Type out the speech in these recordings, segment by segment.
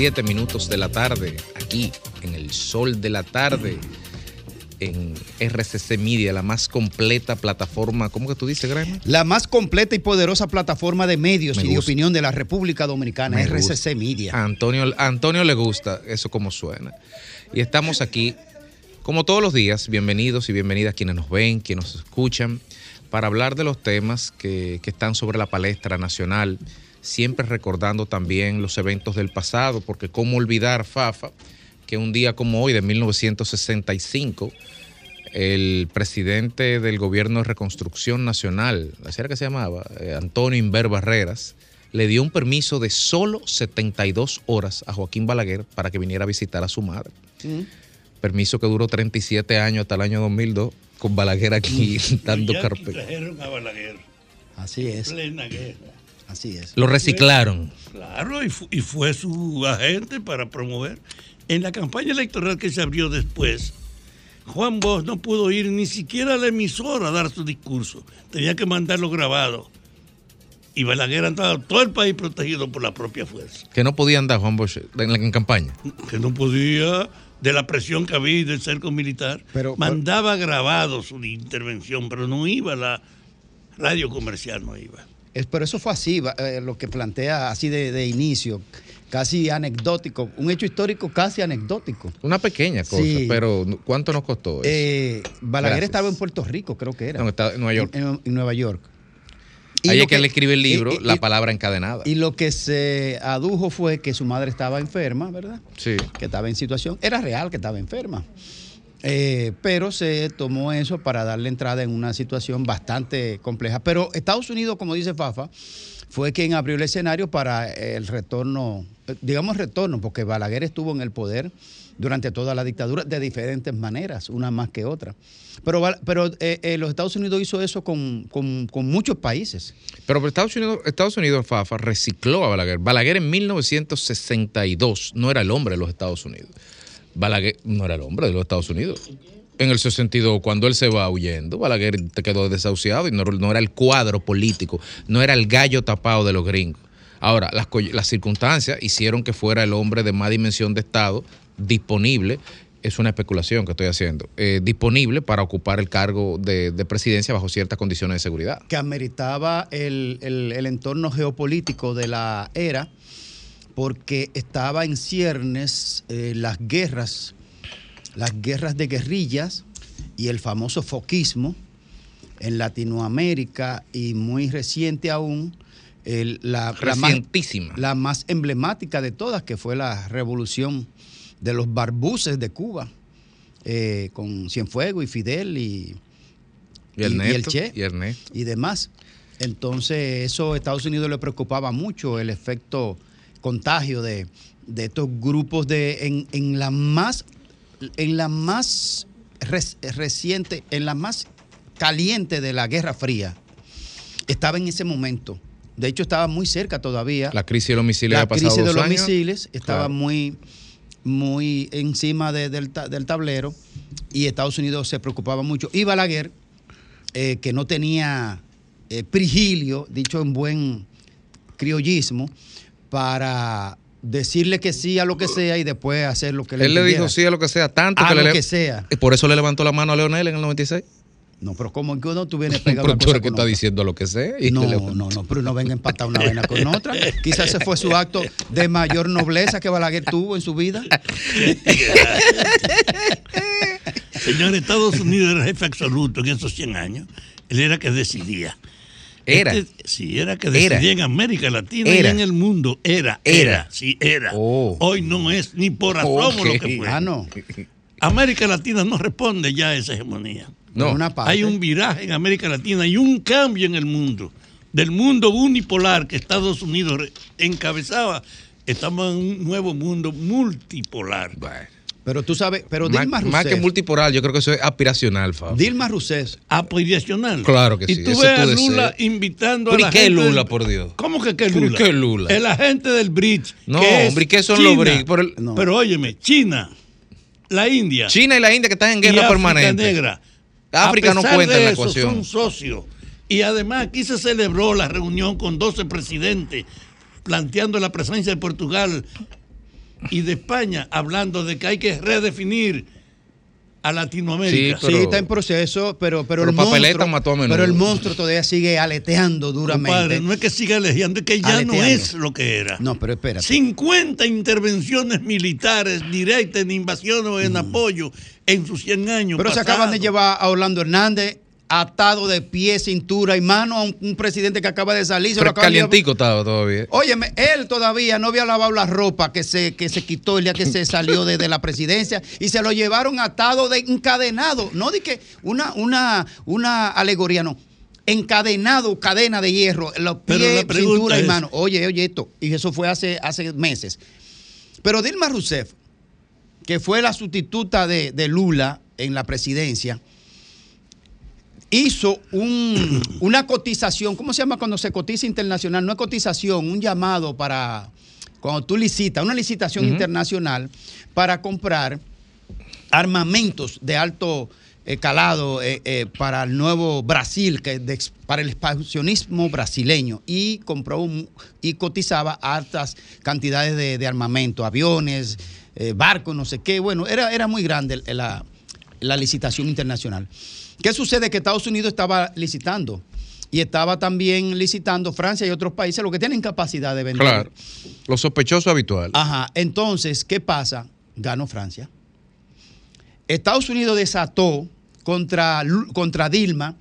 37 minutos de la tarde, aquí en el sol de la tarde, en RCC Media, la más completa plataforma, ¿cómo que tú dices, Graham? La más completa y poderosa plataforma de medios Me y de opinión de la República Dominicana, Me RCC gusta. Media. A Antonio, a Antonio le gusta eso como suena. Y estamos aquí, como todos los días, bienvenidos y bienvenidas quienes nos ven, quienes nos escuchan, para hablar de los temas que, que están sobre la palestra nacional, siempre recordando también los eventos del pasado, porque cómo olvidar, Fafa, que un día como hoy, de 1965, el presidente del gobierno de reconstrucción nacional, así era que se llamaba, eh, Antonio Inver Barreras, le dio un permiso de solo 72 horas a Joaquín Balaguer para que viniera a visitar a su madre. Permiso que duró 37 años hasta el año 2002, con Balaguer aquí dando carpeta. Así es, Plena guerra. Así es. Lo reciclaron. Claro, y, fu- y fue su agente para promover. En la campaña electoral que se abrió después, Juan Bosch no pudo ir ni siquiera a la emisora a dar su discurso. Tenía que mandarlo grabado. Y Balaguer andaba todo el país protegido por la propia fuerza. Que no podía andar Juan Bosch en, la, en campaña. Que no podía, de la presión que había y del cerco militar. Pero- mandaba grabado su intervención, pero no iba a la radio comercial, no iba. Es, pero eso fue así, eh, lo que plantea así de, de inicio, casi anecdótico, un hecho histórico casi anecdótico. Una pequeña cosa, Sí. pero ¿cuánto nos costó eso? Eh, Balaguer Gracias. estaba en Puerto Rico, creo que era. No, está en Nueva York. En, en Nueva York. Ahí es que él escribe el libro, y- y- La palabra encadenada. Y lo que se adujo fue que su madre estaba enferma, ¿verdad? sí. que estaba en situación, era real que estaba enferma. Eh, pero se tomó eso para darle entrada en una situación bastante compleja. Pero Estados Unidos, como dice Fafa, fue quien abrió el escenario para el retorno, eh, digamos retorno, porque Balaguer estuvo en el poder durante toda la dictadura de diferentes maneras, una más que otra. Pero, eh, eh, los Estados Unidos hizo eso con- con muchos países. Pero Estados Unidos, Estados Unidos, Fafa, recicló a Balaguer. Balaguer en 1962 no era el hombre de los Estados Unidos. Balaguer no era el hombre de los Estados Unidos. En el 62, cuando él se va huyendo, Balaguer te quedó desahuciado y no, era el cuadro político, no era el gallo tapado de los gringos. Ahora, las, circunstancias hicieron que fuera el hombre de más dimensión de Estado disponible. Es una especulación que estoy haciendo. eh, disponible para ocupar el cargo de, de presidencia bajo ciertas condiciones de seguridad. que ameritaba el entorno geopolítico de la era, porque estaba en ciernes eh, las guerras, las guerras de guerrillas y el famoso foquismo en Latinoamérica y muy reciente aún, el- la, la más, la más emblemática de todas, que fue la revolución de los barbuces de Cuba, eh, con Cienfuegos y Fidel y, Y el, y- y el Che. y Ernesto. y demás. Entonces, eso a Estados Unidos le preocupaba mucho, el efecto contagio de, de estos grupos de en, en la más en la más res- reciente, en la más caliente de la Guerra Fría. Estaba en ese momento. De hecho, estaba muy cerca todavía. La crisis de los misiles La ha pasado crisis de los años. misiles estaba Claro. muy, muy encima de- del, del tablero y Estados Unidos se preocupaba mucho. Y Balaguer, eh, que no tenía eh, prigilio, dicho en buen criollismo, para decirle que sí a lo que sea y después hacer lo que le Él le dijo sí a lo que sea, tanto A que lo le que sea. Y Por eso le levantó la mano a Leonel en el 96. No, pero como que uno tú vienes pegado Pero una tú cosa eres que está otra. diciendo lo que sea. y No, le- no, no, pero no venga a empatar una vaina con otra. Quizás ese fue su acto de mayor nobleza que Balaguer tuvo en su vida. Señor, Estados Unidos era jefe absoluto en esos 100 años. Él era que decidía. Era. Este- sí, era que decidía Era. en América Latina Era. y en el mundo. Era, Era. era, sí, era. Oh. Hoy no es ni por asomo lo que fue. Ah, no. América Latina no responde ya a esa hegemonía. No. Por una parte. Hay un viraje en América Latina y un cambio en el mundo. Del mundo unipolar que Estados Unidos encabezaba, estamos en un nuevo mundo multipolar. Bueno. Pero tú sabes, pero Más, Dilma más que Rousseff, multipolar, yo creo que eso es aspiracional, Fabio. Dilma Rousseff, Aspiracional. Claro que y sí, tú ese ves es a Lula deseo. invitando Pero a ¿y la qué gente Lula, del- por Dios? ¿Cómo que qué ¿Pero Lula? qué Lula? El agente del bridge. No, que hombre, ¿y qué son los China. bridge? Por el- No. Pero óyeme, China, la India China y la India que están en y guerra África permanente. negra África no cuenta en la ecuación. Son socios. Y además aquí se celebró la reunión con 12 presidentes planteando la presencia de Portugal y de España, hablando de que hay que redefinir a Latinoamérica. Sí, está en proceso, pero, pero, el monstruo, mató a pero el monstruo todavía sigue aleteando duramente. Compadre, no es que siga aleteando, es que ya no es lo que era. No, pero espérate. 50 intervenciones militares directas en invasión o en mm. apoyo en sus 100 años. Pero se acaban de llevar a Orlando Hernández atado de pie, cintura y mano a un, presidente que acaba de salir. Pero calientico estaba todavía. Óyeme, él todavía no había lavado la ropa que se, que se quitó el día que se salió de, la presidencia y se lo llevaron atado de encadenado. No di que una, una, una alegoría, no. Encadenado, cadena de hierro, los pies, cintura y mano. Oye, oye, esto. Y eso fue hace, hace meses. Pero Dilma Rousseff, que fue la sustituta de, de Lula en la presidencia, hizo una cotización, ¿cómo se llama cuando se cotiza internacional? No es cotización, un llamado para, cuando tú licitas, una licitación internacional para comprar armamentos de alto eh, calado eh, eh, para el nuevo Brasil, que para el expansionismo brasileño, y compró y cotizaba altas cantidades de, armamento, aviones, barcos, no sé qué. Bueno, era, era muy grande la, la licitación internacional. ¿Qué sucede? Que Estados Unidos estaba licitando y estaba también licitando Francia y otros países, lo que tienen capacidad de vender. Claro, lo sospechoso habitual. Ajá, entonces, ¿qué pasa? Ganó Francia. Estados Unidos desató contra, contra Dilma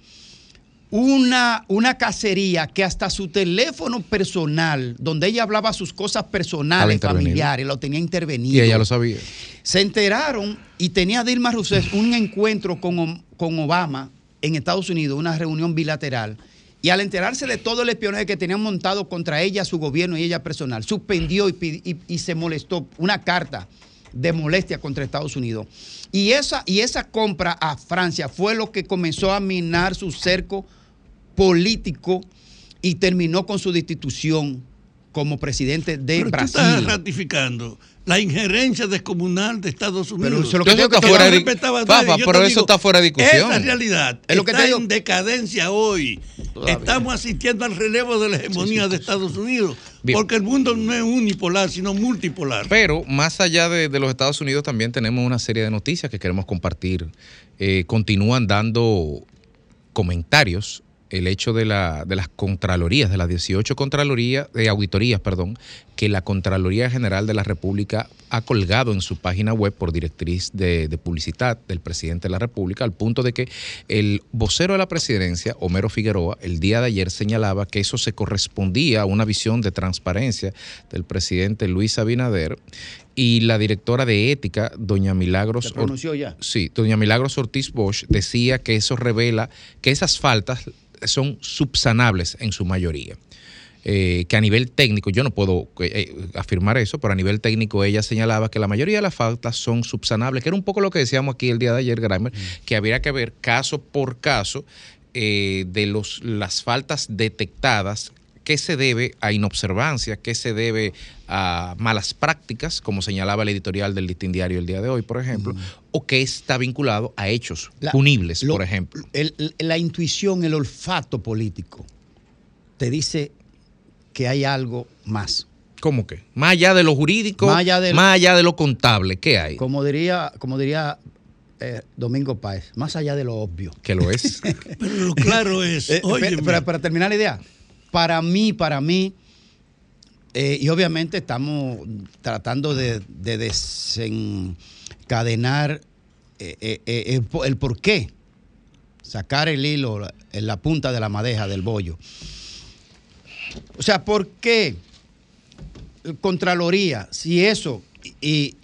una, una cacería que hasta su teléfono personal, donde ella hablaba sus cosas personales, familiares, lo tenía intervenido. Y ella lo sabía. Se enteraron y tenía Dilma Rousseff un encuentro con, con Obama en Estados Unidos, una reunión bilateral. Y al enterarse de todo el espionaje que tenían montado contra ella, su gobierno y ella personal, suspendió y, y, se molestó una carta de molestia contra Estados Unidos. Y esa, y esa compra a Francia fue lo que comenzó a minar su cerco político y terminó con su destitución como presidente de Pero Brasil. Tú estás ratificando la injerencia descomunal de Estados Unidos. Pero eso, lo que está fuera de, pero eso está fuera de discusión. Esa realidad es lo que está en decadencia hoy. Estamos asistiendo al relevo de la hegemonía de Estados Unidos. Porque el mundo no es unipolar, sino multipolar. Pero más allá de, los Estados Unidos también tenemos una serie de noticias que queremos compartir. Eh, continúan dando comentarios el hecho de, la, de las contralorías, de las 18 contralorías, de auditorías, perdón, que la Contraloría General de la República ha colgado en su página web por directriz de, publicidad del presidente de la República, al punto de que el vocero de la presidencia, Homero Figueroa, el día de ayer señalaba que eso se correspondía a una visión de transparencia del presidente Luis Abinader y la directora de ética, doña Milagros. Sí, doña Milagros Ortiz Bosch decía que eso revela que esas faltas son subsanables en su mayoría. Eh, que a nivel técnico, yo no puedo eh, eh, afirmar eso, pero a nivel técnico ella señalaba que la mayoría de las faltas son subsanables, que era un poco lo que decíamos aquí el día de ayer, Grimer, mm. que habría que ver caso por caso de los, las faltas detectadas qué se debe a inobservancia, qué se debe a malas prácticas, como señalaba el editorial del Listín Diario el día de hoy, por ejemplo, o qué está vinculado a hechos punibles, por ejemplo. la intuición, el olfato político te dice que hay algo más. ¿Cómo que? Más allá de lo jurídico, más allá de, lo contable, ¿qué hay? Como diría, como diría eh, Domingo Páez, más allá de lo obvio. Que lo es. Pero lo claro es. Eh, para terminar la idea, para mí, para mí, eh, y obviamente estamos tratando de, desencadenar eh, eh, el, por qué, sacar el hilo en la punta de la madeja del bollo. O sea, ¿por qué Contraloría, si eso, y,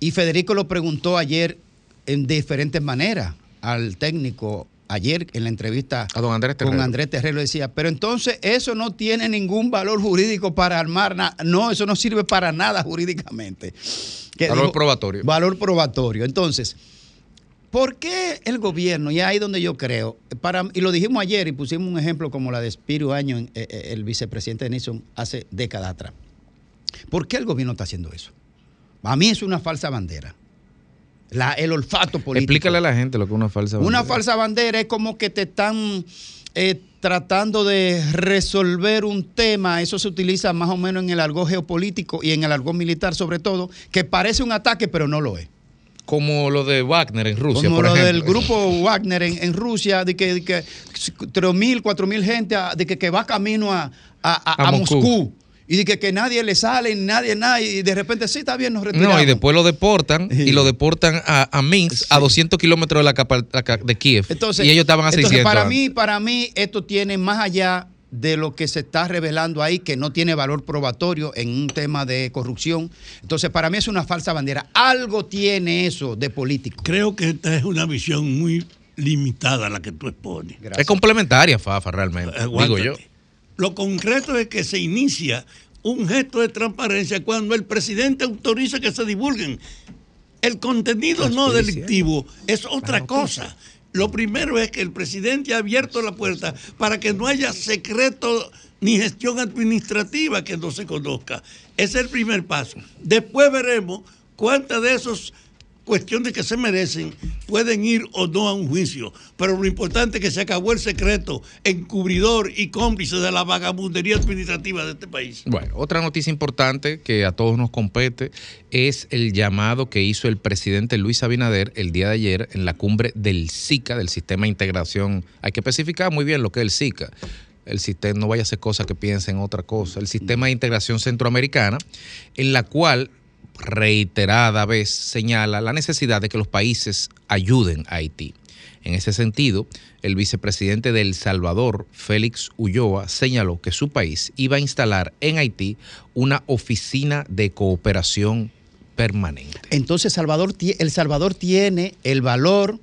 y Federico lo preguntó ayer en diferentes maneras al técnico ayer en la entrevista con Andrés Terrero decía, pero entonces eso no tiene ningún valor jurídico para armar nada. No, eso no sirve para nada jurídicamente. valor probatorio. Valor probatorio. Entonces, ¿por qué el gobierno, y ahí donde yo creo, para, y lo dijimos ayer y pusimos un ejemplo como la de Spiro Año, eh, eh, el vicepresidente de Nixon, hace décadas atrás. ¿Por qué el gobierno está haciendo eso? A mí es una falsa bandera. La, el olfato político. Explícale a la gente lo que es una falsa bandera. Una falsa bandera es como que te están eh, tratando de resolver un tema, eso se utiliza más o menos en el argot geopolítico y en el argot militar sobre todo, que parece un ataque pero no lo es. Como lo de Wagner en Rusia, Como por lo ejemplo. del grupo Wagner en, en Rusia, de que, de que 3.000, 4.000 gente, a- de que, que va camino a, a- a-. Moscú. Y de que, que nadie le sale, nadie, nadie, y de repente sí, está bien, nos retiramos. No, y después lo deportan Sí. y lo deportan a, a Minsk, a 200 kilómetros de, la de Kiev. Entonces, y ellos estaban a entonces, 600. Para mí, para mí, esto tiene más allá de lo que se está revelando ahí, que no tiene valor probatorio en un tema de corrupción. Entonces, para mí es una falsa bandera. Algo tiene eso de político. Creo que esta es una visión muy limitada la que tú expones. Es complementaria, Fafa, realmente. Aguántate. Digo yo. Lo concreto es que se inicia un gesto de transparencia cuando el presidente autoriza que se divulguen. El contenido no delictivo es otra cosa. Lo primero es que el presidente ha abierto la puerta para que no haya secreto ni gestión administrativa que no se conozca. Ese es el primer paso. Después veremos cuántas de esas cuestiones que se merecen pueden ir o no a un juicio. Pero lo importante es que se acabó el secreto encubridor y cómplice de la vagabundería administrativa de este país. Bueno, otra noticia importante que a todos nos compete es el llamado que hizo el presidente Luis Abinader el día de ayer en la cumbre del SICA, del Sistema de Integración. Hay que especificar muy bien lo que es el SICA. El sistema, no vaya a ser cosa que piensen otra cosa. El Sistema de Integración Centroamericana, en la cual reiterada vez señala la necesidad de que los países ayuden a Haití. En ese sentido, el vicepresidente de El Salvador, Félix Ulloa, señaló que su país iba a instalar en Haití una oficina de cooperación permanente. Entonces, Salvador, El Salvador tiene el valor,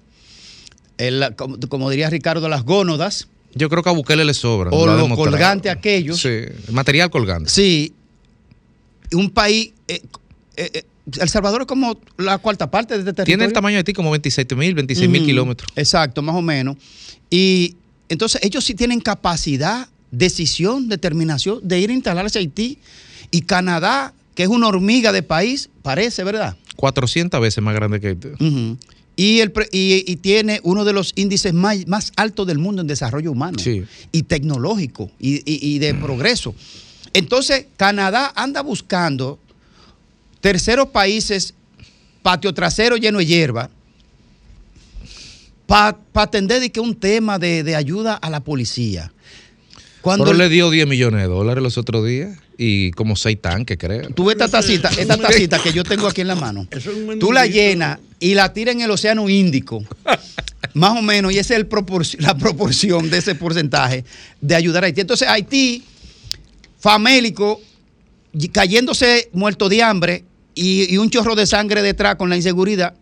el- como, como diría Ricardo, las gónodas, Yo creo que a Bukele le sobra. o lo lo colgante aquellos. Sí, material colgante. Sí, un país. eh, eh, eh, el Salvador es como la cuarta parte de este territorio. Tiene el tamaño de Haití como 27 mil, 26 mil Ujú, kilómetros. Exacto, más o menos. Y entonces ellos sí tienen capacidad, decisión, determinación de ir a instalarse a Haití. Y Canadá, que es una hormiga de país, parece, ¿verdad? 400 veces más grande que Haití. Ujú. y, el, y, y tiene uno de los índices más, más altos del mundo en desarrollo humano Sí. y tecnológico y, de progreso. Entonces, Canadá anda buscando terceros países, patio trasero lleno de hierba, para atender de que un tema de, de ayuda a la policía. Cuando Pero le dio 10 millones de dólares los otros días y como 6 tanques, creo. Tú ves esta tacita, esta tacita que yo tengo aquí en la mano. Tú la llenas y la tiras en el Océano Índico. Más o menos, y esa es el propor- la proporción de ese porcentaje de ayudar a Haití. Entonces, Haití, famélico, cayéndose muerto de hambre y, y un chorro de sangre detrás con la inseguridad.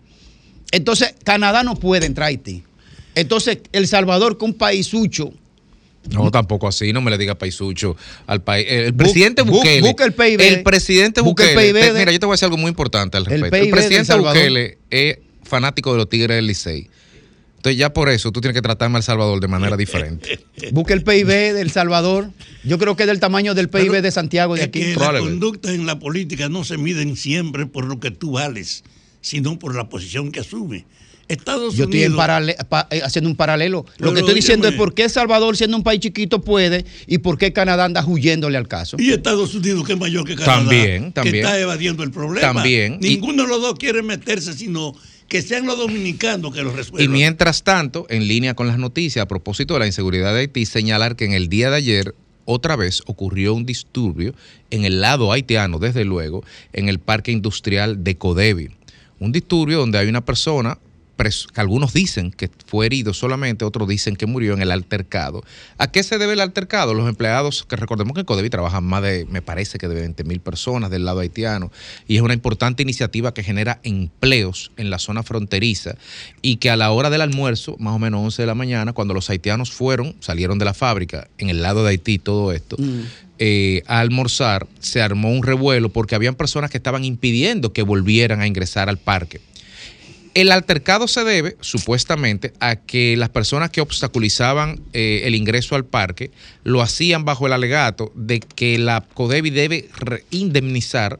Entonces, Canadá no puede entrar a Haití. Entonces, El Salvador, que un país sucho, No, tampoco así, no me le diga paisucho al país. El presidente Bu- bu- Bukele. busca el PIB. El presidente Busca el Bukele. PIB de- mira, yo te voy a decir algo muy importante al respecto. El, de presidente Salvador. Bukele es fanático de los Tigres del Licey. Entonces ya por eso tú tienes que tratarme al Salvador de manera diferente. busca el PIB de El Salvador. Yo creo que es del tamaño del PIB Pero de Santiago de es aquí. que las conductas en la política no se miden siempre por lo que tú vales, sino por la posición que asume. Estados Yo estoy en Unidos. parale- pa- eh, haciendo un paralelo. Lo que estoy diciendo es por qué El Salvador, siendo un país chiquito, puede y por qué Canadá anda huyéndole al caso. Y Estados Unidos, que es mayor que Canadá, También, también. que está evadiendo el problema. También. Y- Ninguno de los dos quiere meterse, sino que sean los dominicanos que lo Y resuelvan. mientras tanto, en línea con las noticias a propósito de la inseguridad de Haití, señalar que en el día de ayer otra vez ocurrió un disturbio en el lado haitiano, desde luego, en el parque industrial de Codevi. Un disturbio donde hay una persona, que algunos dicen que fue herido solamente, otros dicen que murió en el altercado. ¿A qué se debe el altercado? Los empleados, que recordemos que en Codevi trabajan más de, me parece que de 20 mil personas del lado haitiano, y es una importante iniciativa que genera empleos en la zona fronteriza y que a la hora del almuerzo, más o menos 11 de la mañana, cuando los haitianos fueron, salieron de la fábrica, en el lado de Haití, todo esto, eh, a almorzar, se armó un revuelo porque habían personas que estaban impidiendo que volvieran a ingresar al parque. El altercado se debe, supuestamente, a que las personas que obstaculizaban eh, el ingreso al parque lo hacían bajo el alegato de que la CODEBI debe indemnizar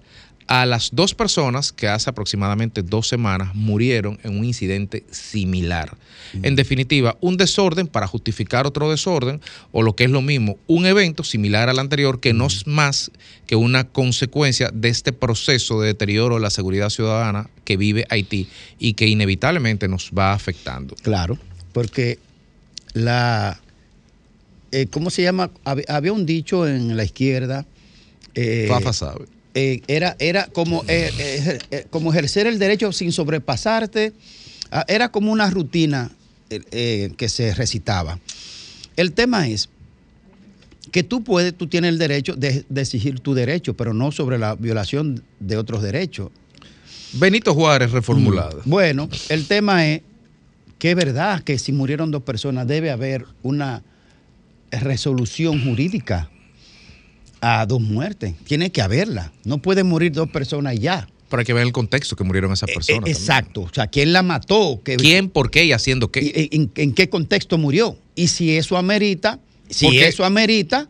a las dos personas que hace aproximadamente dos semanas murieron en un incidente similar. En definitiva, un desorden para justificar otro desorden o lo que es lo mismo, un evento similar al anterior que no es más que una consecuencia de este proceso de deterioro de la seguridad ciudadana que vive Haití y que inevitablemente nos va afectando. Claro, porque la... eh, ¿Cómo se llama? Hab- Había un dicho en la izquierda. eh, Fafa sabe. Eh, era, era como, eh, eh, como ejercer el derecho sin sobrepasarte. Ah, Era como una rutina que se recitaba. El tema es que tú puedes, tú tienes el derecho de, de exigir tu derecho, pero no sobre la violación de otros derechos. Benito Juárez reformulada. Bueno, el tema es que es verdad que si murieron dos personas debe haber una resolución jurídica a dos muertes. Tiene que haberla. No pueden morir dos personas ya. Hay que ver el contexto que murieron esas Eh, personas. eh, también. exacto. O sea, ¿quién la mató? ¿Qué- ¿Quién, por qué y haciendo qué? en qué contexto murió? Y si eso amerita, si Porque- eso amerita,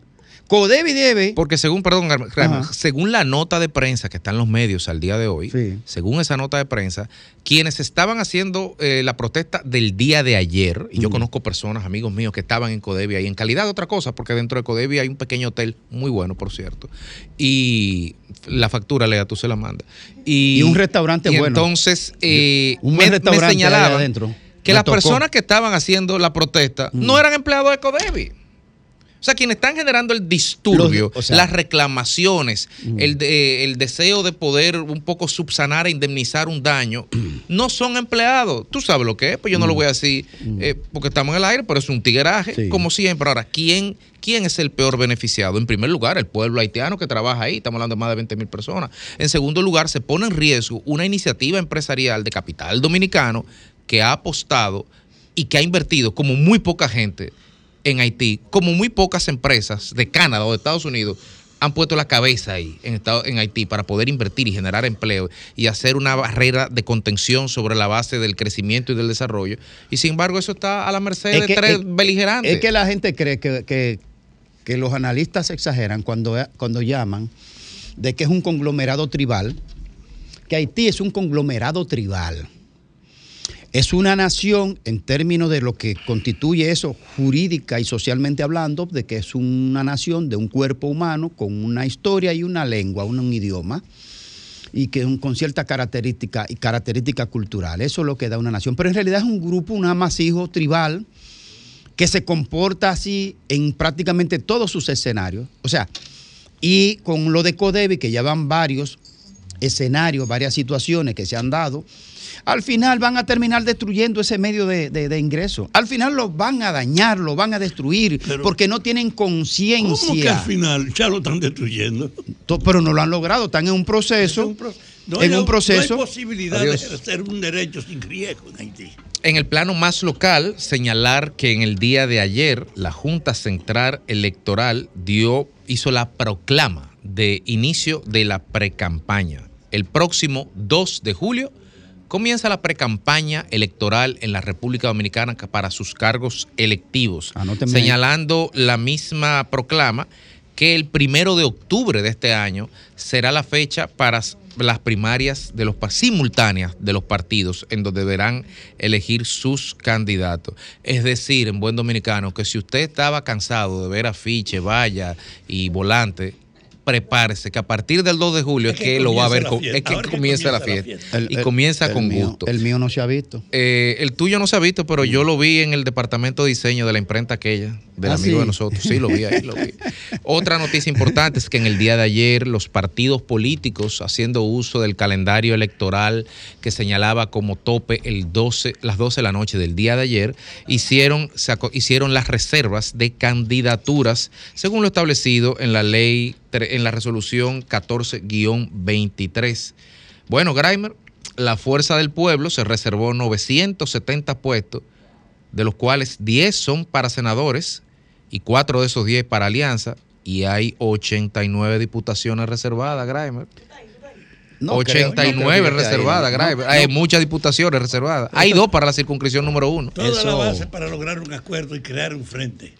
Codevi debe. Porque según, perdón, Kramer, según la nota de prensa que está en los medios al día de hoy, Sí. según esa nota de prensa, quienes estaban haciendo eh, la protesta del día de ayer, y yo conozco personas, amigos míos, que estaban en Codevi ahí en calidad de otra cosa, porque dentro de Codevi hay un pequeño hotel muy bueno, por cierto, y la factura, Lea, tú se la mandas. Y, Y un restaurante y bueno. entonces eh, Un me, buen me restaurante ahí señalaban adentro. que Me las tocó. personas que estaban haciendo la protesta Mm. no eran empleados de Codevi. O sea, quienes están generando el disturbio, Los- o sea- las reclamaciones, Mm. el, de- el deseo de poder un poco subsanar e indemnizar un daño, no son empleados. Tú sabes lo que es, pues yo no lo voy a decir eh, porque estamos en el aire, pero es un tigueraje, Mm. Sí. como siempre. Ahora, ¿quién, ¿quién es el peor beneficiado? En primer lugar, el pueblo haitiano que trabaja ahí, estamos hablando de más de 20 mil personas. En segundo lugar, se pone en riesgo una iniciativa empresarial de capital dominicano que ha apostado y que ha invertido como muy poca gente en Haití, como muy pocas empresas de Canadá o de Estados Unidos han puesto la cabeza ahí en, Estado- en Haití para poder invertir y generar empleo y hacer una barrera de contención sobre la base del crecimiento y del desarrollo. Y sin embargo, eso está a la merced Es de que- tres es- beligerantes. Es que la gente cree que, que- que los analistas exageran cuando, cuando llaman de que es un conglomerado tribal, que Haití es un conglomerado tribal. Es una nación en términos de lo que constituye eso jurídica y socialmente hablando, de que es una nación de un cuerpo humano con una historia y una lengua, un, idioma, y que con cierta característica y característica cultural. Eso es lo que da una nación. Pero en realidad es un grupo, un amasijo tribal que se comporta así en prácticamente todos sus escenarios. O sea, y con lo de Codevi, que ya van varios escenarios, varias situaciones que se han dado, al final van a terminar destruyendo ese medio de, de- de ingreso. Al final lo van a dañar, lo van a destruir, Pero- porque no tienen ¿Cómo que conciencia. al final ya lo están destruyendo? Pero no lo han logrado, están en un proceso. Es un pro- no en hay- un proceso. No hay posibilidad Adiós. de ejercer un derecho sin riesgo en Haití. En el plano más local, señalar que en el día de ayer la Junta Central Electoral dio, hizo la proclama de inicio de la precampaña. El próximo 2 de julio comienza la precampaña electoral en la República Dominicana para sus cargos electivos, Anóteme señalando la misma proclama que el primero de octubre de este año será la fecha para las primarias de los pa- simultáneas de los partidos en donde deberán elegir sus candidatos. Es decir, en buen dominicano, que si usted estaba cansado de ver afiche, valla y volante, prepárese que a partir del 2 de julio es, Es que, que lo va a ver, comienza la con- fiesta. es que Ahora comienza la comienza la fiesta El- y el- comienza el con mío- gusto. El mío no se ha visto. Eh, el tuyo no se ha visto, pero yo lo vi en el departamento de diseño de la imprenta aquella, del Ah, amigo sí. de nosotros. Sí, lo vi ahí, lo vi. Otra noticia importante es que en el día de ayer los partidos políticos, haciendo uso del calendario electoral que señalaba como tope el 12, las 12 de la noche del día de ayer, hicieron, hicieron las reservas de candidaturas según lo establecido en la ley, en la resolución 14-23. Bueno, Grimer, la Fuerza del Pueblo se reservó 970 puestos, de los cuales 10 son para senadores y 4 de esos 10 para alianza, y hay 89 diputaciones reservadas, Grimer. No creo, no 89 creo reservadas, no. Grimer. No, Hay no. muchas diputaciones reservadas. Hay dos para la circunscripción número uno. Toda la Eso- base para lograr un acuerdo y crear un frente.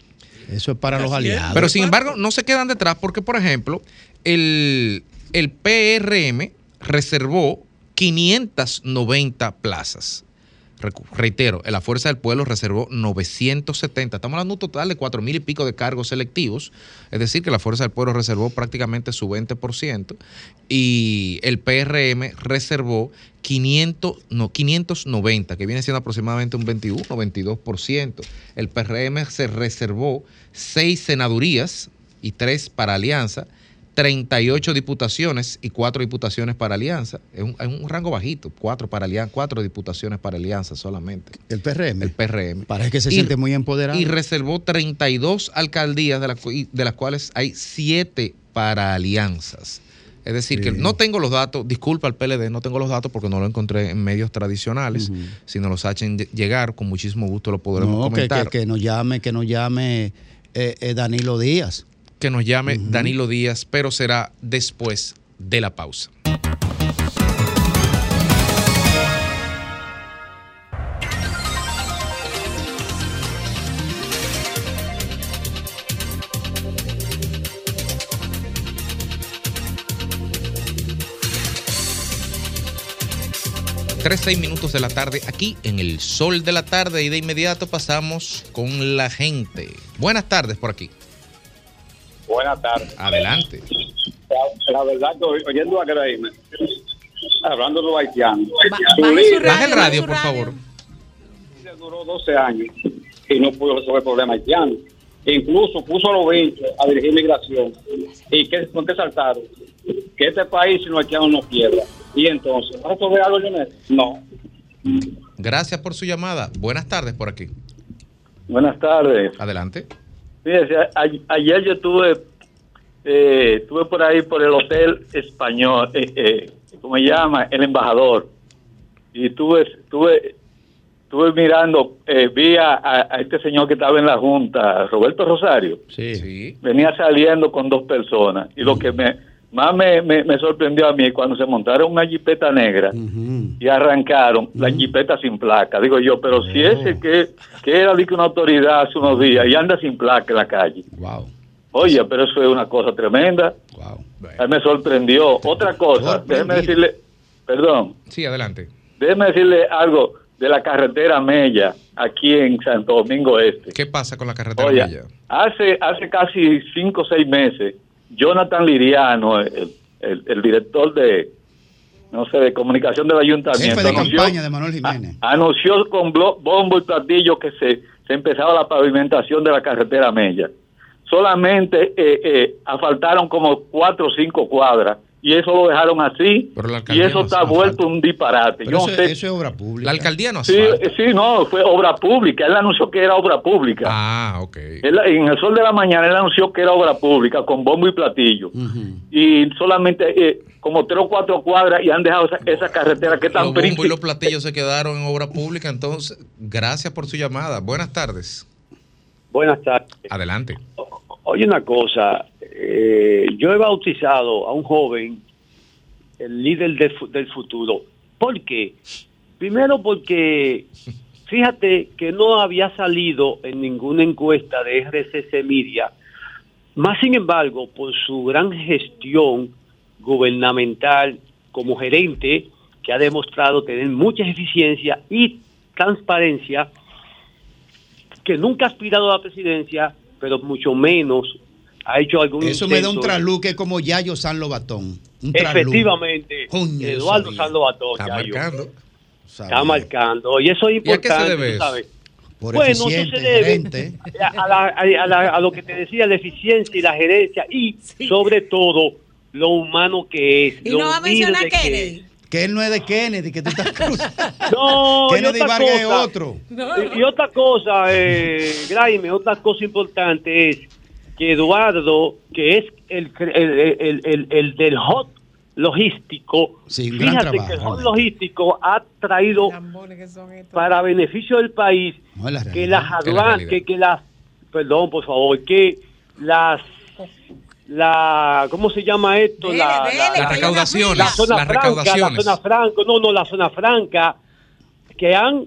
Eso es para los es. aliados. Pero sin embargo, no se quedan detrás porque, por ejemplo, el, el PRM reservó 590 plazas. Reitero, la Fuerza del Pueblo reservó 970. Estamos hablando de un total de cuatro mil y pico de cargos selectivos. Es decir, que la Fuerza del Pueblo reservó prácticamente su 20% y el PRM reservó 500, no, 590, que viene siendo aproximadamente un 21 o 22%. El PRM se reservó seis senadurías y tres para alianza 38 diputaciones y 4 diputaciones para alianza. Es un, rango bajito, 4 para alianza, 4 diputaciones para alianza solamente. ¿El PRM? El PRM. Parece que se siente muy empoderado. Y reservó 32 alcaldías, de, de las cuales hay 7 para alianzas. Es decir, que no tengo los datos, disculpa al PLD, no tengo los datos porque no lo encontré en medios tradicionales. Si nos los hacen llegar, con muchísimo gusto lo podremos comentar. Que, que, nos llame, que nos llame eh, eh, Danilo Díaz que nos llame Danilo Díaz, pero será después de la pausa. Tres, seis minutos de la tarde aquí en el sol de la tarde y de inmediato pasamos con la gente. Buenas tardes por aquí. Buenas tardes. Adelante. La, verdad que oyendo a creerme, hablando de los haitianos. Baja el radio, por favor. Duró 12 años y no pudo resolver el problema haitiano. incluso puso a los 20 a dirigir migración. ¿Y qué, con qué saltaron? Que este país, si los haitianos no quiebra. Y entonces, ¿va a resolver algo, No. Gracias por su llamada. Buenas tardes por aquí. Buenas tardes. Adelante. Fíjese, ayer yo estuve, eh, estuve por ahí por el Hotel Español, eh, eh, ¿cómo se llama? El Embajador. Y estuve, estuve, estuve mirando, eh, vi a, este señor que estaba en la Junta, Roberto Rosario. Sí. Venía saliendo con dos personas. Y lo que me más me, me, sorprendió a mí cuando se montaron una jipeta negra y arrancaron la jipeta sin placa. Digo yo, pero si ese que, que era de una autoridad hace unos días y anda sin placa en la calle. Wow. Oye, pero eso es una cosa tremenda. Wow. Mí me sorprendió. Otra cosa, déjeme decirle, perdón. Sí, adelante. Déjeme decirle algo de la carretera Mella aquí en Santo Domingo Este. ¿Qué pasa con la carretera Mella? Hace, hace casi cinco o seis meses Jonathan Liriano, el, director de, no sé, de comunicación del ayuntamiento. de campaña de Manuel Jiménez. anunció con bombo y platillo que se, se empezaba la pavimentación de la carretera Mella. Solamente eh, eh, asfaltaron como cuatro o cinco cuadras y eso lo dejaron así y eso está vuelto un disparate. Yo eso, sé, eso, es obra pública. La alcaldía no sí, sí, no, fue obra pública. Él anunció que era obra pública. Ah, ok. en el sol de la mañana él anunció que era obra pública con bombo y platillo. Y solamente eh, como tres o cuatro cuadras y han dejado esa, carretera que tan Los bombos y los platillos se quedaron en obra pública. Entonces, gracias por su llamada. Buenas tardes. Buenas tardes. Adelante. Oye una cosa, eh, yo he bautizado a un joven el líder del futuro. ¿Por qué? Primero porque fíjate que no había salido en ninguna encuesta de RCC Media, más sin embargo, por su gran gestión gubernamental como gerente, que ha demostrado tener mucha eficiencia y transparencia, que nunca ha aspirado a la presidencia, pero mucho menos ha hecho algún Eso me da un traluque como Yayo San Lobatón. Efectivamente, Eduardo San Lobatón. Está marcando. Está marcando. Y eso es importante, ¿sabes? bueno, eso se debe a, lo que te decía, la eficiencia y la gerencia y sobre todo lo humano que es. Y no va a mencionar Kennedy. Que él no es de Kennedy, que tú estás cruzando. No, Kennedy Vargas es otro. Y, otra cosa, eh, Graime, otra cosa importante es que Eduardo, que es el, el, el, del hot logístico, fíjate que el hot logístico ha traído para beneficio del país que las aduanas, que, que las, perdón, por favor, que las la ¿cómo se llama esto? la, la, recaudación, la zona franca, la zona franca, no, no, la zona franca que han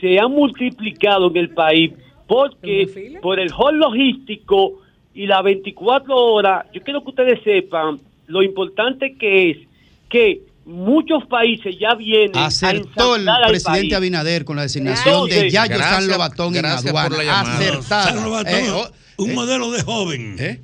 se han multiplicado en el país porque por el hall logístico y las 24 horas, yo quiero que ustedes sepan lo importante que es que muchos países ya vienen Acertó a el presidente país. Abinader con la designación de Yayo gracias- San Lobatón en aduana. Acertada. San Lobatón, Eh, oh, un eh, modelo de joven ¿eh?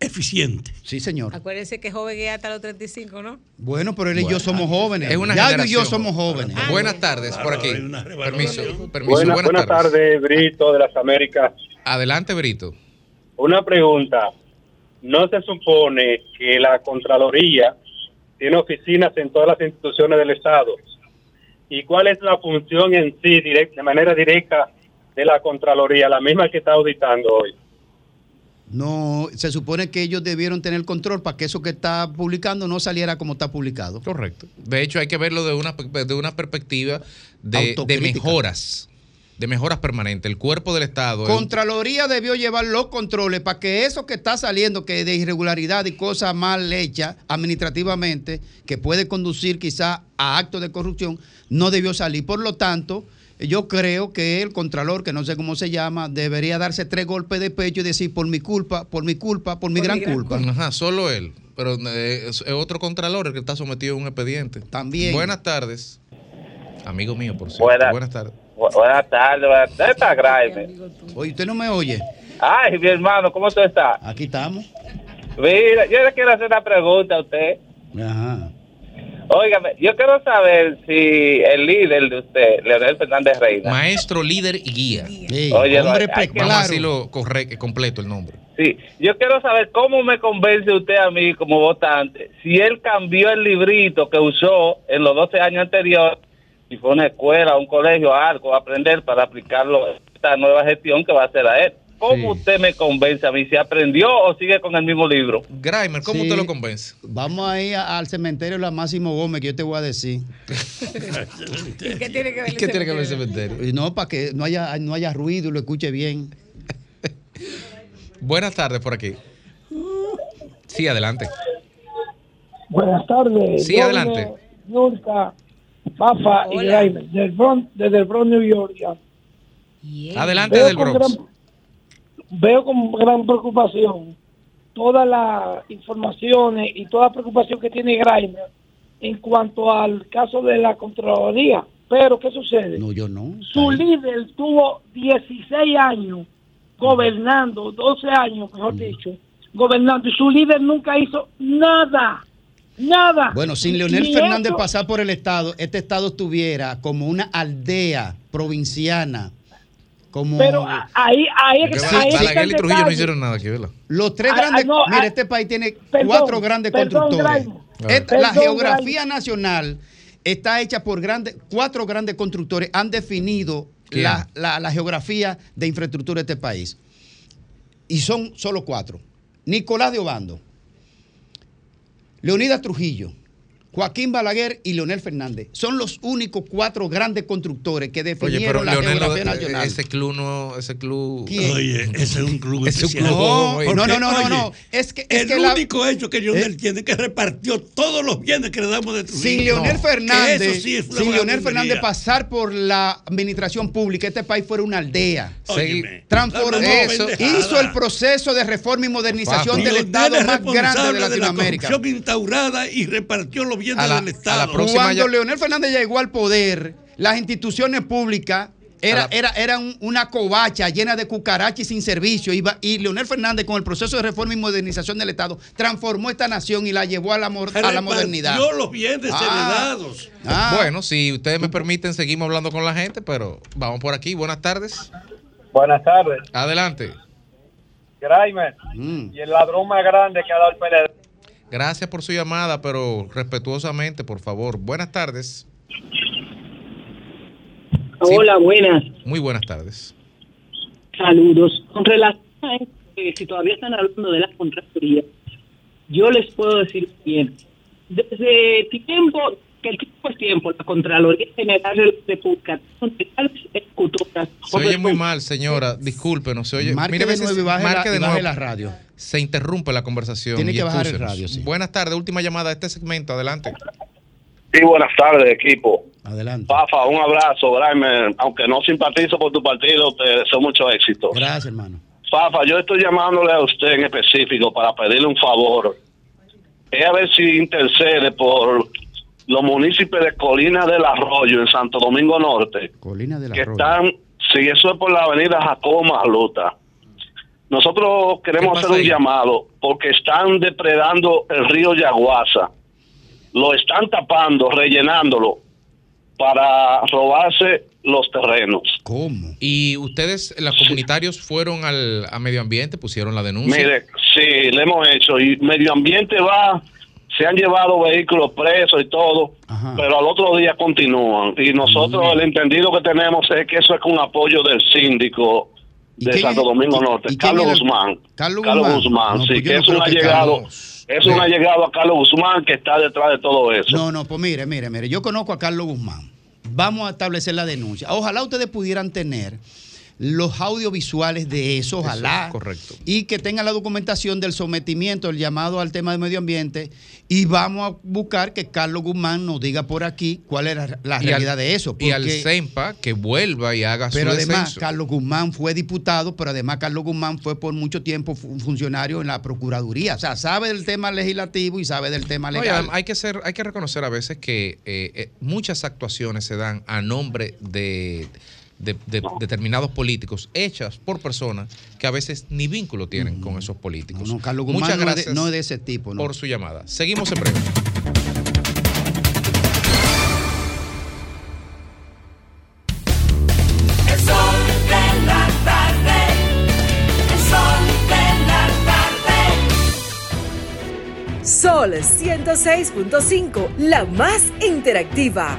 Eficiente. Sí, señor. Acuérdense que joven es hasta los 35, ¿no? Bueno, pero él y yo somos jóvenes. Es una Yayo y yo somos jóvenes. Buenas tardes, por aquí. Permiso, permiso. Buena- buenas, buenas tardes. tardes, Brito de las Américas. Adelante, Brito. Una pregunta. ¿No se supone que la Contraloría tiene oficinas en todas las instituciones del Estado? ¿Y cuál es la función en sí, direct- de manera directa, de la Contraloría, la misma que está auditando hoy? No, se supone que ellos debieron tener control para que eso que está publicando no saliera como está publicado. Correcto. De hecho, hay que verlo de una, de una perspectiva de, mejoras, de mejoras permanentes. El cuerpo del Estado. el- Contraloría debió llevar los controles para que eso que está saliendo, que de irregularidad y cosas mal hechas administrativamente, que puede conducir quizá a actos de corrupción, no debió salir. Por lo tanto, yo creo que el Contralor, que no sé cómo se llama, debería darse tres golpes de pecho y decir por mi culpa, por mi culpa, por mi Por gran mi gran culpa. Ajá, solo él. Pero eh, es, otro contralor el que está sometido a un expediente. También. Buenas tardes. Amigo mío, por cierto. Buenas. Buenas tardes. Bu- Buenas tardes, buenas tardes. está Graeme? Oye, usted no me oye. Ay, mi hermano, ¿cómo tú estás? Aquí estamos. Mira, yo le quiero hacer una pregunta a usted. Ajá. Óigame, yo quiero saber si el líder de usted, Leonel Fernández Reina, Maestro, líder y guía. Sí, Oye, hombre hay que- pe- Vamos a claro. decirlo correcto, completo el nombre. sí, yo quiero saber cómo me convence usted a mí como votante, si él cambió el librito que usó en los 12 años anteriores, si fue una escuela, un colegio, algo, a aprender para aplicarlo a esta nueva gestión que va a hacer a él. ¿Cómo Sí. usted me convence a mí? ¿Si aprendió o sigue con el mismo libro? Grimer, ¿cómo Sí. usted lo convence? Vamos a ir a- al cementerio de la Máximo Gómez, que yo te voy a decir. ¿Y qué tiene que ver ¿Y qué tiene que ver el cementerio? Y no, para que no haya, no haya ruido y lo escuche bien. Buenas tardes por aquí. Sí, adelante. Buenas tardes. Sí, adelante. Nurka, Fafa y Hola. Grimer, del Bronx, desde el Bronx, New York. ya. Adelante Veo del Bronx. gran, veo con gran preocupación todas las informaciones y toda la preocupación que tiene Grimer en cuanto al caso de la Contraloría. Pero, ¿qué sucede? No, yo no. Su líder tuvo 16 años gobernando, 12 años, mejor dicho, gobernando, y su líder nunca hizo nada, nada. Bueno, sin Leonel Ni Fernández pasar por el Estado, este Estado estuviera como una aldea provinciana. Como Pero ahí, ahí, es Que ahí Balaguer y Trujillo no hicieron nada aquí, ¿verdad? los tres Ah, grandes. ah, no, mira, ah, este país tiene perdón, cuatro grandes perdón, constructores. Esta- la geografía nacional está hecha por grandes, cuatro grandes constructores. Han definido la, la- la geografía de infraestructura de este país. Y son solo cuatro. Nicolás de Obando, Leonidas Trujillo, Joaquín Balaguer y Leonel Fernández. Son los únicos cuatro grandes constructores que Oye, definieron pero la Leonel, geografía no- nacional. ese club no, ese club. ¿Quién? Oye, ese es un club Ese es un especial. club. No, Oye, no, no, no, no, oye, no. Es que, es el que la- único hecho que Leonel ¿Eh? tiene que repartió todos los bienes que le damos de Trujillo. sin Leonel No, Fernández, que eso sí es una sin Leonel. Fernández pasar por la administración pública, este país fuera una aldea. Óyeme, Transformó eso. Hizo el proceso de reforma y modernización Papo. del Leonel Estado es más grande de la Latinoamérica. corrupción instaurada y repartió los bienes A la- del a la Estado. próxima- Cuando ya- Leonel Fernández llegó al poder, las instituciones públicas era, la- era, eran una covacha llena de cucarachas y sin servicio. Iba- y Leonel Fernández, con el proceso de reforma y modernización del Estado, transformó esta nación y la llevó a la, mor- a la modernidad. Los bienes Ah. heredados. Ah, Bueno, si ustedes me permiten, seguimos hablando con la gente, pero vamos por aquí. Buenas tardes. Buenas tardes. Adelante. Grimer, mm. y el ladrón más grande que ha dado el PLD. Gracias por su llamada, pero respetuosamente, por favor. Buenas tardes. Sí. Hola, buenas. Muy buenas tardes. Saludos. Con relación a eh, si todavía están hablando de la Contraloría, yo les puedo decir bien. Desde tiempo, que el tiempo es tiempo, la Contraloría General de la República son legales ejecutoras. Se oye muy mal, señora. Discúlpenos. Se oye. Marque Mire, de veces nuevo y baje, marque la, de y baje nuevo. la radio. Se interrumpe la conversación. Tiene y que bajar el excúsenos. radio, sí. Buenas tardes. Última llamada a este segmento. Adelante. Sí, buenas tardes, equipo. Adelante. Fafa, un abrazo, Grimer. Aunque no simpatizo por tu partido, te deseo mucho éxito. Gracias, hermano. Fafa, yo estoy llamándole a usted en específico para pedirle un favor. es a ver si intercede por los municipios de Colina del Arroyo en Santo Domingo Norte, Colina del que Arroyo. están, si eso es por la avenida Jacobo Magluta. Nosotros queremos ¿Qué hacer un ahí? llamado porque están depredando el río Yaguasa. Lo están tapando, rellenándolo para robarse los terrenos. ¿Cómo? Y ustedes, los comunitarios, fueron al a medio ambiente, pusieron la denuncia. Mire, sí, le hemos hecho. Y medio ambiente va, se han llevado vehículos presos y todo, pero al otro día continúan. Y nosotros Mm. el entendido que tenemos es que eso es con apoyo del síndico de Santo Domingo Norte, Carlos Guzmán. Carlos Guzmán, Guzmán. No, sí, pues que no es un allegado. Carlos- Es un allegado a Carlos Guzmán que está detrás de todo eso. No, no, pues mire, mire, mire, yo conozco a Carlos Guzmán. Vamos a establecer la denuncia. Ojalá ustedes pudieran tener los audiovisuales de eso, ojalá. correcto. Y que tengan la documentación del sometimiento, el llamado al tema de medio ambiente. Y vamos a buscar que Carlos Guzmán nos diga por aquí cuál era la realidad al- de eso. Y al CEMPA que vuelva y haga pero su además, descenso. Carlos Guzmán fue diputado, pero además Carlos Guzmán fue por mucho tiempo fu- funcionario en la Procuraduría. O sea, sabe del tema legislativo y sabe del tema legal. además hay que ser, hay que reconocer a veces que eh, eh, muchas actuaciones se dan a nombre de, de- de determinados políticos hechas por personas que a veces ni vínculo tienen con esos políticos. No, Carlos Guzmán Muchas no es de- gracias no es de ese tipo, no. por su llamada. Seguimos en breve. El sol de la tarde. El sol de la tarde. Sol 106.5, la más interactiva.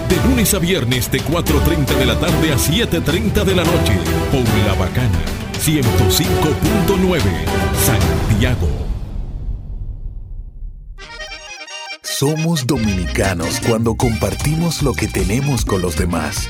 De lunes a viernes de 4.30 de la tarde a 7.30 de la noche. Por La Bacana. 105.9. Santiago. Somos dominicanos cuando compartimos lo que tenemos con los demás,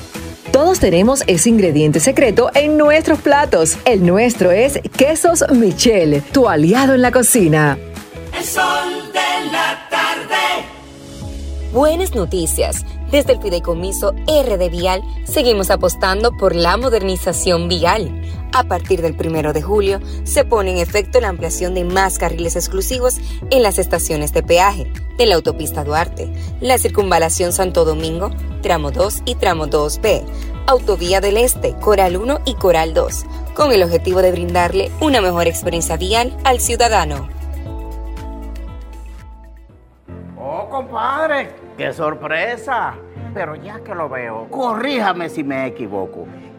Todos tenemos ese ingrediente secreto en nuestros platos. El nuestro es Quesos Michel, tu aliado en la cocina. El sol de la tarde. Buenas noticias. Desde el Fideicomiso RD Vial seguimos apostando por la modernización vial. A partir del primero de julio se pone en efecto la ampliación de más carriles exclusivos en las estaciones de peaje de la autopista Duarte, la circunvalación Santo Domingo, tramo 2 y tramo 2B, Autovía del Este, Coral 1 y Coral 2, con el objetivo de brindarle una mejor experiencia vial al ciudadano. Oh, compadre, qué sorpresa. Pero ya que lo veo, corríjame si me equivoco.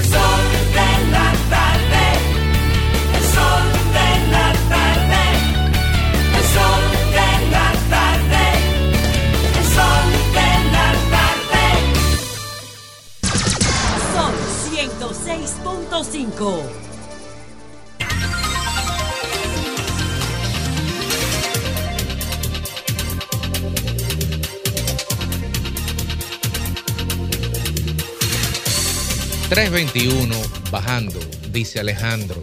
El sol de la tarde, el sol de la tarde, el sol de la tarde, el sol de la tarde, sol ciento seis punto cinco. $3.21 bajando, dice Alejandro.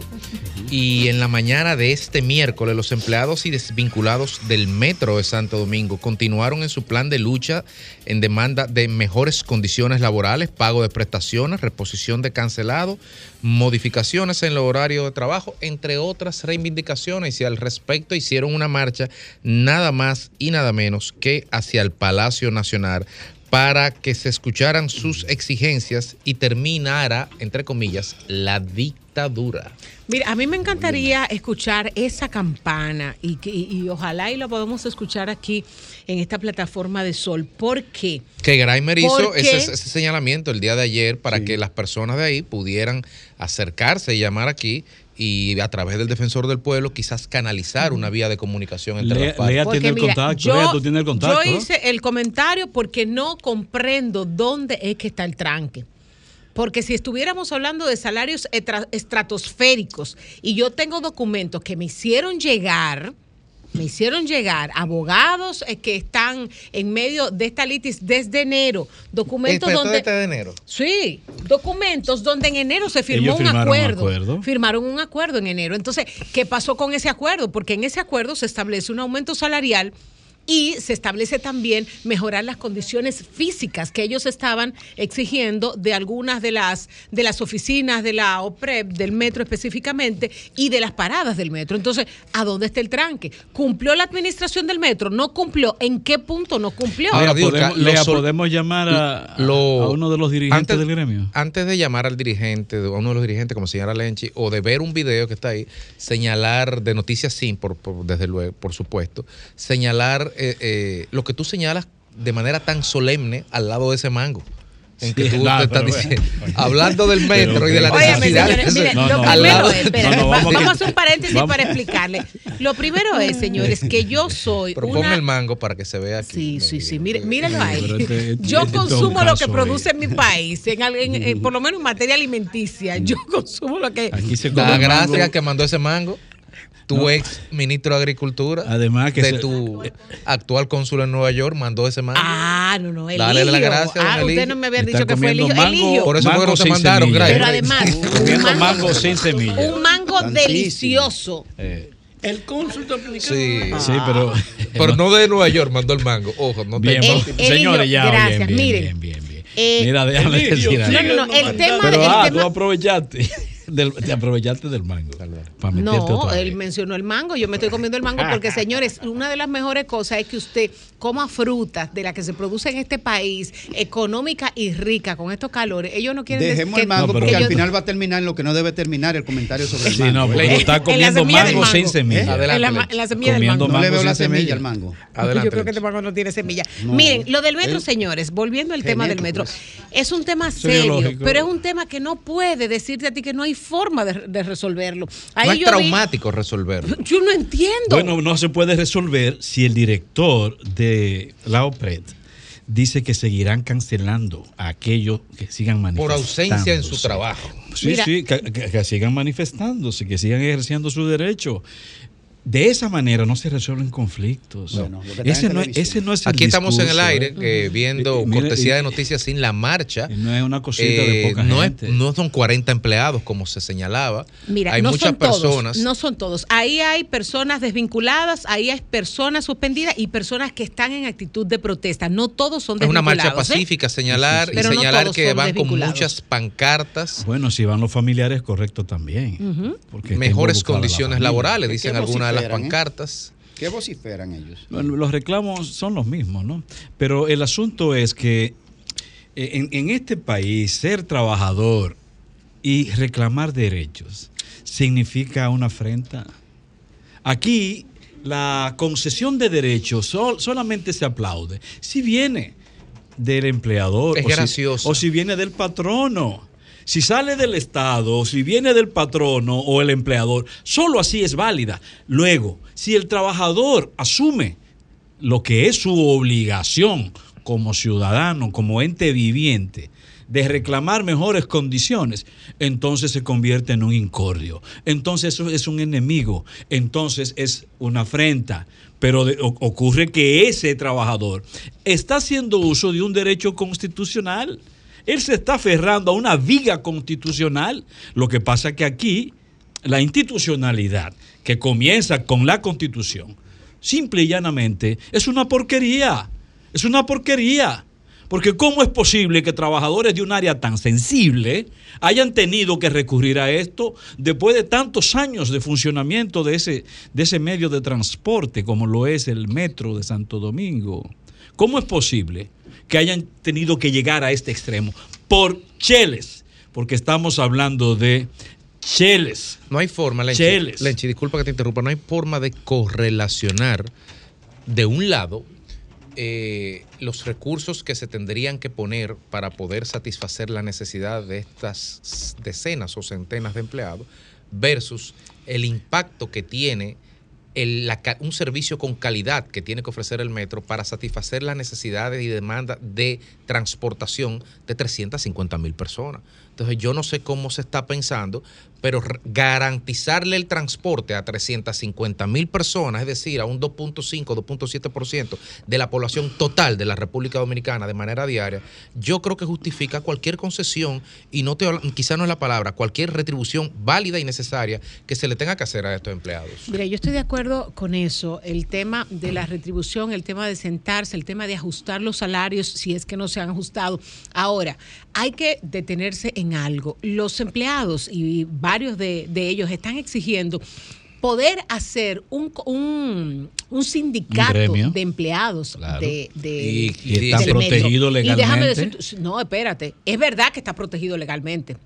Y en la mañana de este miércoles, los empleados y desvinculados del Metro de Santo Domingo continuaron en su plan de lucha en demanda de mejores condiciones laborales, pago de prestaciones, reposición de cancelado, modificaciones en el horario de trabajo, entre otras reivindicaciones. Y al respecto hicieron una marcha nada más y nada menos que hacia el Palacio Nacional para que se escucharan sus exigencias y terminara, entre comillas, la dictadura. Mira, a mí me encantaría escuchar esa campana y, que- y- y ojalá y lo podamos escuchar aquí en esta plataforma de Sol. ¿Por qué? Que Grimer hizo ese, ese señalamiento el día de ayer para que las personas de ahí pudieran acercarse y llamar aquí y a través del defensor del pueblo quizás canalizar una vía de comunicación entre Lea- las partes. Lea tiene el mira, contacto, Lea, tú tienes el contacto, Yo ¿no? hice el comentario porque no comprendo dónde es que está el tranque. Porque si estuviéramos hablando de salarios estratosféricos y yo tengo documentos que me hicieron llegar, me hicieron llegar abogados eh, que están en medio de esta litis desde enero, documentos Esto donde... este de enero. Sí, documentos donde en enero se firmó Ellos un firmaron un acuerdo. acuerdo. Firmaron un acuerdo en enero. Entonces, ¿qué pasó con ese acuerdo? Porque en ese acuerdo se establece un aumento salarial y se establece también mejorar las condiciones físicas que ellos estaban exigiendo de algunas de las de las oficinas de la OPREP, del metro específicamente, y de las paradas del metro. Entonces, ¿a dónde está el tranque? ¿Cumplió la administración del metro? ¿No cumplió? ¿En qué punto no cumplió? Ahora, podemos, lo Lea, podemos llamar a, a- Lo- a uno de los dirigentes antes- del gremio. Antes de llamar al dirigente, a uno de los dirigentes, como señala Lenchi, o de ver un video que está ahí, señalar de Noticias Sin, por, por- desde luego, por supuesto, señalar eh, eh, lo que tú señalas de manera tan solemne al lado de ese mango. En que Sí, tú no, te estás diciendo, bueno. hablando del metro Pero y de la necesidad señores, ese- miren, No, lo no, primero es, espera, vamos a hacer un paréntesis vamos. para explicarle. Lo primero es, señores, que yo soy Pero ponme una... el mango para que se vea aquí. Sí, sí, sí, mire, Pero ahí. este- este- Yo este consumo lo que produce en mi país, en, en- en- por lo menos en materia alimenticia. Yo consumo lo que... Aquí se come gracias mango. que mandó ese mango. Tu No. ex ministro de Agricultura, Además que de se- tu actual cónsul en Nueva York, mandó ese mango. Ah, no, no, el Dale las gracias, don Ah, usted Eligio. no me había dicho que fue Eligio. mango, Eligio. Por eso fue que no te mandaron, semilla. Pero además, un Comiendo mango, mango sin semilla. un mango delicioso. Eh, El cónsul dominicano. Sí. Sí, pero. Pero no de Nueva York, mandó el mango. Ojo, no te Bien, El- señores, ya. gracias, bien, bien, miren. bien, bien, bien. Eh, Mira, déjame decir algo. No, no, no, el tema, Pero, el ah, tú tema- aprovechaste. Del- te aprovechaste del mango. Para No, vez. él mencionó el mango. Yo me estoy comiendo el mango porque, señores, una de las mejores cosas es que usted coma frutas de las que se produce en este país, económica y rica con estos calores. Ellos no quieren Dejemos que- el mango que porque al final va a terminar en lo que no debe terminar el comentario sobre el Sí, mango. no, porque ¿eh? está comiendo semilla del mango sin mango. semilla. ¿Eh? En la ma- en la semilla del mango. No le veo la semilla al mango. yo creo que este mango no tiene semilla. No. Miren, lo del metro, Es señores, volviendo al tema del metro, es un tema serio, pero es un tema que no puede decirte a ti que no hay forma de, de resolverlo. Ahí no es yo vi- traumático resolverlo. yo no entiendo. Bueno, no se puede resolver si el director de la OPRED dice que seguirán cancelando a aquellos que sigan Por manifestando. ausencia en su trabajo. Sí, Mira. sí, que, que- que sigan manifestándose, que sigan ejerciendo su derecho. De esa manera no se resuelven conflictos. Bueno, que ese, no, es- ese no es el Aquí estamos en el aire ¿eh? eh, viendo Y- y mire, cortesía y- de noticias sin la marcha. no es una cosita de Eh, poca no, gente. Es, no son 40 empleados como se señalaba. Mira, hay no muchas son todos, personas. no son todos. Ahí hay personas desvinculadas, ahí hay personas suspendidas y personas que están en actitud de protesta. No todos son es una desvinculados. marcha ¿eh? pacífica, señalar y señalar que van con desvinculados. muchas pancartas, Bueno, si van los familiares, correcto también. Porque mejores la condiciones familia. laborales, ¿Qué dicen algunas de las eh? pancartas. ¿Qué vociferan ellos? Bueno, los reclamos son los mismos, ¿no? Pero el asunto es que eh, en, en este país ser trabajador y reclamar derechos significa una afrenta. Aquí la concesión de derechos sol- solamente se aplaude si viene del empleador Es o si- o si viene del patrono. Si sale del Estado, si viene del patrono o el empleador, solo así es válida. Luego, si el trabajador asume lo que es su obligación como ciudadano, como ente viviente, de reclamar mejores condiciones, entonces se convierte en un incordio. Entonces eso es un enemigo, entonces es una afrenta. Pero ocurre que ese trabajador está haciendo uso de un derecho constitucional. Él se está aferrando a una viga constitucional. Lo que pasa que aquí la institucionalidad que comienza con la constitución, simple y llanamente, es una porquería. Es una porquería. Porque ¿cómo es posible que trabajadores de un área tan sensible hayan tenido que recurrir a esto después de tantos años de funcionamiento de ese, de ese medio de transporte como lo es el metro de Santo Domingo? ¿Cómo es posible que hayan tenido que llegar a este extremo? Por cheles, porque estamos hablando de cheles. No hay forma, Lenchi, Cheles. Lenchi, disculpa que te interrumpa, no hay forma de correlacionar de un lado eh, los recursos que se tendrían que poner para poder satisfacer la necesidad de estas decenas o centenas de empleados versus el impacto que tiene un servicio con calidad que tiene que ofrecer el metro para satisfacer las necesidades y demandas de transportación de 350 mil personas. Entonces yo no sé cómo se está pensando, pero garantizarle el transporte a 350 mil personas, es decir, a un 2.5, 2.7% de la población total de la República Dominicana de manera diaria, yo creo que justifica cualquier concesión y no te quizá no es la palabra, cualquier retribución válida y necesaria que se le tenga que hacer a estos empleados. Mira, yo estoy de acuerdo con eso. El tema de la retribución, el tema de sentarse, el tema de ajustar los salarios, si es que no se han ajustado. Ahora, hay que detenerse en algo. Los empleados y varios de, de ellos están exigiendo poder hacer un, un, un sindicato de empleados Claro. de, de- Y- y están del metro. protegidos Y déjame legalmente. decir, no, espérate, es verdad que está protegido legalmente.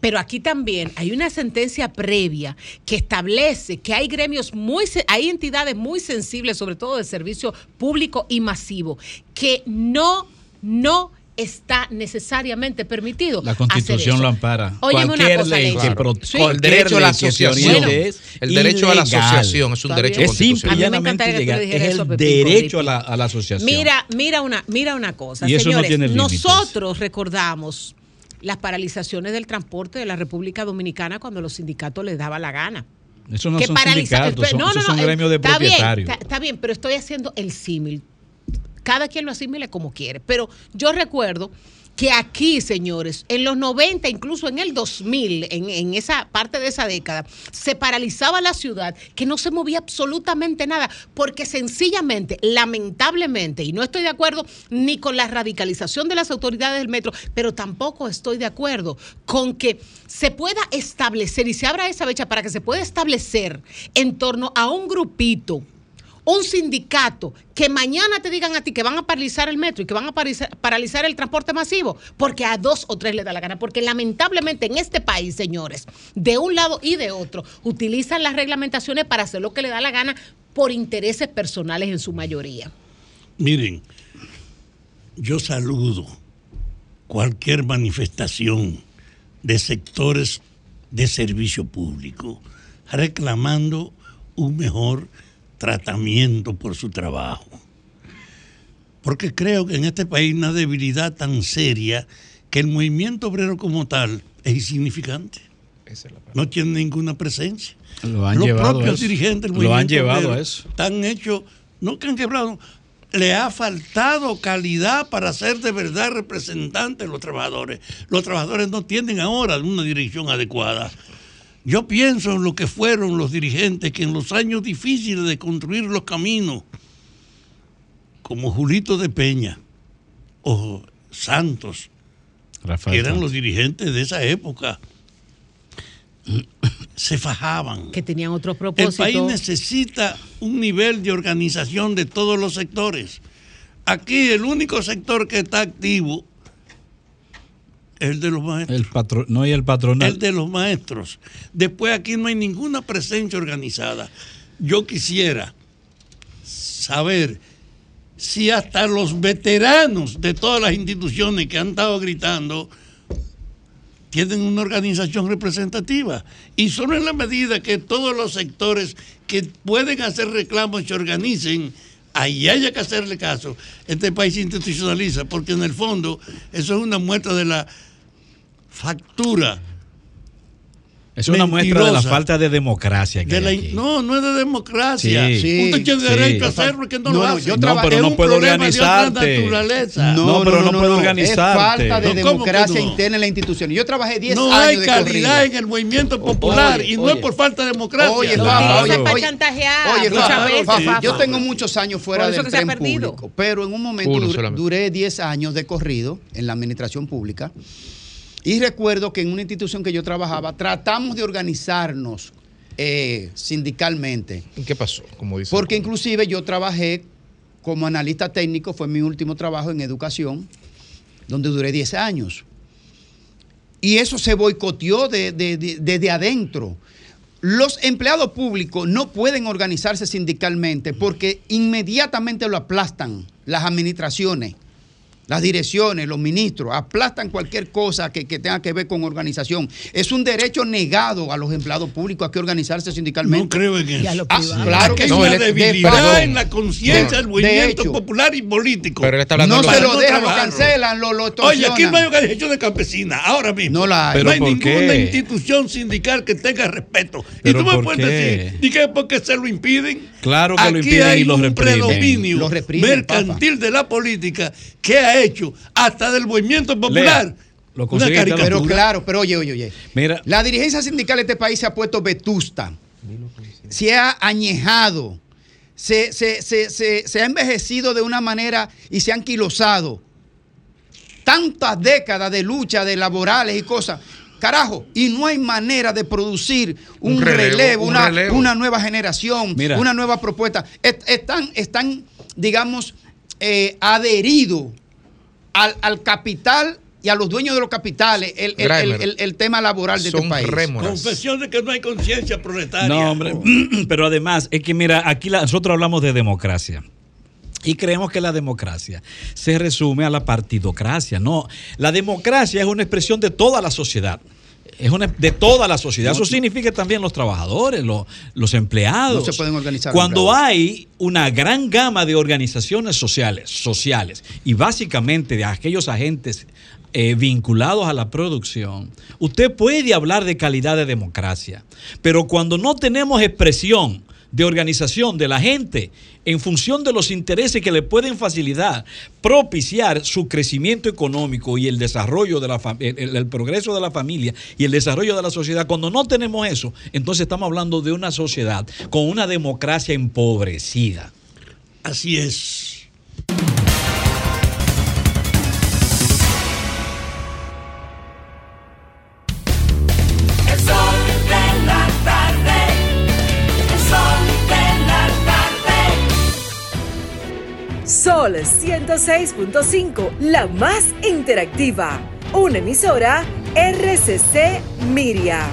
Pero aquí también hay una sentencia previa que establece que hay gremios muy, se- hay entidades muy sensibles, sobre todo de servicio público y masivo, que no, no está necesariamente permitido. La constitución lo ampara. Óyeme una Cualquier cosa, ley que Sí. cualquier El derecho a la asociación. es El derecho a la asociación es un derecho. Es constitucional. A mí me que tú llegar. dijeras Es eso, el Pepín, derecho a la, a la asociación. Mira, mira una, mira una cosa. Y eso no Señores, tiene nosotros recordamos las paralizaciones del transporte de la República Dominicana cuando los sindicatos les daba la gana. Eso no que son paraliza- sindicatos, son, no, no, esos no, son eh, gremios de está bien, propietarios. está, está bien, pero estoy haciendo el símil. Cada quien lo asimile como quiere. Pero yo recuerdo que aquí, señores, en los 90, incluso en el 2000, en, en esa parte de esa década, se paralizaba la ciudad, que no se movía absolutamente nada, porque sencillamente, lamentablemente, y no estoy de acuerdo ni con la radicalización de las autoridades del metro, pero tampoco estoy de acuerdo con que se pueda establecer y se abra esa brecha para que se pueda establecer en torno a un grupito un sindicato que mañana te digan a ti que van a paralizar el metro y que van a paralizar, el transporte masivo, porque a dos o tres le da la gana, porque lamentablemente en este país, señores, de un lado y de otro, utilizan las reglamentaciones para hacer lo que le da la gana por intereses personales en su mayoría. Miren, yo saludo cualquier manifestación de sectores de servicio público reclamando un mejor tratamiento por su trabajo. Porque creo que en este país hay una debilidad tan seria que el movimiento obrero como tal es insignificante. No tiene ninguna presencia. Lo han Los llevado propios eso. dirigentes del Lo han llevado obrero a eso. Están hechos, no que han quebrado, le ha faltado calidad para ser de verdad representantes de los trabajadores. Los trabajadores no tienen ahora una dirección adecuada. Yo pienso en lo que fueron los dirigentes que en los años difíciles de construir los caminos, como Julito de Peña o Santos, Rafael que eran Santos. los dirigentes de esa época, se fajaban. Que tenían otros El país propósitos. necesita un nivel de organización de todos los sectores. Aquí el único sector que está activo es el de los maestros. El patro- no hay el patronal. El de los maestros. Después aquí no hay ninguna presencia organizada. Yo quisiera saber si hasta los veteranos de todas las instituciones que han estado gritando tienen una organización representativa. Y solo en la medida que todos los sectores que pueden hacer reclamos se organicen, ahí haya que hacerle caso, este país se institucionaliza, porque en el fondo eso es una muestra de la factura. Es una muestra de la falta de democracia que de hay la- aquí. no, no es de democracia. Sí, Usted tiene sí. derecho a hacerlo y que no, No, lo no, hace. yo No, pero no otra organizarte. naturaleza. No, pero no puede organizarte. Es falta de No, ¿cómo que democracia no? interna en la institución. Yo trabajé 10 No años hay de calidad corrido. en el movimiento popular Oye, y no oye. es por falta de democracia. Oye, utilizan oye, oye. chantajear Oye, muchas Fafa, veces, Fafa, Fafa. yo tengo muchos años fuera del tren público, pero en un momento duré 10 años de corrido en la administración pública y recuerdo que en una institución que yo trabajaba tratamos de organizarnos eh, sindicalmente. ¿Y qué pasó? Como dice. Porque inclusive yo trabajé como analista técnico, fue mi último trabajo en educación, donde duré 10 años. Y eso se boicoteó de- de- de- desde adentro. Los empleados públicos no pueden organizarse sindicalmente porque inmediatamente lo aplastan las administraciones, las direcciones, los ministros, aplastan cualquier cosa que, que tenga que ver con organización. Es un derecho negado a los empleados públicos a que organizarse sindicalmente. No creo en eso. Ah, claro que hay no, una de- de- debilidad en la conciencia De- del de movimiento hecho. popular y político. Pero él está hablando No de se los- lo dejan, lo cancelan, lo, lo Oye, aquí no hay organización de campesinas, ahora mismo. No la hay. No ¿Pero hay por ninguna qué? institución sindical que tenga respeto. Y ¿Pero tú me puedes qué? decir, ¿y qué? ¿Por qué se lo impiden? Claro que lo Aquí impiden hay y lo un reprimen. predominio reprimen, mercantil de la política que ha hecho hasta del movimiento popular lo una caricatura. Pero claro, pero oye, oye, oye. Mira, La dirigencia sindical de este país se ha puesto vetusta, se ha añejado, se, se- se- se- se ha envejecido de una manera y se ha anquilosado. Tantas décadas de lucha, de laborales y cosas. Carajo, y no hay manera de producir un, Un relevo, relevo, un una, relevo. una nueva generación, Mira. una nueva propuesta. Est- Están, están digamos, eh, adheridos al, al capital y a los dueños de los capitales el, el- el- Grimer. el- el tema laboral de este Son país. rémoras. Confesión de que no hay conciencia proletaria. No, hombre, pero además es que mira, aquí la- nosotros hablamos de democracia. Y creemos que la democracia se resume a la partidocracia. No, la democracia es una expresión de toda la sociedad. Es una, de toda la sociedad. Eso significa también los trabajadores, los, los empleados. No se pueden organizar. Cuando empleados. hay una gran gama de organizaciones sociales, sociales y básicamente de aquellos agentes eh, vinculados a la producción, usted puede hablar de calidad de democracia, pero cuando no tenemos expresión de organización de la gente en función de los intereses que le pueden facilitar, propiciar su crecimiento económico y el desarrollo de la progreso de la familia y el desarrollo de la sociedad. Cuando no tenemos eso, entonces estamos hablando de una sociedad con una democracia empobrecida. Así es. Sol 106.5, la más interactiva. Una emisora RCC Miria.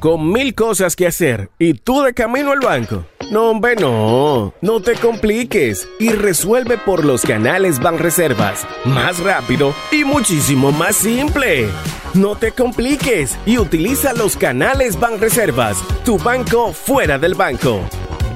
Con mil cosas que hacer y tú de camino al banco. No, hombre, no. No te compliques y resuelve por los canales Banreservas. Más rápido y muchísimo más simple. No te compliques y utiliza los canales Banreservas. Tu banco fuera del banco.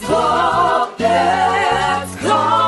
Talk, let's.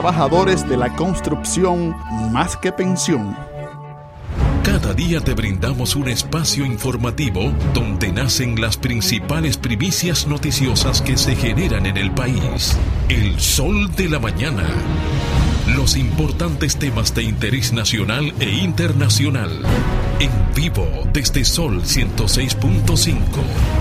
de la construcción más que pensión. Cada día te brindamos un espacio informativo donde nacen las principales primicias noticiosas que se generan en el país. El sol de la mañana. Los importantes temas de interés nacional e internacional. En vivo desde Sol 106.5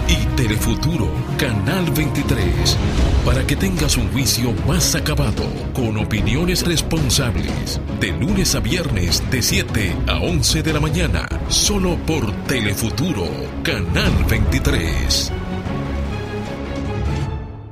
y Telefuturo, Canal 23. Para que tengas un juicio más acabado, con opiniones responsables. De lunes a viernes, de 7 a 11 de la mañana. Solo por Telefuturo, Canal 23.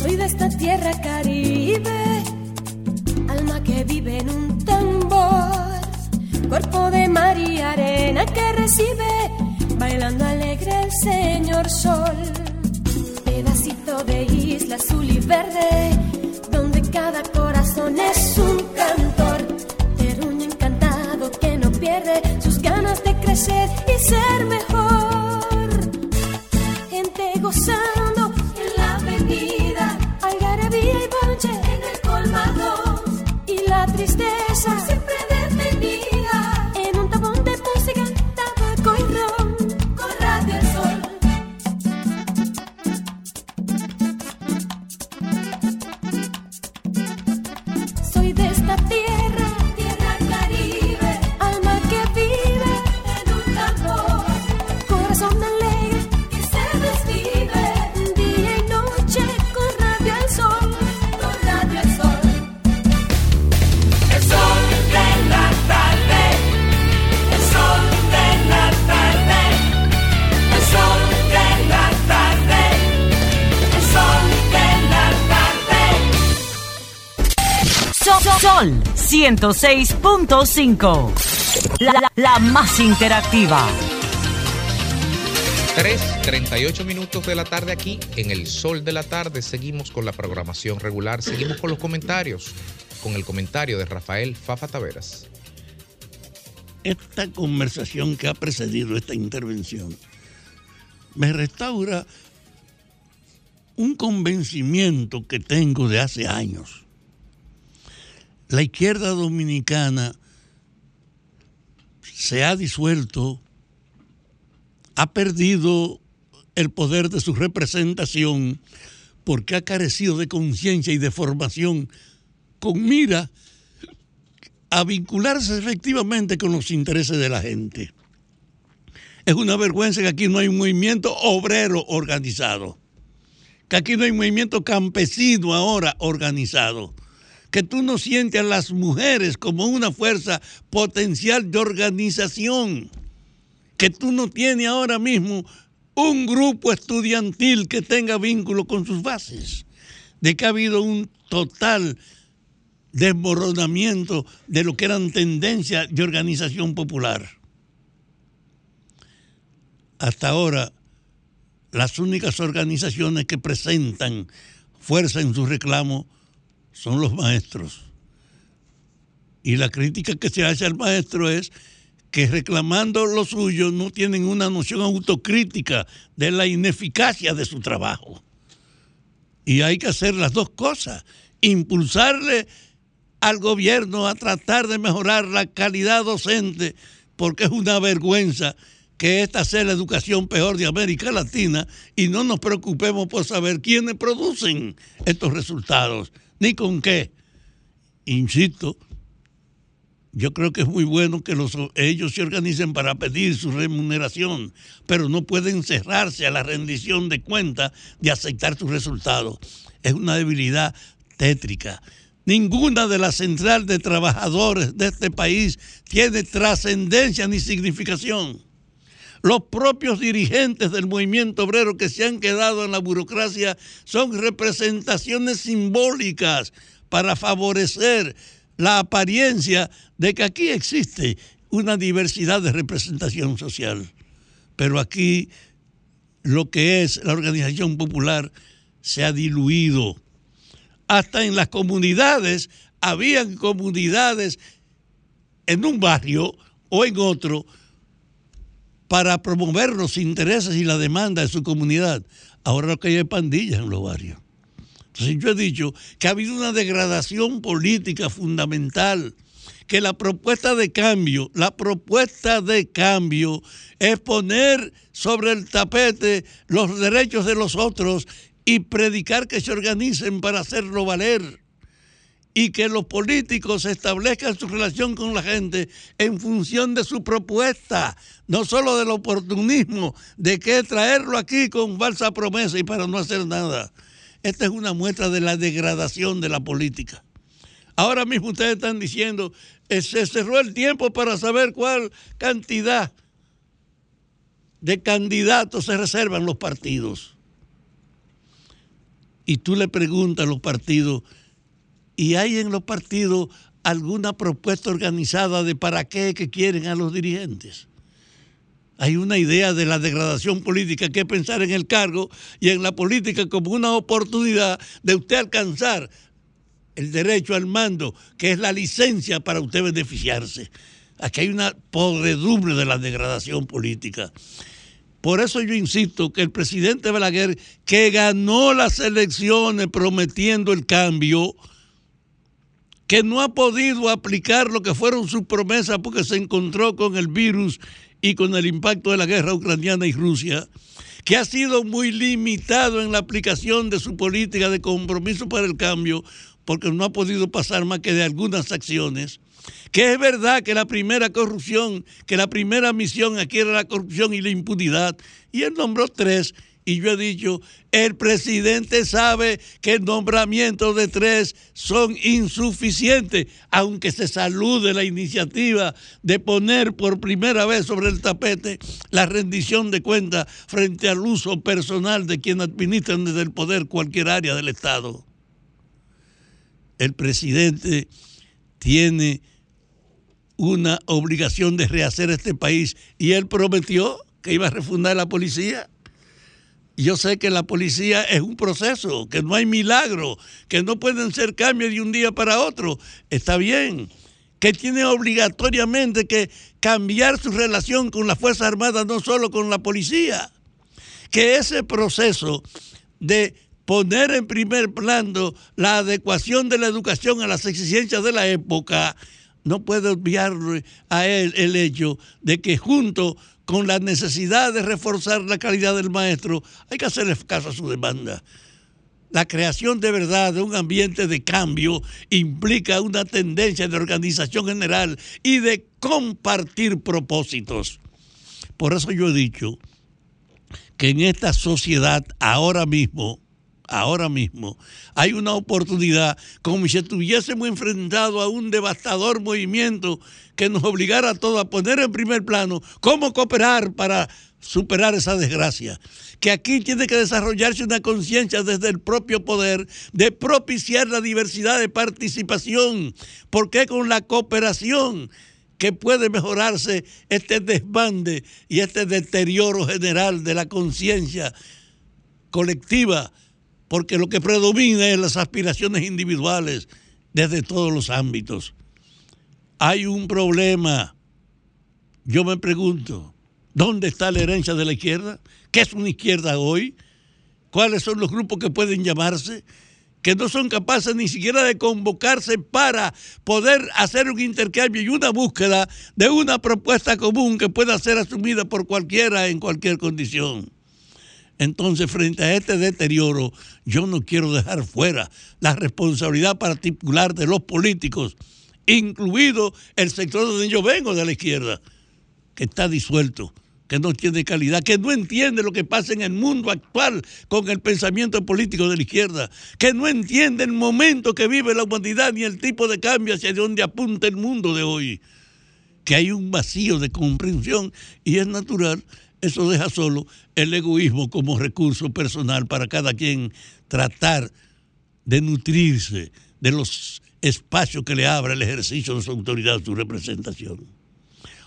Soy de esta tierra caribe, alma que vive en un tambor, cuerpo de mar y arena que recibe, bailando alegre el señor sol. Pedacito de isla azul y verde, donde cada corazón es un cantor, terruño encantado que no pierde sus ganas de crecer y ser mejor. Gente gozando 106.5. La, la- la más interactiva. 3.38 minutos de la tarde aquí en el sol de la tarde. Seguimos con la programación regular. Seguimos con los comentarios. Con el comentario de Rafael Fafa Taveras. esta conversación que ha precedido esta intervención me restaura un convencimiento que tengo de hace años. La izquierda dominicana se ha disuelto, ha perdido el poder de su representación porque ha carecido de conciencia y de formación con mira a vincularse efectivamente con los intereses de la gente. Es una vergüenza que aquí no hay un movimiento obrero organizado, que aquí no hay un movimiento campesino ahora organizado, que tú no sientes a las mujeres como una fuerza potencial de organización, que tú no tienes ahora mismo un grupo estudiantil que tenga vínculo con sus bases, de que ha habido un total desmoronamiento de lo que eran tendencias de organización popular. Hasta ahora, las únicas organizaciones que presentan fuerza en su reclamo son los maestros. Y la crítica que se hace al maestro es que reclamando lo suyo no tienen una noción autocrítica de la ineficacia de su trabajo. Y hay que hacer las dos cosas, impulsarle al gobierno a tratar de mejorar la calidad docente, porque es una vergüenza que esta sea la educación peor de América Latina y no nos preocupemos por saber quiénes producen estos resultados, ni con qué. Insisto, yo creo que es muy bueno que los, ellos se organicen para pedir su remuneración, pero no pueden cerrarse a la rendición de cuentas de aceptar sus resultados. Es una debilidad tétrica. Ninguna de las centrales de trabajadores de este país tiene trascendencia ni significación. Los propios dirigentes del movimiento obrero que se han quedado en la burocracia son representaciones simbólicas para favorecer la apariencia de que aquí existe una diversidad de representación social. Pero aquí lo que es la organización popular se ha diluido. Hasta en las comunidades, habían comunidades en un barrio o en otro para promover los intereses y la demanda de su comunidad. Ahora lo que hay es pandillas en los barrios. Entonces yo he dicho que ha habido una degradación política fundamental, que la propuesta de cambio, la propuesta de cambio es poner sobre el tapete los derechos de los otros y predicar que se organicen para hacerlo valer y que los políticos establezcan su relación con la gente en función de su propuesta, no solo del oportunismo de que traerlo aquí con falsa promesa y para no hacer nada. Esta es una muestra de la degradación de la política. Ahora mismo ustedes están diciendo, eh, se cerró el tiempo para saber cuál cantidad de candidatos se reservan los partidos. Y tú le preguntas a los partidos, ¿y hay en los partidos alguna propuesta organizada de para qué que quieren a los dirigentes? Hay una idea de la degradación política que es pensar en el cargo y en la política como una oportunidad de usted alcanzar el derecho al mando, que es la licencia para usted beneficiarse. Aquí hay una podredumbre de la degradación política. Por eso yo insisto que el presidente Balaguer, que ganó las elecciones prometiendo el cambio, que no ha podido aplicar lo que fueron sus promesas porque se encontró con el virus y con el impacto de la guerra ucraniana y Rusia, que ha sido muy limitado en la aplicación de su política de compromiso para el cambio, porque no ha podido pasar más que de algunas acciones, que es verdad que la primera corrupción, que la primera misión aquí era la corrupción y la impunidad, y él nombró tres, y yo he dicho, el presidente sabe que el nombramiento de tres son insuficientes, aunque se salude la iniciativa de poner por primera vez sobre el tapete la rendición de cuentas frente al uso personal de quien administran desde el poder cualquier área del Estado. El presidente tiene una obligación de rehacer este país y él prometió que iba a refundar la policía. Yo sé que la policía es un proceso, que no hay milagro, que no pueden ser cambios de un día para otro. Está bien. Que tiene obligatoriamente que cambiar su relación con las Fuerzas Armadas, no solo con la policía. Que ese proceso de poner en primer plano la adecuación de la educación a las exigencias de la época, no puede obviar a él el hecho de que junto con la necesidad de reforzar la calidad del maestro, hay que hacerle caso a su demanda. La creación de verdad de un ambiente de cambio implica una tendencia de organización general y de compartir propósitos. Por eso yo he dicho que en esta sociedad ahora mismo, ahora mismo, hay una oportunidad como si estuviésemos enfrentados a un devastador movimiento que nos obligara a todos a poner en primer plano cómo cooperar para superar esa desgracia. Que aquí tiene que desarrollarse una conciencia desde el propio poder de propiciar la diversidad de participación, porque con la cooperación que puede mejorarse este desbande y este deterioro general de la conciencia colectiva, porque lo que predomina es las aspiraciones individuales desde todos los ámbitos. Hay un problema. Yo me pregunto, ¿dónde está la herencia de la izquierda? ¿Qué es una izquierda hoy? ¿Cuáles son los grupos que pueden llamarse? que no son capaces ni siquiera de convocarse para poder hacer un intercambio y una búsqueda de una propuesta común que pueda ser asumida por cualquiera en cualquier condición. Entonces, frente a este deterioro, yo no quiero dejar fuera la responsabilidad particular de los políticos, incluido el sector donde yo vengo de la izquierda, que está disuelto, que no tiene calidad, que no entiende lo que pasa en el mundo actual con el pensamiento político de la izquierda, que no entiende el momento que vive la humanidad ni el tipo de cambio hacia donde apunta el mundo de hoy, que hay un vacío de comprensión y es natural, eso deja solo el egoísmo como recurso personal para cada quien tratar de nutrirse de los espacios que le abra el ejercicio de su autoridad, su representación.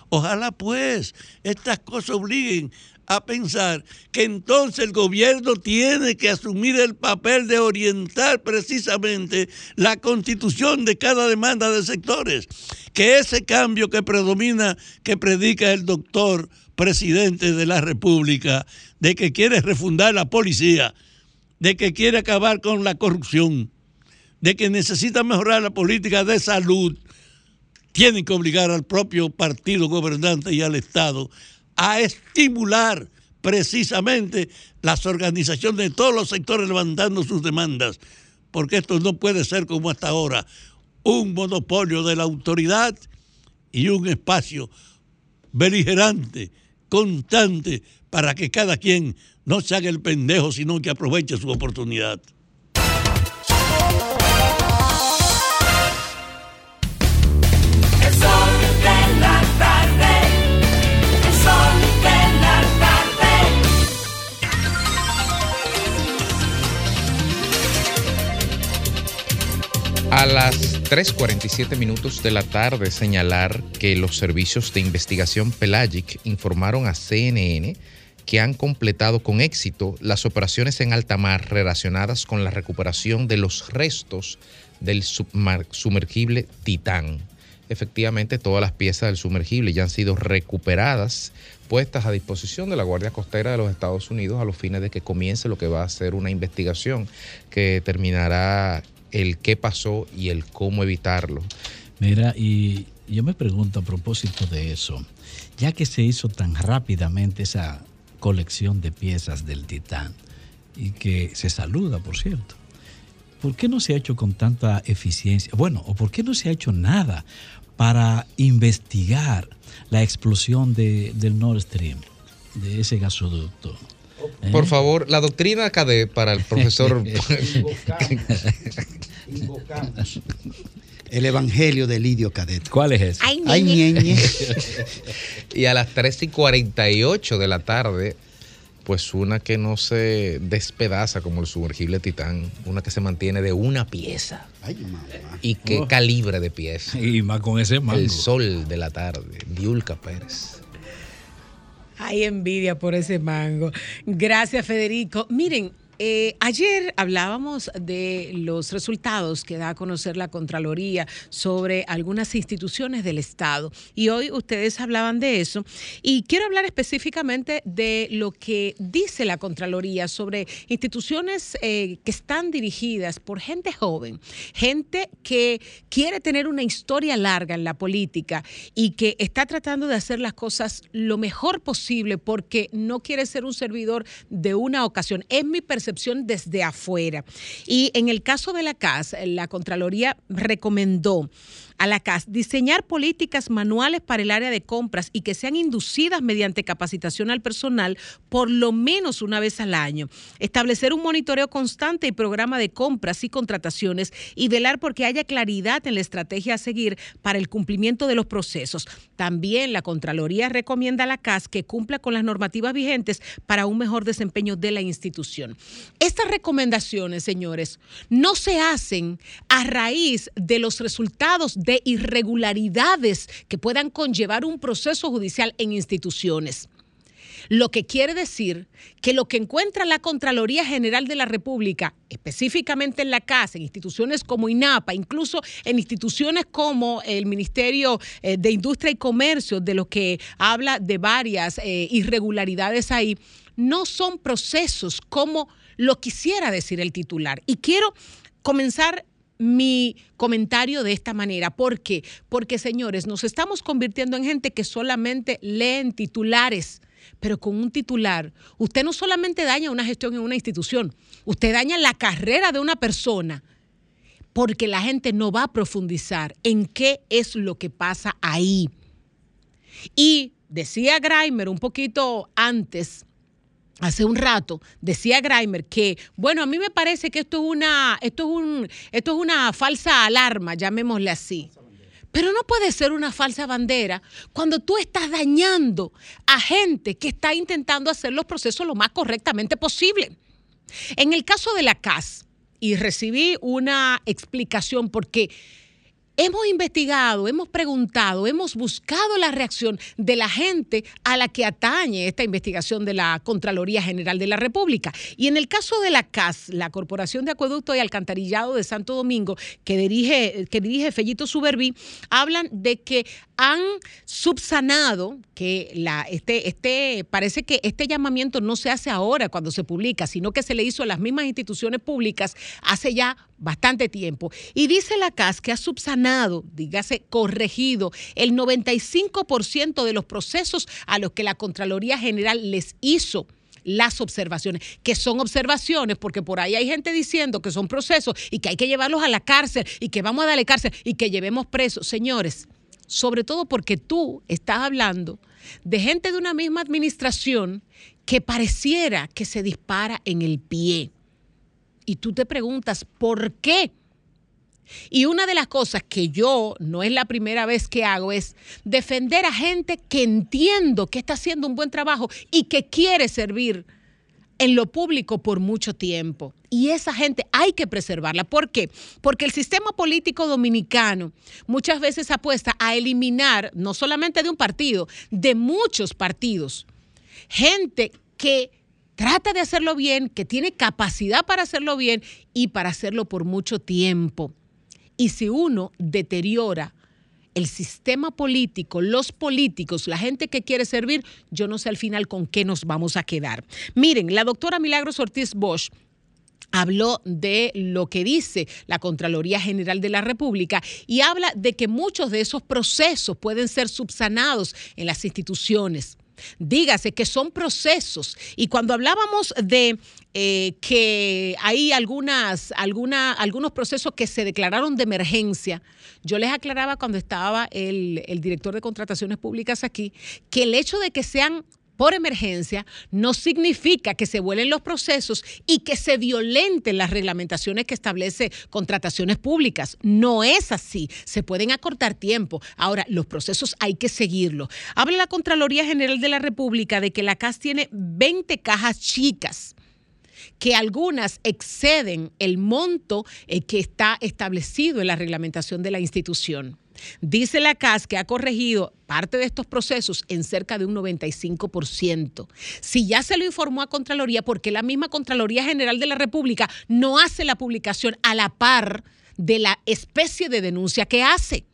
Ojalá pues estas cosas obliguen a pensar que entonces el gobierno tiene que asumir el papel de orientar precisamente la constitución de cada demanda de sectores, que ese cambio que predomina, que predica el doctor presidente de la República, de que quiere refundar la policía, de que quiere acabar con la corrupción, de que necesita mejorar la política de salud, tienen que obligar al propio partido gobernante y al Estado a estimular precisamente las organizaciones de todos los sectores levantando sus demandas, porque esto no puede ser como hasta ahora, un monopolio de la autoridad y un espacio beligerante, constante, para que cada quien no se haga el pendejo, sino que aproveche su oportunidad. El sol de la tarde, el sol de la tarde. A las 3.47 minutos de la tarde señalar que los servicios de investigación Pelagic informaron a CNN que han completado con éxito las operaciones en alta mar relacionadas con la recuperación de los restos del sumergible Titán. Efectivamente, todas las piezas del sumergible ya han sido recuperadas, puestas a disposición de la Guardia Costera de los Estados Unidos a los fines de que comience lo que va a ser una investigación que determinará el qué pasó y el cómo evitarlo. Mira, y yo me pregunto a propósito de eso, ya que se hizo tan rápidamente esa colección de piezas del Titán y que se saluda, por cierto, ¿por qué no se ha hecho con tanta eficiencia? Bueno, ¿o por qué no se ha hecho nada para investigar la explosión de- del Nord Stream, de ese gasoducto? ¿Eh? Por favor, la doctrina KD para el profesor. Invocamos el evangelio de Lidio Cadet. ¿Cuál es ese? Ay, ñeñe. y a las 3 y 48 de la tarde, Pues una que no se despedaza como el sumergible Titán, una que se mantiene de una pieza. Y qué Oh. calibre de pieza. Y más con ese mango. El sol de la tarde, Diulca Pérez. Hay envidia por ese mango. Gracias, Federico. Miren, eh, ayer hablábamos de los resultados que da a conocer la Contraloría sobre algunas instituciones del Estado y hoy ustedes hablaban de eso y quiero hablar específicamente de lo que dice la Contraloría sobre instituciones eh, que están dirigidas por gente joven, gente que quiere tener una historia larga en la política y que está tratando de hacer las cosas lo mejor posible porque no quiere ser un servidor de una ocasión. Es mi percepción desde afuera. Y en el caso de la CAS, la Contraloría recomendó a la CAS diseñar políticas manuales para el área de compras y que sean inducidas mediante capacitación al personal por lo menos una vez al año. Establecer un monitoreo constante y programa de compras y contrataciones y velar porque haya claridad en la estrategia a seguir para el cumplimiento de los procesos. También la Contraloría recomienda a la CAS que cumpla con las normativas vigentes para un mejor desempeño de la institución. Estas recomendaciones, señores, no se hacen a raíz de los resultados de irregularidades que puedan conllevar un proceso judicial en instituciones. Lo que quiere decir que lo que encuentra la Contraloría General de la República, específicamente en la CAS, en instituciones como INAPA, incluso en instituciones como el Ministerio eh, de Industria y Comercio, de lo que habla de varias eh, irregularidades ahí, no son procesos como lo quisiera decir el titular. Y quiero comenzar mi comentario de esta manera. ¿Por qué? Porque, señores, nos estamos convirtiendo en gente que solamente leen titulares. Pero con un titular, usted no solamente daña una gestión en una institución, usted daña la carrera de una persona, porque la gente no va a profundizar en qué es lo que pasa ahí. Y decía Grimer un poquito antes, hace un rato, decía Grimer que, bueno, a mí me parece que esto es una, esto es un, esto es una falsa alarma, llamémosle así. Pero no puede ser una falsa bandera cuando tú estás dañando a gente que está intentando hacer los procesos lo más correctamente posible. En el caso de la CAS, y recibí una explicación porque hemos investigado, hemos preguntado, hemos buscado la reacción de la gente a la que atañe esta investigación de la Contraloría General de la República. Y en el caso de la CAS, la Corporación de Acueducto y Alcantarillado de Santo Domingo, que dirige, que dirige Fellito Suberví, hablan de que han subsanado que la, este, este, parece que este llamamiento no se hace ahora cuando se publica, sino que se le hizo a las mismas instituciones públicas hace ya bastante tiempo. Y dice la CAS que ha subsanado, dígase, corregido el 95% de los procesos a los que la Contraloría General les hizo las observaciones, que son observaciones, porque por ahí hay gente diciendo que son procesos y que hay que llevarlos a la cárcel y que vamos a darle cárcel y que llevemos presos. Señores, sobre todo porque tú estás hablando de gente de una misma administración que pareciera que se dispara en el pie. Y tú te preguntas, ¿por qué? Y una de las cosas que yo no es la primera vez que hago es defender a gente que entiendo que está haciendo un buen trabajo y que quiere servir en lo público por mucho tiempo. Y esa gente hay que preservarla. ¿Por qué? Porque el sistema político dominicano muchas veces apuesta a eliminar, no solamente de un partido, de muchos partidos, gente que trata de hacerlo bien, que tiene capacidad para hacerlo bien y para hacerlo por mucho tiempo. Y si uno deteriora el sistema político, los políticos, la gente que quiere servir, yo no sé al final con qué nos vamos a quedar. Miren, la doctora Milagros Ortiz Bosch habló de lo que dice la Contraloría General de la República y habla de que muchos de esos procesos pueden ser subsanados en las instituciones. Dígase que son procesos. Y cuando hablábamos de eh, que hay algunas, alguna, algunos procesos que se declararon de emergencia, yo les aclaraba cuando estaba el, el director de contrataciones públicas aquí, que el hecho de que sean por emergencia no significa que se vuelen los procesos y que se violenten las reglamentaciones que establece contrataciones públicas. No es así. Se pueden acortar tiempo. Ahora, los procesos hay que seguirlos. Habla la Contraloría General de la República de que la CAS tiene 20 cajas chicas que algunas exceden el monto eh, que está establecido en la reglamentación de la institución. Dice la CAS que ha corregido parte de estos procesos en cerca de un 95%. Si ya se lo informó a Contraloría, porque la misma Contraloría General de la República no hace la publicación a la par de la especie de denuncia que hace.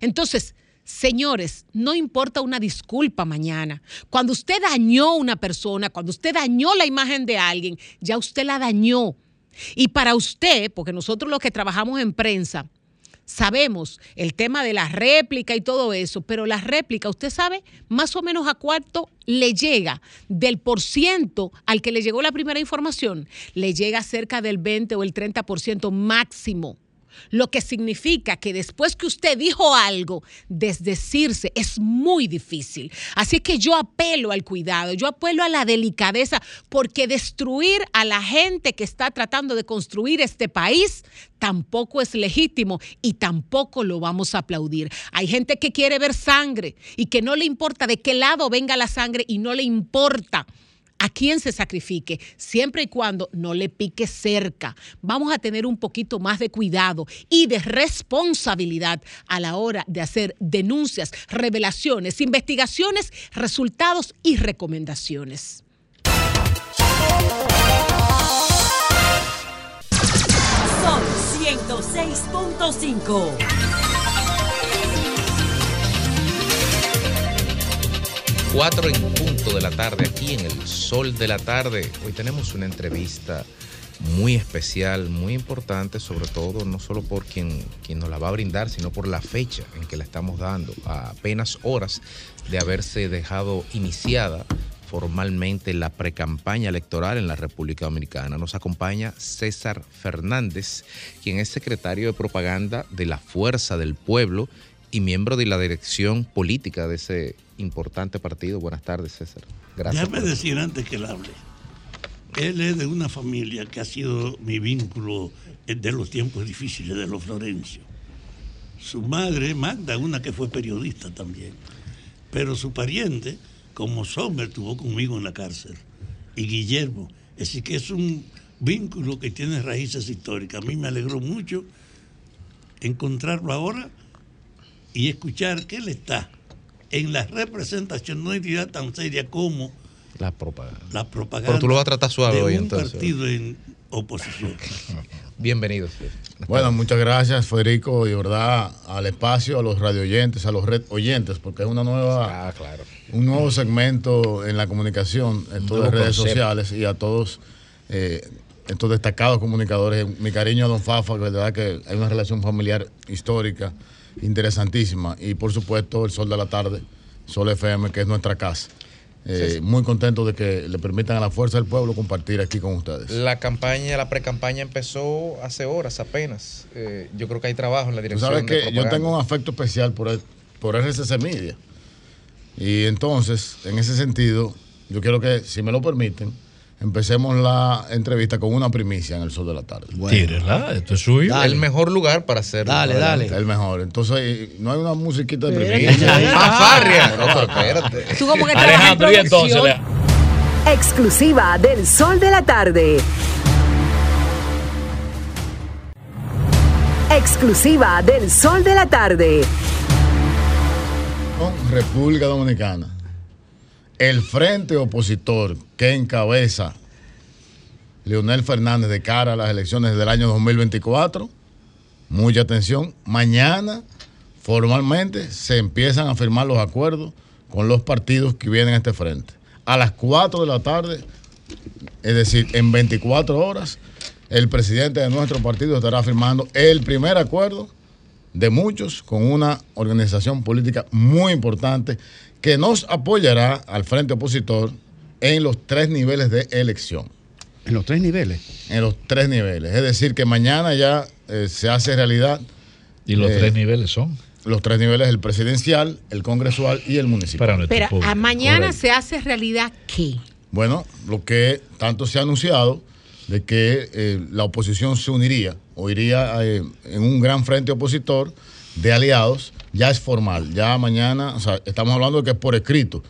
Entonces, Señores, no importa una disculpa mañana. Cuando usted dañó a una persona, cuando usted dañó la imagen de alguien, ya usted la dañó. Y para usted, porque nosotros los que trabajamos en prensa, sabemos el tema de la réplica y todo eso, pero la réplica, usted sabe más o menos a cuánto le llega del por ciento al que le llegó la primera información, le llega cerca del 20 o el 30% máximo. Lo que significa que después que usted dijo algo, desdecirse es muy difícil. Así que yo apelo al cuidado, yo apelo a la delicadeza, porque destruir a la gente que está tratando de construir este país tampoco es legítimo y tampoco lo vamos a aplaudir. Hay gente que quiere ver sangre y que no le importa de qué lado venga la sangre y no le importa a quién se sacrifique, siempre y cuando no le pique cerca. Vamos a tener un poquito más de cuidado y de responsabilidad a la hora de hacer denuncias, revelaciones, investigaciones, resultados y recomendaciones. Son 106.5. Cuatro en punto de la tarde, aquí en el sol de la tarde. Hoy tenemos una entrevista muy especial, muy importante, sobre todo no solo por quien, quien nos la va a brindar, sino por la fecha en que la estamos dando, a apenas horas de haberse dejado iniciada formalmente la precampaña electoral en la República Dominicana. Nos acompaña César Fernández, quien es secretario de propaganda de la Fuerza del Pueblo y miembro de la dirección política de ese importante partido. Buenas tardes, César. Gracias. Déjame decir antes que él hable. Él es de una familia que ha sido mi vínculo de los tiempos difíciles de los Florencio. Su madre, Magda, una que fue periodista también. Pero su pariente, como Sommer, estuvo conmigo en la cárcel. Y Guillermo. Así que es un vínculo que tiene raíces históricas. A mí me alegró mucho encontrarlo ahora y escuchar que él está en la representación, no entidad tan seria como La propaganda. la propaganda. Pero tú lo vas a tratar suave de hoy, un entonces. partido en oposición. Bienvenido. Bueno, muchas gracias, Federico, y de verdad al espacio, a los radio oyentes, a los red oyentes, porque es una nueva, Ah, claro. un nuevo segmento en la comunicación, en todas las redes concepto. sociales y a todos eh, estos destacados comunicadores. Mi cariño a Don Fafa, que de verdad que hay una relación familiar histórica, interesantísima, y por supuesto el Sol de la Tarde, Sol FM, que es nuestra casa. Eh, Sí. Muy contento de que le permitan a la Fuerza del Pueblo compartir aquí con ustedes. La campaña, la precampaña empezó hace horas apenas. Eh, yo creo que hay trabajo en la Tú dirección. sabes de que yo tengo un afecto especial por, el- por RCC Media. Y entonces, en ese sentido, yo quiero que, si me lo permiten, empecemos la entrevista con una primicia en el sol de la tarde. Tírela, esto es suyo. El mejor lugar para hacerlo. Dale, dale. El mejor. Entonces, no hay una musiquita de primicia. Fanfarria. No, pero espérate. Tú como que Alejandro, trabajas y en entonces, producción. Exclusiva del Sol de la Tarde. Exclusiva del Sol de la Tarde. Con República Dominicana. El frente opositor que encabeza Leonel Fernández de cara a las elecciones del año 2024. Mucha atención. Mañana formalmente se empiezan a firmar los acuerdos con los partidos que vienen a este frente. A las 4 de la tarde, es decir, en 24 horas, el presidente de nuestro partido estará firmando el primer acuerdo de muchos con una organización política muy importante que nos apoyará al frente opositor en los tres niveles de elección. ¿En los tres niveles? En los tres niveles. Es decir, que mañana ya eh, se hace realidad. ¿Y los eh, tres niveles son? los tres niveles, el presidencial, el congresual y el municipal. Pero a mañana se hace realidad qué? Bueno, lo que tanto se ha anunciado de que eh, la oposición se uniría o iría eh, en un gran frente opositor de aliados, ya es formal. Ya mañana, o sea, estamos hablando de que es por escrito.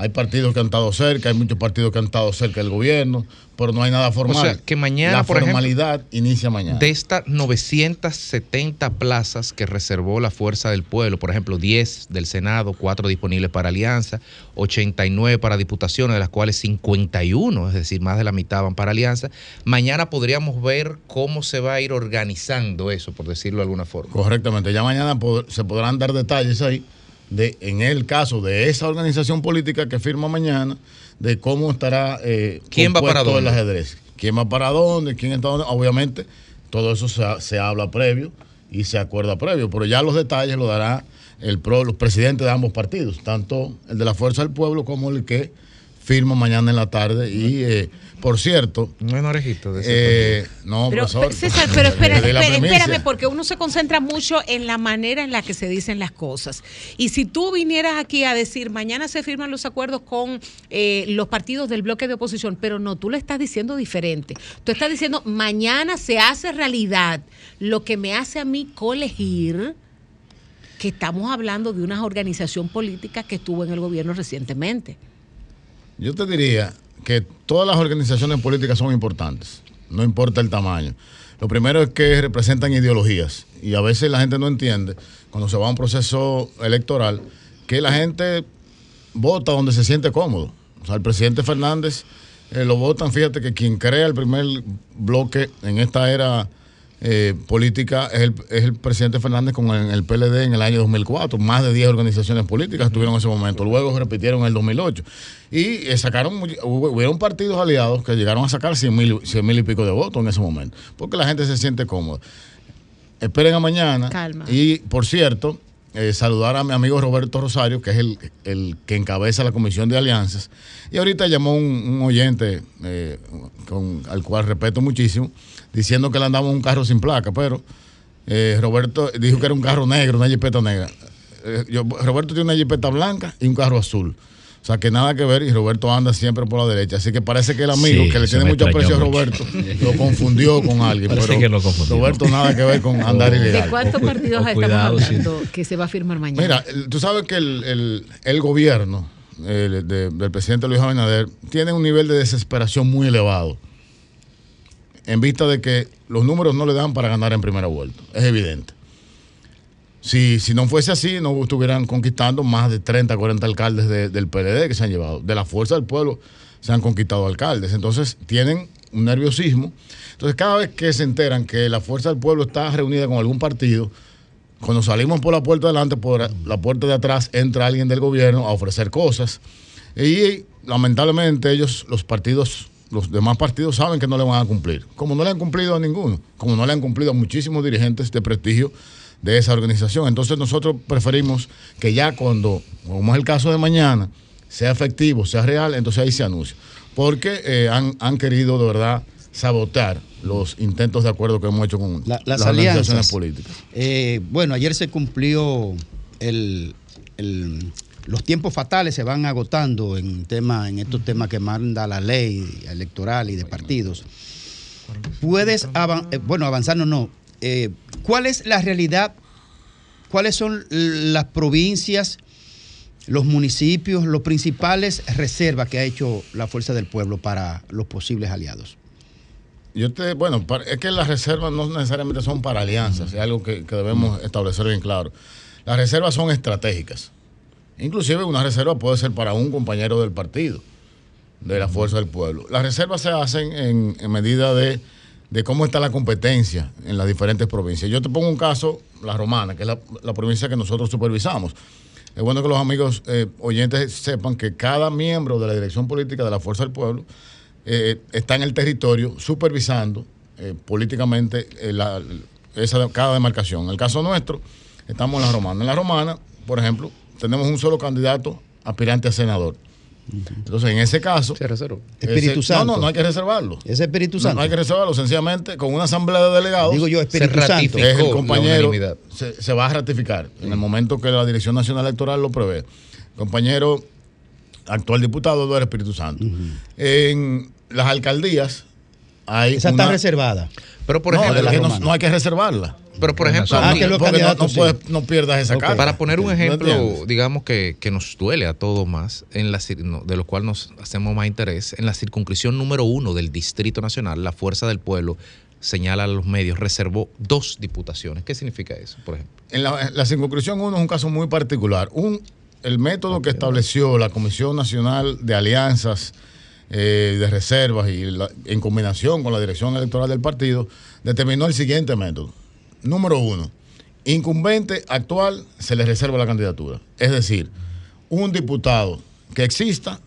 Hay partidos que han estado cerca, hay muchos partidos que han estado cerca del gobierno, pero no hay nada formal. O sea, que mañana, la por ejemplo, formalidad inicia mañana. De estas 970 plazas que reservó la Fuerza del Pueblo, por ejemplo, 10 del Senado, 4 disponibles para Alianza, 89 para diputaciones, de las cuales 51, es decir, más de la mitad van para Alianza. Mañana podríamos ver cómo se va a ir organizando eso, por decirlo de alguna forma. Correctamente, ya mañana se podrán dar detalles ahí de, en el caso de esa organización política que firma mañana, de cómo estará eh, ¿Quién va para el dónde? ajedrez. ¿Quién va para dónde? ¿Quién está dónde? Obviamente, todo eso se, se habla previo y se acuerda previo, pero ya los detalles lo dará el pro, los presidentes de ambos partidos, tanto el de la Fuerza del Pueblo como el que firma mañana en la tarde. Y, eh, por cierto... No hay orejito de ese eh, No, Pero, profesor. César, pero espérate, primicia. espérame, porque uno se concentra mucho en la manera en la que se dicen las cosas. Y si tú vinieras aquí a decir, mañana se firman los acuerdos con eh, los partidos del bloque de oposición, pero no, tú lo estás diciendo diferente. Tú estás diciendo, mañana se hace realidad lo que me hace a mí colegir que estamos hablando de una organización política que estuvo en el gobierno recientemente. Yo te diría que todas las organizaciones políticas son importantes, no importa el tamaño. Lo primero es que representan ideologías y a veces la gente no entiende, cuando se va a un proceso electoral, que la gente vota donde se siente cómodo. O sea, el presidente Fernández eh, lo votan, fíjate que quien crea el primer bloque en esta era eh, política es el, es el presidente Fernández con el, el PLD en el año 2004. Más de 10 organizaciones políticas estuvieron en ese momento. Luego repitieron en el 2008. Y eh, sacaron, hubieron partidos aliados que llegaron a sacar 100 mil, 100 mil y pico de votos en ese momento. Porque la gente se siente cómoda. Esperen a mañana. Calma. Y por cierto, eh, saludar a mi amigo Roberto Rosario, que es el, el que encabeza la comisión de alianzas. Y ahorita llamó un, oyente eh, con, al cual respeto muchísimo, diciendo que le andaba un carro sin placa, pero eh, Roberto dijo que era un carro negro, una jipeta negra. Eh, yo- Roberto tiene una jipeta blanca y un carro azul. O sea, que nada que ver y Roberto anda siempre por la derecha. Así que parece que el amigo, Sí, que le tiene mucho aprecio a Roberto, lo confundió con alguien. Parece pero que lo confundió. Roberto nada que ver con andar ¿De ilegal. cuántos partidos estamos cuidado, sí. hablando que se va a firmar mañana? Mira, tú sabes que el, el- el gobierno el de- del presidente Luis Abinader tiene un nivel de desesperación muy elevado en vista de que los números no le dan para ganar en primera vuelta. Es evidente. Si, si no fuese así, no estuvieran conquistando más de 30, 40 alcaldes de- del PLD que se han llevado. De la fuerza del pueblo se han conquistado alcaldes. Entonces tienen un nerviosismo. Entonces cada vez que se enteran que la fuerza del pueblo está reunida con algún partido, cuando salimos por la puerta de por la puerta de atrás entra alguien del gobierno a ofrecer cosas. Y lamentablemente ellos, los partidos, los demás partidos saben que no le van a cumplir. Como no le han cumplido a ninguno, como no le han cumplido a muchísimos dirigentes de prestigio de esa organización. Entonces nosotros preferimos que ya cuando, como es el caso de mañana, sea efectivo, sea real, entonces ahí se anuncia. Porque eh, han, han querido de verdad sabotear los intentos de acuerdo que hemos hecho con La- las las organizaciones alianzas. políticas. Eh, bueno, ayer se cumplió el, el- los tiempos fatales se van agotando en tema, en estos temas que manda la ley electoral y de partidos. Puedes avan- eh, bueno avanzar no no. Eh, ¿Cuál es la realidad? ¿Cuáles son las provincias, los municipios, los principales reservas que ha hecho la Fuerza del Pueblo para los posibles aliados? Yo te, bueno, es que las reservas no necesariamente son para alianzas, es algo que, que debemos establecer bien claro. Las reservas son estratégicas. Inclusive una reserva puede ser para un compañero del partido, de la fuerza del pueblo. Las reservas se hacen en, en medida de, de cómo está la competencia en las diferentes provincias. Yo te pongo un caso, la romana, que es la, provincia que nosotros supervisamos. Es bueno que los amigos eh, oyentes sepan que cada miembro de la dirección política de la Fuerza del Pueblo eh, está en el territorio supervisando eh, políticamente esa, cada demarcación. En el caso nuestro, estamos en la romana. En la romana, por ejemplo, tenemos un solo candidato aspirante a senador Entonces, en ese caso. Se reservó. Espíritu Santo. No, no, no hay que reservarlo. Ese Espíritu Santo. No, hay que reservarlo. Sencillamente, con una asamblea de delegados. Digo yo, Espíritu se Santo. Es el compañero-. Se, se va a ratificar en el momento que la Dirección Nacional Electoral lo prevé. Compañero actual diputado Eduardo Espíritu Santo. En las alcaldías hay. Esa está reservada. Pero por No, ejemplo, es que no, no hay que reservarla. Pero por ejemplo, Ah, que los no- puedes- no pierdas esa carta. Para poner un ¿No ejemplo, digamos que, que nos duele a todos más, en la, de lo cual nos hacemos más interés, en la circunscripción número uno del Distrito Nacional, la Fuerza del Pueblo señala a los medios, reservó dos diputaciones. ¿Qué significa eso, por ejemplo? En la, la circunscripción 1 es un caso muy particular. Un, el método que estableció la Comisión Nacional de Alianzas eh, de Reservas y la- en combinación con la dirección electoral del partido determinó el siguiente método. Número uno, incumbente actual se le reserva la candidatura. Es decir, un diputado que exista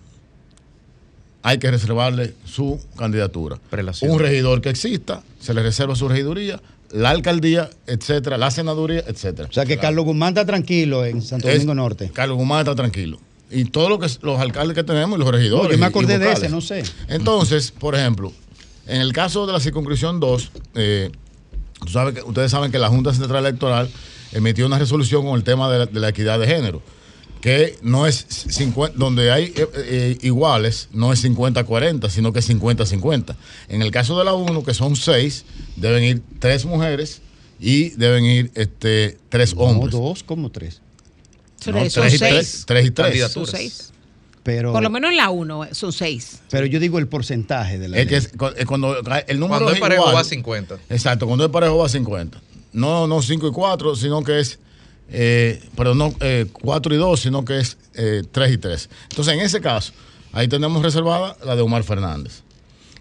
hay que reservarle su candidatura. Prelación. Un regidor que exista se le reserva su regiduría, la alcaldía, etcétera, la senaduría, etcétera. O sea que Carlos Guzmán está tranquilo en Santo Es- Domingo Norte. Carlos Guzmán está tranquilo. Y todos lo que, los alcaldes que tenemos y los regidores. No, yo me acordé de ese, no sé. Entonces, por ejemplo, en el caso de la circunscripción 2, eh, tú sabes que, ustedes saben que la Junta Central Electoral emitió una resolución con el tema de la, de la equidad de género, que no es 50, donde hay eh, eh, iguales, no es 50-40, sino que es 50-50. En el caso de la 1, que son 6, deben ir 3 mujeres y deben ir este, 3 hombres. No, dos como tres. Son- No, son tres y seis. tres, tres y tres. Pero, Por lo menos en la 1 son seis. pero yo digo el porcentaje de la Es que ley. es cu- es cuando el número Cuando es parejo igual. va a 50. Exacto, cuando es parejo va a 50. No, no 5 y 4, sino que es, eh, pero no 4 y 2, sino que es 3 y 3. Entonces, en ese caso, ahí tenemos reservada la de Omar Fernández.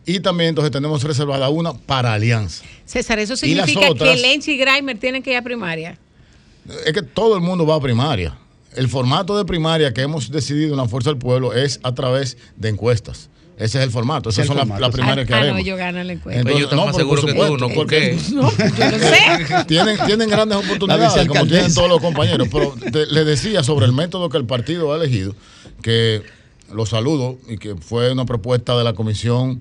Y también entonces tenemos reservada una para Alianza. César, eso significa otras- que Lenchi y Grimer tienen que ir a primaria. Es que todo el mundo va a primaria. El formato de primaria que hemos decidido en la Fuerza del Pueblo es a través de encuestas. Ese es el formato. Esas el son las sí. primarias que Ah, no, haremos. ellos ganan la encuesta. Entonces, Ellos están no, más pero por seguros que tú. ¿no? Porque No, yo no sé. tienen, tienen grandes oportunidades, como tienen todos los compañeros. Pero te- les decía sobre el método que el partido ha elegido, que lo saludo y que fue una propuesta de la Comisión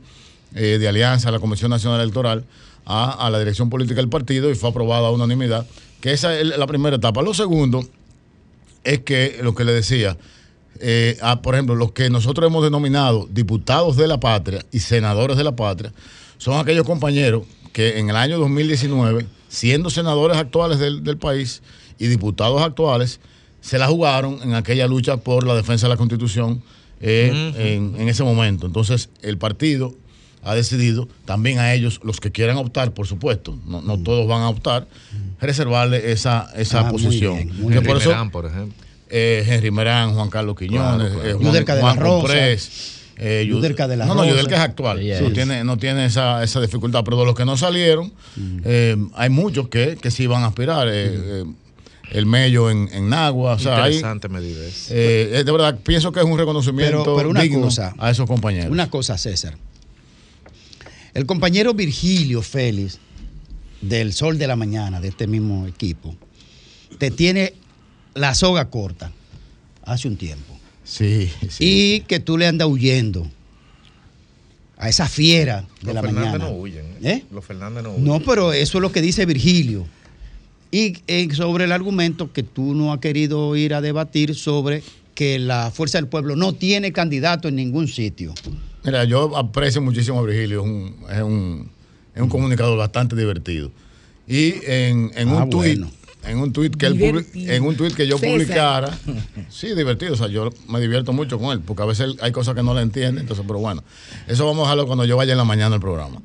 eh, de Alianza, la Comisión Nacional Electoral, a, a la dirección política del partido y fue aprobada a unanimidad, que esa es la primera etapa. Lo segundo es que lo que le decía, eh, a, por ejemplo, los que nosotros hemos denominado diputados de la patria y senadores de la patria, son aquellos compañeros que en el año 2019, siendo senadores actuales del, del país y diputados actuales, se la jugaron en aquella lucha por la defensa de la Constitución eh, en, en ese momento. Entonces, el partido ha decidido, también a ellos, los que quieran optar, por supuesto, no, no todos van a optar, reservarle esa, esa Ah, muy posición. bien, muy Henry por eso- Merán, por ejemplo. eh, Henry Merán, Juan Carlos Quiñones, Claro, claro. eh, Juan, de la Juan Rosa. Comprés, eh, Yudelka de la no, no. Yudelka es actual. No tiene, no tiene esa, esa dificultad. Pero de los que no salieron, eh, hay muchos que, que sí van a aspirar. eh, eh, el Mello en, en Nagua. O sea, hay, Interesante medida esa. eh, eh, de verdad, pienso que es un reconocimiento Pero- pero una digno cosa. a esos compañeros. Una cosa, César. El compañero Virgilio Félix, del Sol de la Mañana, de este mismo equipo, te tiene la soga corta hace un tiempo. Sí, Y que tú le andas huyendo a esa fiera de Los la Fernández mañana. no huyen. ¿Eh? Los Fernández no huyen. No, pero eso es lo que dice Virgilio. Y eh, sobre el argumento que tú no has querido ir a debatir sobre que la Fuerza del Pueblo no tiene candidato en ningún sitio. Mira, yo aprecio muchísimo a Virgilio, es un, es un, es un comunicador bastante divertido. Y en, en Ah, un tuit, en un tuit que él en un tuit que yo César. publicara, sí, divertido, o sea, yo me divierto mucho con él, porque a veces hay cosas que no le entiende, entonces, pero bueno, eso vamos a dejarlo cuando yo vaya en la mañana al programa.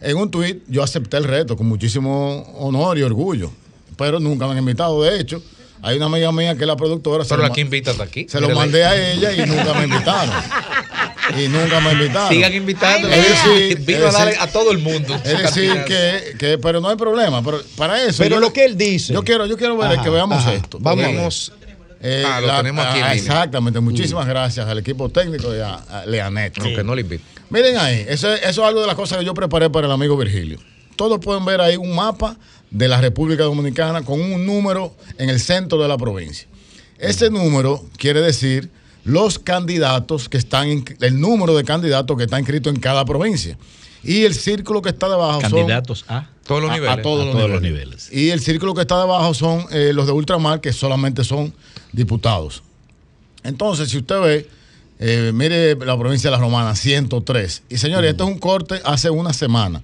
En un tuit yo acepté el reto con muchísimo honor y orgullo, pero nunca me han invitado, de hecho, hay una amiga mía que es la productora, se Pero lo aquí ma- invita hasta aquí. se lo mandé a ella y nunca me invitaron. Y nunca me invitaron. Sigan invitando. Vino a darle decir- a todo el mundo. Es decir, que, que, pero no hay problema. Pero para eso. Pero yo- lo que él dice. Yo quiero, yo quiero ver Ajá, que veamos ajá. esto. Vamos. Eh, Ah, lo tenemos aquí ah. Exactamente. Muchísimas gracias al equipo técnico y a, a Leanet. Aunque no le invito. Miren ahí, eso, es- eso es algo de las cosas que yo preparé para el amigo Virgilio. Todos pueden ver ahí un mapa de la República Dominicana con un número en el centro de la provincia. Ese número quiere decir los candidatos que están, in- el número de candidatos que está inscrito en cada provincia. Y el círculo que está debajo son- Candidatos a todos los niveles. A, todos, A los, todos los niveles. Y el círculo que está debajo son eh, los de ultramar, que solamente son diputados. Entonces, si usted ve, eh, mire la provincia de La Romana, 103. Y señores, esto es un corte hace una semana.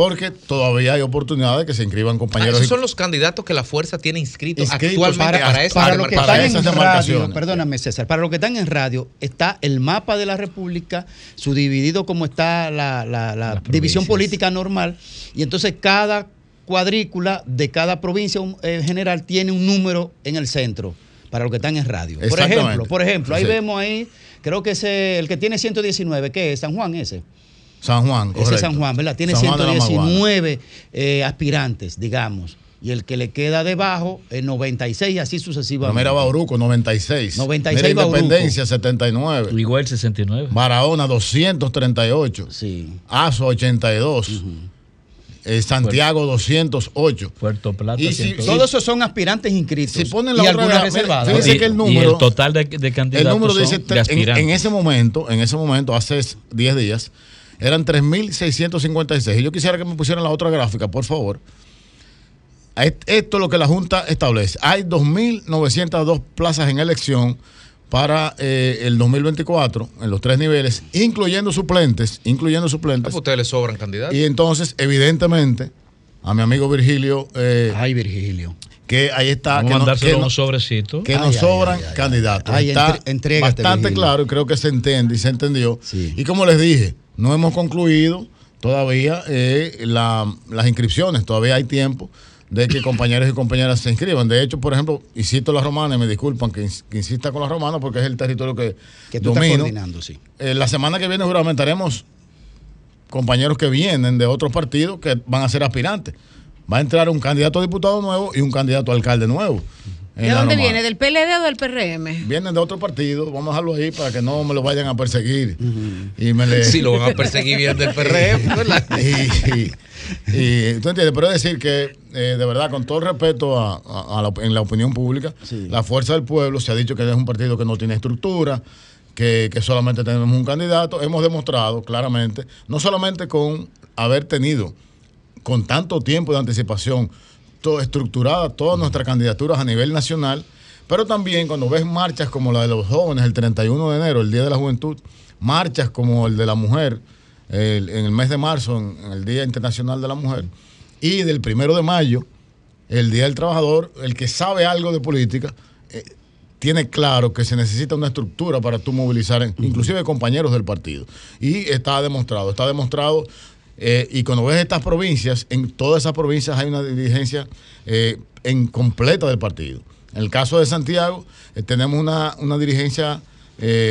Porque todavía hay oportunidad de que se inscriban Ah, compañeros. esos y- son los candidatos que la fuerza tiene inscritos Inscritos actualmente para, para- esa Para los que están en radio, perdóname César, para los que están en radio está el mapa de la República, subdividido como está la, la- la división política normal, y entonces cada cuadrícula de cada provincia un- eh, general tiene un número en el centro, para los que están en radio. Por ejemplo, por ejemplo, ahí Sí. vemos ahí, creo que ese, el que tiene 119, ¿qué es? San Juan ese. San Juan, Ese correcto. es San Juan, ¿verdad? Tiene San Juan de la Maguana. 119 eh, aspirantes, digamos. Y el que le queda debajo, es 96 y así sucesivamente. mira Bauruco, 96. 96 Mira Bauruco. Independencia, 79. Igual 69. Barahona, 238. Sí. Azo, 82. Eh, Santiago, 208. Puerto Plata. Y si- 108. Todos esos son aspirantes inscritos. Si ponen y la otra gra- reservadas. mira, fíjense Y- que el y número- el total de, de El candidatos número son dice, en, aspirantes. en ese momento, en ese momento, hace 10 días, eran 3.656. Y yo quisiera que me pusieran la otra gráfica, por favor. Est- Esto es lo que la Junta establece. Hay 2.902 plazas en elección para eh, el 2024 en los tres niveles, incluyendo suplentes, incluyendo Ah, suplentes. pues ustedes le sobran candidatos. Y entonces, evidentemente, a mi amigo Virgilio. eh, Ay, Virgilio. Que ahí está. Vamos que a no- mandárselo que no- unos sobrecitos. que Ay, nos ay, sobran ay, ay, candidatos. Está entre- bastante Virgilio. claro y creo que se entiende y se entendió. Y como les dije, no hemos concluido todavía eh, la- las inscripciones, todavía hay tiempo de que compañeros y compañeras se inscriban. De hecho, por ejemplo, y cito la romana, y me disculpan que, ins- que insista con la romana porque es el territorio que, Que tú estás domino. coordinando, sí. Eh, la semana que viene juramentaremos compañeros que vienen de otros partidos que van a ser aspirantes. Va a entrar un candidato a diputado nuevo y un candidato a alcalde nuevo. ¿De dónde viene? ¿Del PLD o del PRM? Vienen de otro partido, vamos a dejarlo ahí para que no me lo vayan a perseguir. Y me le... Si lo van a perseguir bien del PRM, ¿verdad? y, y- y- tú entiendes, pero es decir que eh, de verdad, con todo el respeto a, a- a la, en la opinión pública, la fuerza del pueblo se ha dicho que es un partido que no tiene estructura, que, que solamente tenemos un candidato. Hemos demostrado claramente, no solamente con haber tenido con tanto tiempo de anticipación todo estructurada todas nuestras candidaturas a nivel nacional, pero también cuando ves marchas como la de los jóvenes el 31 de enero, el Día de la Juventud, marchas como el de la mujer en el mes de marzo, en, el Día Internacional de la Mujer, y del primero de mayo, el Día del Trabajador, el que sabe algo de política, eh, tiene claro que se necesita una estructura para tú movilizar, inclusive compañeros del partido. Y está demostrado, está demostrado. Eh, y cuando ves estas provincias, en todas esas provincias hay una dirigencia eh, en completa del partido. En el caso de Santiago, eh, tenemos una, una dirigencia,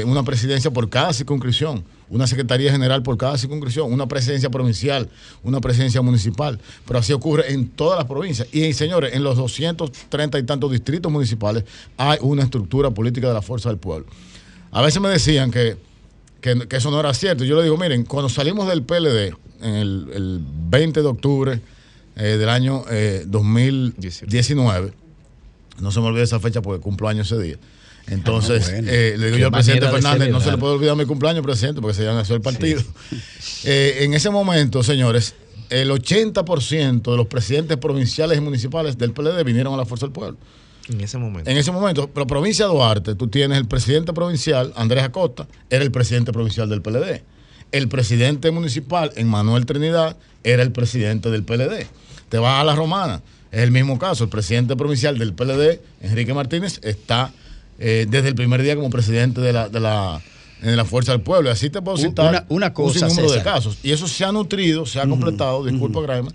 una presidencia por cada circunscripción, una secretaría general por cada circunscripción, una presidencia provincial, una presidencia municipal. Pero así ocurre en todas las provincias. Y señores, en los 230 y tantos distritos municipales hay una estructura política de la fuerza del pueblo. A veces me decían que, que, que eso no era cierto. Yo le digo, miren, cuando salimos del PLD en el, el 20 de octubre eh, del año eh, 2019, no se me olvide esa fecha porque cumplo años ese día. Entonces, Ah, bueno. eh, le digo Qué yo al presidente Fernández, no se le puede olvidar mi cumpleaños, presidente, porque se ya nació el partido. Eh, en ese momento, señores, el 80% de los presidentes provinciales y municipales del PLD vinieron a la Fuerza del Pueblo. En ese momento. En ese momento, pero provincia de Duarte, tú tienes el presidente provincial, Andrés Acosta, era el presidente provincial del PLD. El presidente municipal, Manuel Trinidad, era el presidente del PLD. Te vas a la romana, es el mismo caso. El presidente provincial del PLD, Enrique Martínez, está eh, desde el primer día como presidente de la, de la, de la Fuerza del Pueblo. Y así te puedo citar una- una cosa, un sinnúmero de casos. Y eso se ha nutrido, se ha completado, disculpa, Graema,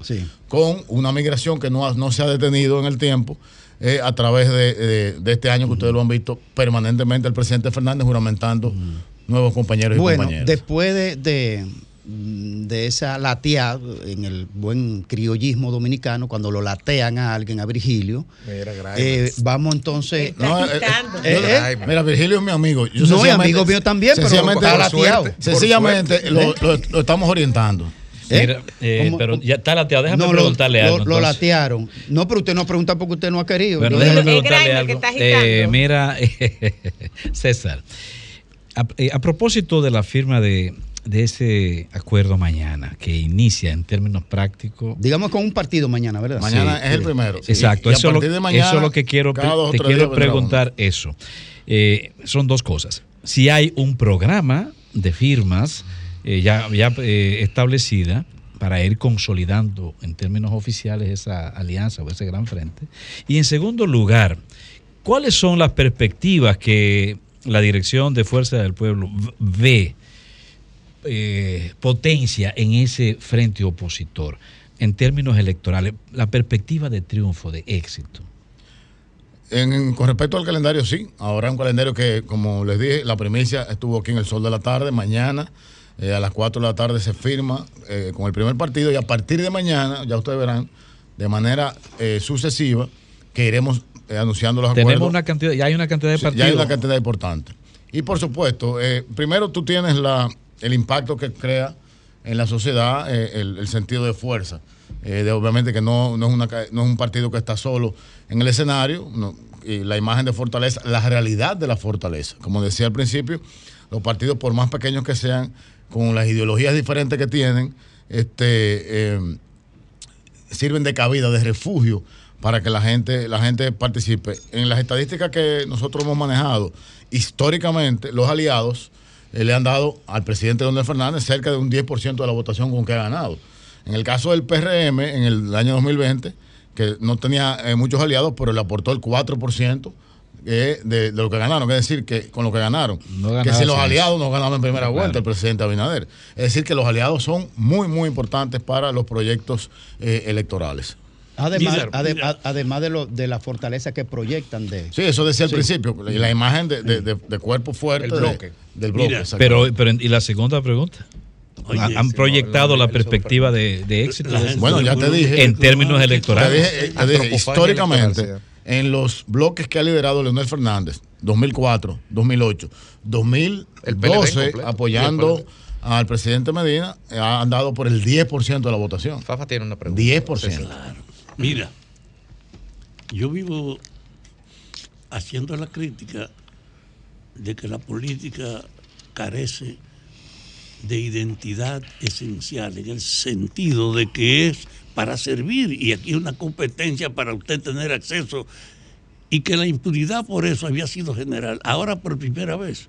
con una migración que no, ha- no se ha detenido en el tiempo. Eh, a través de, de- de este año que ustedes lo han visto permanentemente el presidente Fernández juramentando nuevos compañeros y Bueno, compañeras. después de, de, de esa lateada, en el buen criollismo dominicano, cuando lo latean a alguien, a Virgilio, eh, vamos entonces... No, eh, eh, Eh, eh, Mira, Virgilio es mi amigo. Yo No, sencillamente- amigo mío también, pero sencillamente, está lateado. Sencillamente lo estamos orientando. Mira, eh, ¿Cómo- pero ya está lateado. Déjame no, preguntarle lo, algo. lo latearon. No, pero usted no pregunta porque usted no ha querido. Yo- déjame Es preguntarle algo. que está agitando. Eh, mira, César, A, eh, a propósito de la firma de, de ese acuerdo mañana, que inicia en términos prácticos. Digamos con un partido mañana, ¿verdad? Mañana Sí, es el sí. primero. Exacto, Y- y a eso, es lo, de mañana, eso es lo que quiero, te quiero preguntar eso. Eh, son dos cosas. Si hay un programa de firmas eh, ya, ya eh, establecida para ir consolidando en términos oficiales esa alianza o ese gran frente. Y en segundo lugar, ¿cuáles son las perspectivas que la Dirección de Fuerza del Pueblo ve eh, potencia en ese frente opositor en términos electorales? La perspectiva de triunfo, de éxito. Con respecto al calendario, sí. Ahora un calendario que, como les dije, la primicia estuvo aquí en el sol de la tarde. Mañana eh, a las 4 de la tarde se firma eh, con el primer partido y a partir de mañana, ya ustedes verán, de manera eh, sucesiva, que iremos anunciando los Tenemos acuerdos. una cantidad, ya hay una cantidad de Sí, partidos. Ya hay una cantidad importante. Y por supuesto, primero tú tienes la, el impacto que crea en la sociedad el, el sentido de fuerza. De, obviamente que no, no, es una, no es un partido que está solo en el escenario, no, y la imagen de fortaleza, la realidad de la fortaleza. Como decía al principio, los partidos, por más pequeños que sean, con las ideologías diferentes que tienen, este, eh, sirven de cabida, de refugio para que la gente, la gente participe. En las estadísticas que nosotros hemos manejado, históricamente los aliados eh, le han dado al presidente Donald Fernández cerca de un 10% de la votación con que ha ganado. En el caso del PRM, en el año 2020, que no tenía eh, muchos aliados, pero le aportó el 4% eh, de, de lo que ganaron. Es decir, que con lo que ganaron. que si los aliados no ganaban en primera Claro. vuelta, el presidente Abinader. Es decir, que los aliados son muy, muy importantes para los proyectos eh, electorales. Además, a- además de, lo, de la fortaleza que proyectan de... Sí, eso decía al Sí. principio, y la imagen de, de- de- de cuerpo fuerte El de- bloque. del bloque. Mira. exacto. Pero, pero, ¿y la segunda pregunta? Oye, ¿Han- ¿Han sí, proyectado no, la perspectiva de, de éxito? Bueno, ya te dije. En términos Te electorales. dije, te dije, históricamente, en los bloques que ha liderado Leonel Fernández, 2004, 2008, 2012, completo. apoyando el al presidente Medina, ha andado por el 10% de la votación. Fafa tiene una pregunta. 10%. Mira, yo vivo haciendo la crítica de que la política carece de identidad esencial, en el sentido de que es para servir y aquí una competencia para usted tener acceso y que la impunidad por eso había sido general. Ahora por primera vez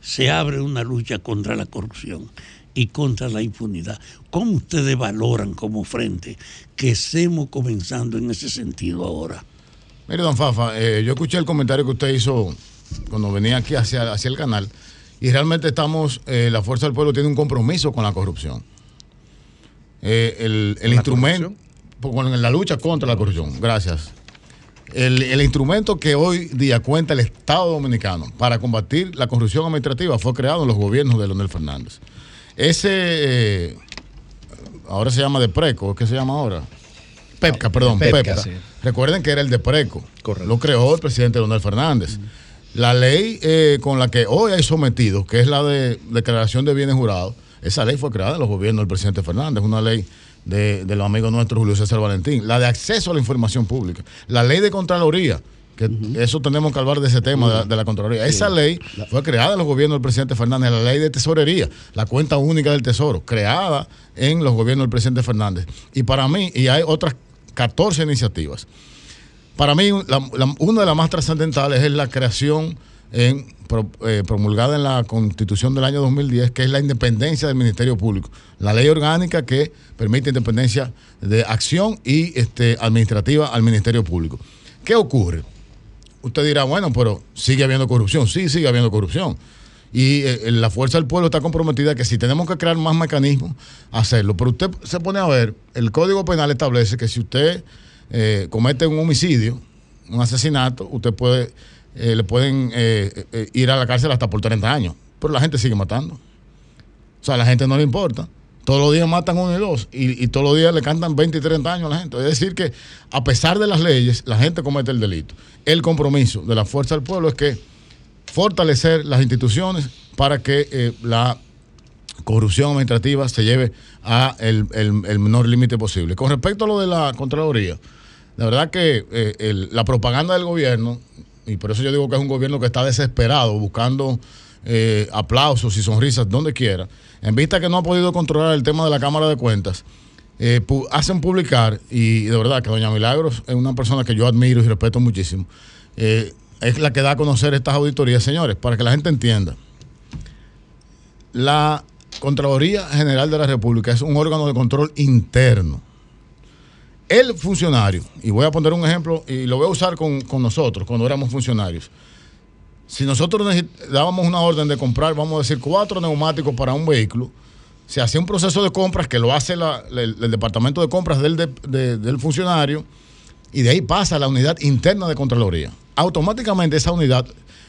se abre una lucha contra la corrupción y contra la impunidad. ¿Cómo ustedes valoran como frente que estemos comenzando en ese sentido ahora? Mire, don Fafa, eh, yo escuché el comentario que usted hizo cuando venía aquí hacia, hacia el canal y realmente estamos, eh, la Fuerza del Pueblo tiene un compromiso con la corrupción. Eh, el el instrumento, con la lucha contra la corrupción, gracias. El, el instrumento que hoy día cuenta el Estado Dominicano para combatir la corrupción administrativa fue creado en los gobiernos de Leonel Fernández. Ese, eh, ahora se llama DEPRECO, ¿qué se llama ahora? PEPCA, perdón, PEPCA, PEPCA. sí. Recuerden que era el DEPRECO. Lo creó el presidente Leonel Fernández. La ley eh, con la que hoy hay sometido, que es la de declaración de bienes jurados, esa ley fue creada en los gobiernos del presidente Fernández, una ley de, de los amigos nuestros Julio César Valentín. La de acceso a la información pública. La ley de Contraloría, que eso tenemos que hablar de ese tema de la, de la Contraloría. Esa ley fue creada en los gobiernos del presidente Fernández, la ley de tesorería, la cuenta única del tesoro, creada en los gobiernos del presidente Fernández. Y para mí, y hay otras 14 iniciativas. Para mí, la- la- una de las más trascendentales es la creación en, eh, promulgada en la Constitución del año 2010, que es la independencia del Ministerio Público. La ley orgánica que permite independencia de acción y este, administrativa al Ministerio Público. ¿Qué ocurre? Usted dirá, bueno, pero sigue habiendo corrupción. Sí, sigue habiendo corrupción. Y eh, la fuerza del pueblo está comprometida que si tenemos que crear más mecanismos, hacerlo. Pero usted se pone a ver, el Código Penal establece que si usted eh, comete un homicidio, un asesinato, usted puede, eh, le pueden eh, eh, ir a la cárcel hasta por 30 años. Pero la gente sigue matando. O sea, a la gente no le importa. Todos los días matan uno y dos. Y, y todos los días le cantan 20 y 30 años a la gente. Es decir, que a pesar de las leyes, la gente comete el delito. El compromiso de la fuerza del pueblo es que fortalecer las instituciones para que eh, la corrupción administrativa se lleve a el, el- menor límite posible. Con respecto a lo de la Contraloría, la verdad que la propaganda del gobierno, y por eso yo digo que es un gobierno que está desesperado buscando eh, aplausos y sonrisas donde quiera, en vista que no ha podido controlar el tema de la Cámara de Cuentas, eh, hacen publicar, y de verdad que doña Milagros es una persona que yo admiro y respeto muchísimo, eh, es la que da a conocer estas auditorías, señores, para que la gente entienda. La Contraloría General de la República es un órgano de control interno. El funcionario, y voy a poner un ejemplo, y lo voy a usar con, con nosotros, cuando éramos funcionarios. Si nosotros dábamos una orden de comprar, vamos a decir, cuatro neumáticos para un vehículo, se hacía un proceso de compras que lo hace la- el, departamento de compras del, de- de- del funcionario y de ahí pasa a la unidad interna de Contraloría. Automáticamente esa unidad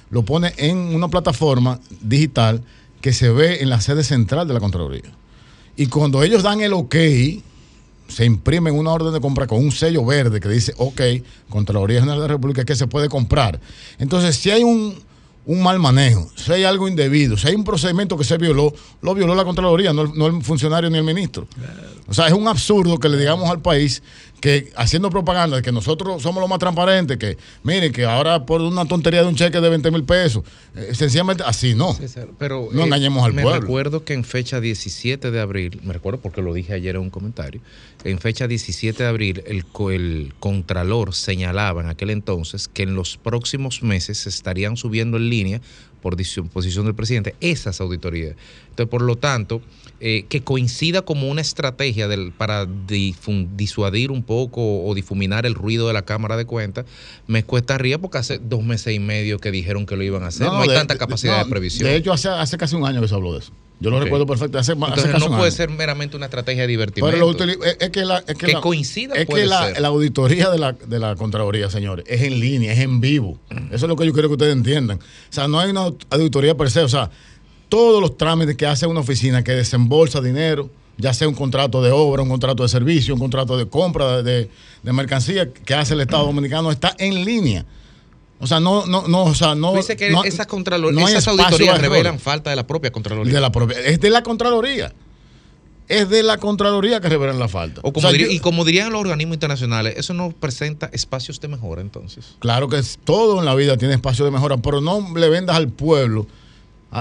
lo pone en una plataforma digital que se ve en la sede central de la Contraloría. Y cuando ellos dan el ok, se imprime una orden de compra con un sello verde que dice, ok, Contraloría General de la República, que se puede comprar. Entonces, si hay un, un mal manejo, si hay algo indebido, si hay un procedimiento que se violó, lo violó la Contraloría, no el, no el funcionario ni el ministro. O sea, es un absurdo que le digamos al país que haciendo propaganda de que nosotros somos los más transparentes, que miren, que ahora por una tontería de un cheque de 20 mil pesos, eh, sencillamente así no. Pero no eh, engañemos al me pueblo. recuerdo que en fecha 17 de abril, me recuerdo porque lo dije ayer en un comentario, en fecha 17 de abril el, el Contralor señalaba en aquel entonces que en los próximos meses se estarían subiendo en línea por disposición del presidente esas auditorías. Entonces, por lo tanto, eh, que coincida como una estrategia del, para disuadir un poco o difuminar el ruido de la Cámara de Cuentas, me cuesta arriba porque hace dos meses y medio que dijeron que lo iban a hacer. No, hay de- tanta de- capacidad no, de previsión. De hecho, hace, hace casi un año que se habló de eso. Yo lo recuerdo perfecto. Hace, hace Entonces casi no puede año. ser meramente una estrategia de divertimento. Pero lo utili- es, es que la, es que Que la- coincida es puede que la, la auditoría de la, de la Contraloría, señores, es en línea, es en vivo. Eso es lo que yo quiero que ustedes entiendan. O sea, no hay una auditoría per se. O sea, todos los trámites que hace una oficina que desembolsa dinero, ya sea un contrato de obra, un contrato de servicio, un contrato de compra de, de- mercancía que hace el Estado Dominicano, está en línea. O sea, no, no, no, o sea, no. Tú dices que no- esas, no esas auditorías revelan falta de la propia Contraloría. De la propia- es de la Contraloría. Es de la Contraloría que revelan la falta. O como O sea, diría- yo- y como dirían los organismos internacionales, eso no presenta espacios de mejora entonces. Claro que todo en la vida tiene espacio de mejora, pero no le vendas al pueblo,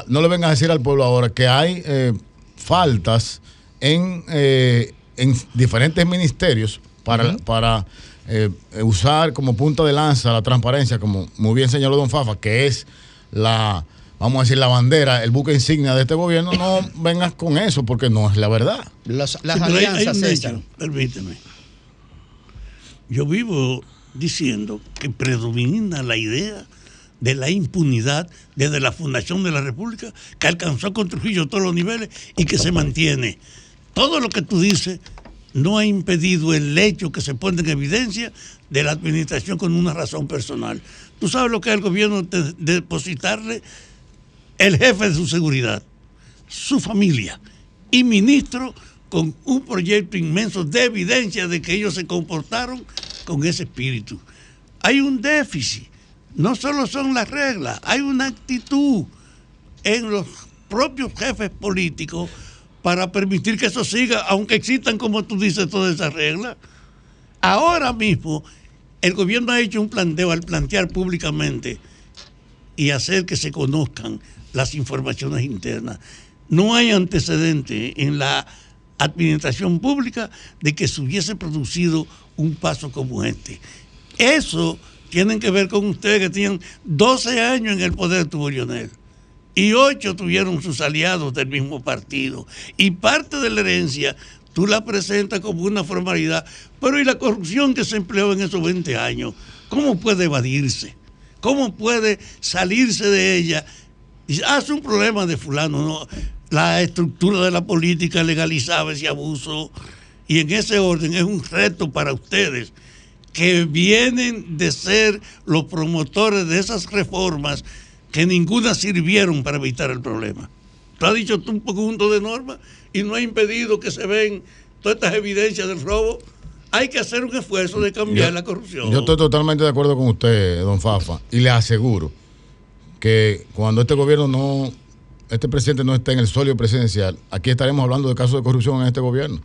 no le vengas a decir al pueblo ahora que hay eh, faltas en, eh, en diferentes ministerios para, para eh, usar como punta de lanza la transparencia, como muy bien señaló don Fafa, que es la, vamos a decir, la bandera, el buque insignia de este gobierno, no vengas con eso porque no es la verdad. Las, Sí, pero hay- hay un hecho, permíteme. Yo vivo diciendo que predomina la idea de la impunidad desde la fundación de la República, que alcanzó con Trujillo todos los niveles y que se mantiene. Todo lo que tú dices no ha impedido el hecho que se pone en evidencia de la administración con una razón personal. Tú sabes lo que es el gobierno de- depositarle el jefe de su seguridad, su familia y ministro con un proyecto inmenso de evidencia de que ellos se comportaron con ese espíritu. Hay un déficit, no solo son las reglas, hay una actitud en los propios jefes políticos para permitir que eso siga, aunque existan, como tú dices, todas esas reglas. Ahora mismo, el gobierno ha hecho un planteo al plantear públicamente y hacer que se conozcan las informaciones internas. No hay antecedente en la administración pública de que se hubiese producido un paso como este. Eso tienen que ver con ustedes que tenían 12 años en el poder, tuvo Lionel. Y ocho tuvieron sus aliados del mismo partido. Y parte de la herencia tú la presentas como una formalidad. Pero ¿y la corrupción que se empleó en esos 20 años? ¿Cómo puede evadirse? ¿Cómo puede salirse de ella? Hace un problema de fulano, ¿no? La estructura de la política legalizaba ese abuso. Y en ese orden es un reto para ustedes que vienen de ser los promotores de esas reformas que ninguna sirvieron para evitar el problema. Tú has dicho tú un conjunto de normas y no ha impedido que se ven todas estas evidencias del robo. Hay que hacer un esfuerzo de cambiar Yo- la corrupción. Yo estoy totalmente de acuerdo con usted, don Fafa, y le aseguro que cuando este gobierno no, este presidente no esté en el solio presidencial, aquí estaremos hablando de casos de corrupción en este gobierno.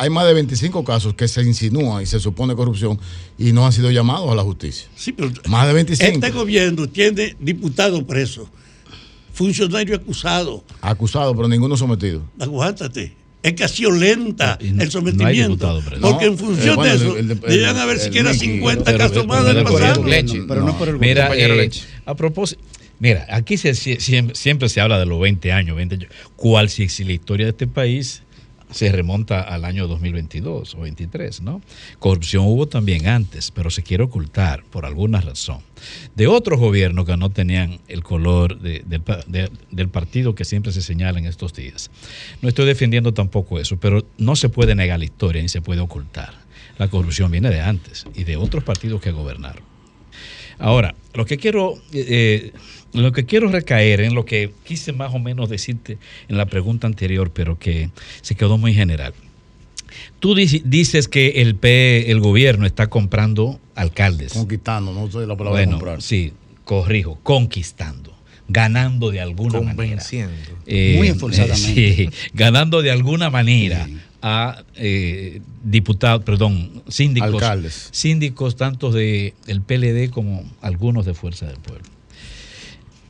Hay más de 25 casos que se insinúa y se supone corrupción y no han sido llamados a la justicia. Sí, pero Más de 25. Este gobierno tiene diputados presos, funcionario acusado. Acusado, pero ninguno sometido. Aguántate. Es que ha sido lenta el sometimiento. porque en función eh, bueno, de eso, el- el- el- debían haber siquiera Mickey, 50 pero- casos más del pasado. Pero no por el Mira, compañero eh, Leche. a propósito, mira, aquí se, sie- siempre, siempre se habla de los 20 años, 20 años, cual si, si la historia de este país se remonta al año 2022 o 23, ¿no? Corrupción hubo también antes, pero se quiere ocultar por alguna razón. De otros gobiernos que no tenían el color del partido que siempre se señala en estos días. No estoy defendiendo tampoco eso, pero no se puede negar la historia ni se puede ocultar. La corrupción viene de antes y de otros partidos que gobernaron. Ahora, lo que quiero, eh, lo que quiero recaer en lo que quise más o menos decirte en la pregunta anterior, pero que se quedó muy general. Tú dices que el P, el gobierno está comprando alcaldes. Conquistando, no sé la palabra Bueno, comprar. sí, corrijo, conquistando, ganando de alguna Convenciendo. manera. Eh, Muy esforzadamente. sí, ganando de alguna manera a eh, diputados, perdón, síndicos, Alcaldes. síndicos tanto de el PLD como algunos de Fuerza del Pueblo.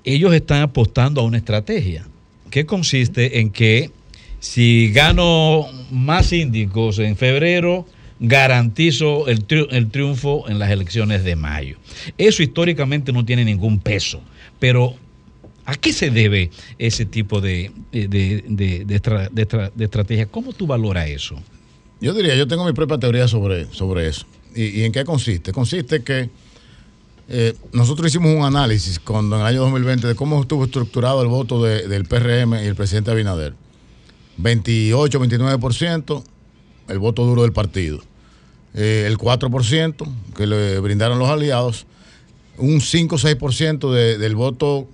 Ellos están apostando a una estrategia que consiste en que si gano más síndicos en febrero, garantizo el, tri- el triunfo en las elecciones de mayo. Eso históricamente no tiene ningún peso, pero ¿a qué se debe ese tipo de, de, de- de- de estra- de estra- de estrategia? ¿Cómo tú valoras eso? Yo diría, yo tengo mi propia teoría sobre, sobre eso. ¿Y, en qué consiste? Consiste que eh, nosotros hicimos un análisis cuando en el año 2020 de cómo estuvo estructurado el voto de- del PRM y el presidente Abinader. 28, 29% el voto duro del partido. Eh, el 4% que le brindaron los aliados. Un 5 o 6% de- del voto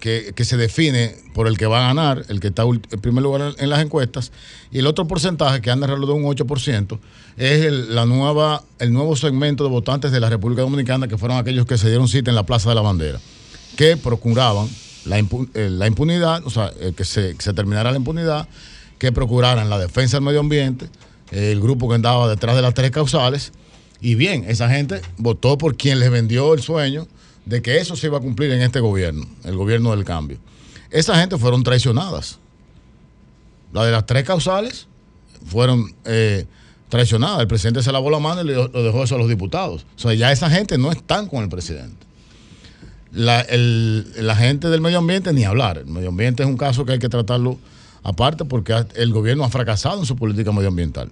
que, se define por el que va a ganar, el que está en primer lugar en las encuestas, y el otro porcentaje que anda alrededor de un 8% es el, la nueva, el nuevo segmento de votantes de la República Dominicana, que fueron aquellos que se dieron cita en la Plaza de la Bandera, que procuraban la, eh, impunidad, o sea, eh, que, se, terminara la impunidad, que procuraran la defensa del medio ambiente, el grupo que andaba detrás de las tres causales, y bien, esa gente votó por quien les vendió el sueño de que eso se iba a cumplir en este gobierno, el gobierno del cambio. Esa gente fueron traicionadas. La de las tres causales fueron eh, traicionadas. El presidente se lavó la mano y lo dejó eso a los diputados. O sea, ya esa gente no están con el presidente. La, gente del medio ambiente ni hablar. El medio ambiente es un caso que hay que tratarlo aparte porque el gobierno ha fracasado en su política medioambiental.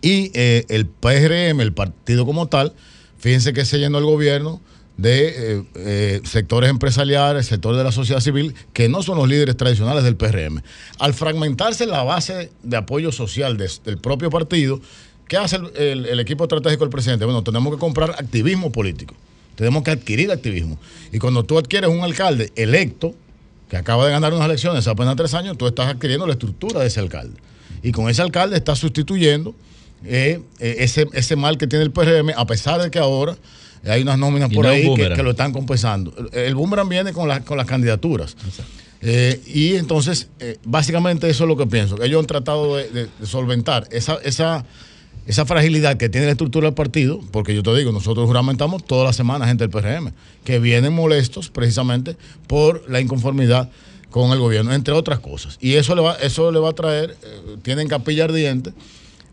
Y eh, el PRM, el partido como tal, fíjense que se llenó el gobierno de eh, eh, sectores empresariales, sectores de la sociedad civil, que no son los líderes tradicionales del PRM. Al fragmentarse la base de apoyo social del propio partido, ¿qué hace el, equipo estratégico del presidente? Bueno, tenemos que comprar activismo político, tenemos que adquirir activismo. Y cuando tú adquieres un alcalde electo, que acaba de ganar unas elecciones hace apenas tres años, tú estás adquiriendo la estructura de ese alcalde. Y con ese alcalde estás sustituyendo eh, ese, ese mal que tiene el PRM, a pesar de que ahora hay unas nóminas por no ahí que, lo están compensando. El, boomerang viene con, las con las candidaturas. Eh, y entonces, eh, básicamente eso es lo que pienso. Ellos han tratado de, de- de solventar esa, esa, esa fragilidad que tiene la estructura del partido, porque yo te digo, nosotros juramentamos toda la semana gente del PRM, que vienen molestos precisamente por la inconformidad con el gobierno, entre otras cosas. Y eso le va, eso le va a traer, eh, tienen capilla ardiente.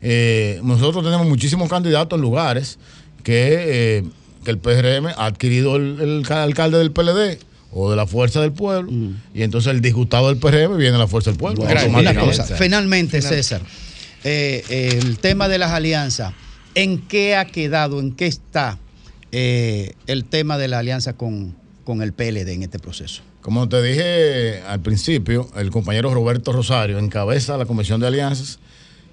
Eh, nosotros tenemos muchísimos candidatos en lugares que, eh, que el PRM ha adquirido el, el ca- alcalde del PLD o de la Fuerza del Pueblo, y entonces el disgustado del PRM viene a la Fuerza del Pueblo. Una cosa, finalmente, César, eh, el tema de las alianzas, ¿en qué ha quedado, en qué está eh, el tema de la alianza con, con el PLD en este proceso? Como te dije al principio, el compañero Roberto Rosario encabeza la Comisión de Alianzas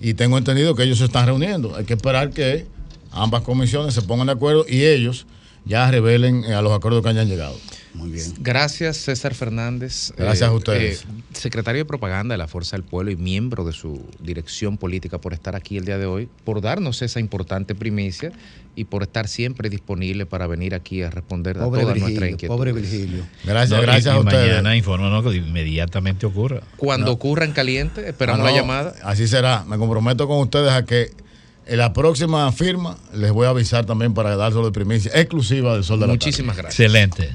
y tengo entendido que ellos se están reuniendo. Hay que esperar que ambas comisiones se pongan de acuerdo y ellos ya revelen eh, a los acuerdos que hayan llegado. Muy bien. Gracias, César Fernández. Gracias a ustedes. secretario de Propaganda de la Fuerza del Pueblo y miembro de su dirección política por estar aquí el día de hoy, por darnos esa importante primicia y por estar siempre disponible para venir aquí a responder a todas nuestras Virgilio, inquietudes. pobre Virgilio. Gracias, No, gracias y a ustedes. Mañana infórmanos que inmediatamente ocurra. Cuando No. ocurra en caliente, esperamos no, la llamada. Así será. Me comprometo con ustedes a que en la próxima firma les voy a avisar también para dárselo de primicia exclusiva del Sol de la Muchísimas gracias. Excelente.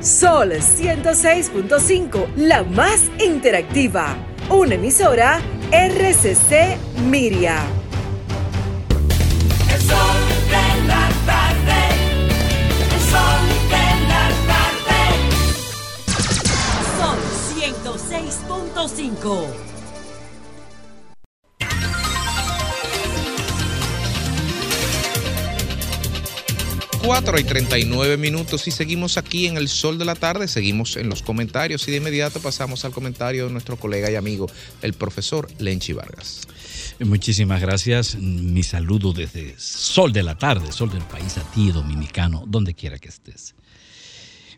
Sol 106.5, la más interactiva. Una emisora RCC Miria. 105. y 39 minutos y seguimos aquí en el sol de la tarde, seguimos en los comentarios y de inmediato pasamos al comentario de nuestro colega y amigo, el profesor Lenchi Vargas. Eh, muchísimas gracias, mi saludo desde sol de la tarde, sol del país a ti, dominicano, donde quiera que estés.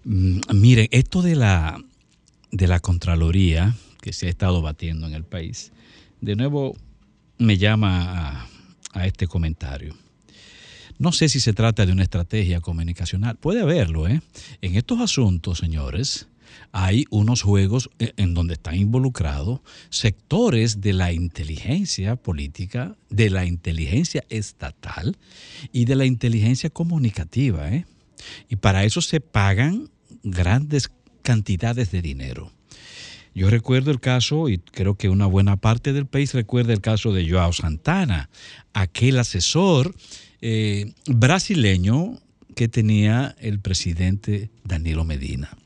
Mm, Mire, esto de la, de la Contraloría, que se ha estado batiendo en el país, de nuevo me llama a, este comentario. No sé si se trata de una estrategia comunicacional. Puede haberlo, ¿eh? En estos asuntos, señores, hay unos juegos eh, en donde están involucrados sectores de la inteligencia política, de la inteligencia estatal y de la inteligencia comunicativa, ¿eh? Y para eso se pagan grandes cantidades de dinero. Yo recuerdo el caso, y creo que una buena parte del país recuerda el caso de Joao Santana, aquel asesor eh, brasileño que tenía el presidente Danilo Medina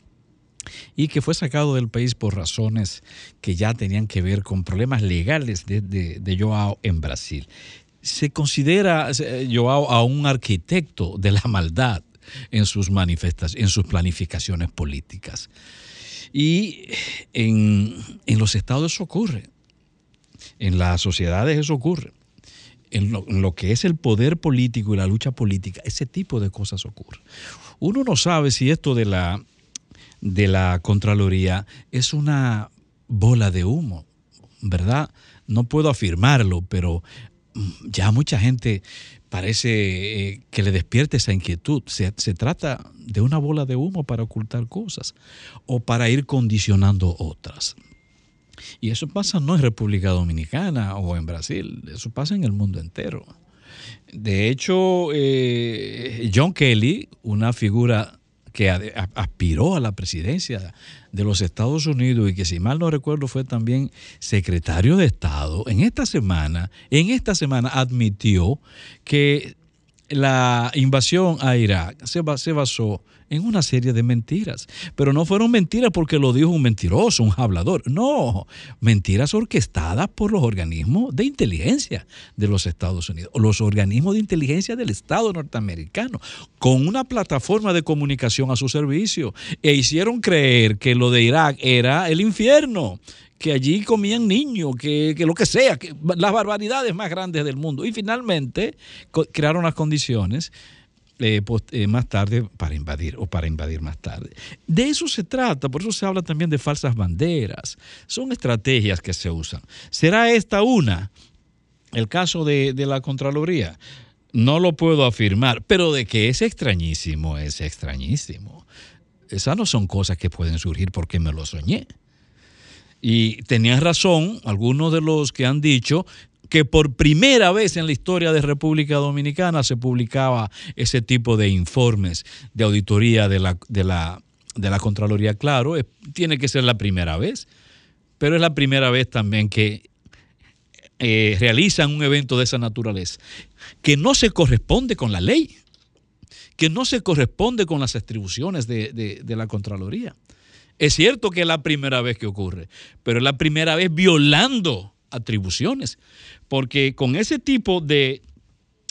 y que fue sacado del país por razones que ya tenían que ver con problemas legales de, de, Joao en Brasil. Se considera eh, Joao a un arquitecto de la maldad en sus manifestaciones, en sus planificaciones políticas. Y en, en los estados eso ocurre, en las sociedades eso ocurre en lo, que es el poder político y la lucha política, ese tipo de cosas ocurre. Uno no sabe si esto de la, de la Contraloría es una bola de humo, ¿verdad? No puedo afirmarlo, pero ya mucha gente parece eh, que le despierte esa inquietud. Se, trata de una bola de humo para ocultar cosas o para ir condicionando otras. Y eso pasa no en República Dominicana o en Brasil, eso pasa en el mundo entero. De hecho, eh, John Kelly, una figura que aspiró a la presidencia de los Estados Unidos y que si mal no recuerdo fue también secretario de Estado, en esta semana, en esta semana admitió que la invasión a Irak se, basó en una serie de mentiras. Pero no fueron mentiras porque lo dijo un mentiroso, un hablador. No, mentiras orquestadas por los organismos de inteligencia de los Estados Unidos, los organismos de inteligencia del Estado norteamericano, con una plataforma de comunicación a su servicio. E hicieron creer que lo de Irak era el infierno que allí comían niños, que, que, lo que sea, que las barbaridades más grandes del mundo. Y finalmente crearon las condiciones eh, eh, más tarde para invadir o para invadir más tarde. De eso se trata, por eso se habla también de falsas banderas. Son estrategias que se usan. ¿Será esta una? El caso de, de la Contraloría. No lo puedo afirmar, pero de que es extrañísimo, es extrañísimo. Esas no son cosas que pueden surgir porque me lo soñé. Y tenían razón algunos de los que han dicho que por primera vez en la historia de República Dominicana se publicaba ese tipo de informes de auditoría de la, de la, de la Contraloría. Claro, tiene que ser la primera vez, pero es la primera vez también que eh, realizan un evento de esa naturaleza, que no se corresponde con la ley, que no se corresponde con las atribuciones de, de la Contraloría. Es cierto que es la primera vez que ocurre, pero es la primera vez violando atribuciones, porque con ese tipo de,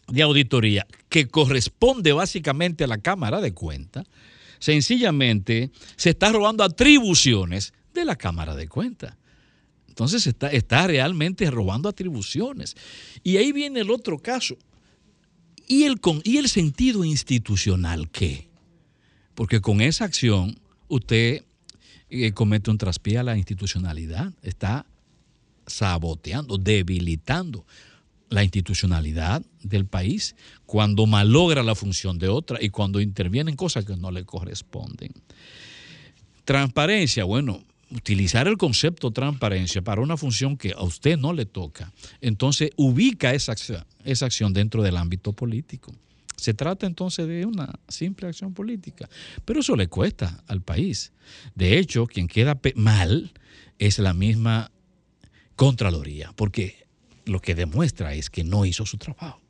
de auditoría que corresponde básicamente a la Cámara de Cuentas, sencillamente se está robando atribuciones de la Cámara de Cuentas. Entonces está, está realmente robando atribuciones. Y ahí viene el otro caso. ¿Y el, ¿Y el sentido institucional qué? Porque con esa acción usted comete un traspié a la institucionalidad, está saboteando, debilitando la institucionalidad del país cuando malogra la función de otra y cuando intervienen cosas que no le corresponden. Transparencia, bueno, utilizar el concepto transparencia para una función que a usted no le toca, entonces ubica esa esa acción dentro del ámbito político. Se trata entonces de una simple acción política, pero eso le cuesta al país. De hecho, quien queda mal es la misma Contraloría, porque lo que demuestra es que no hizo su trabajo.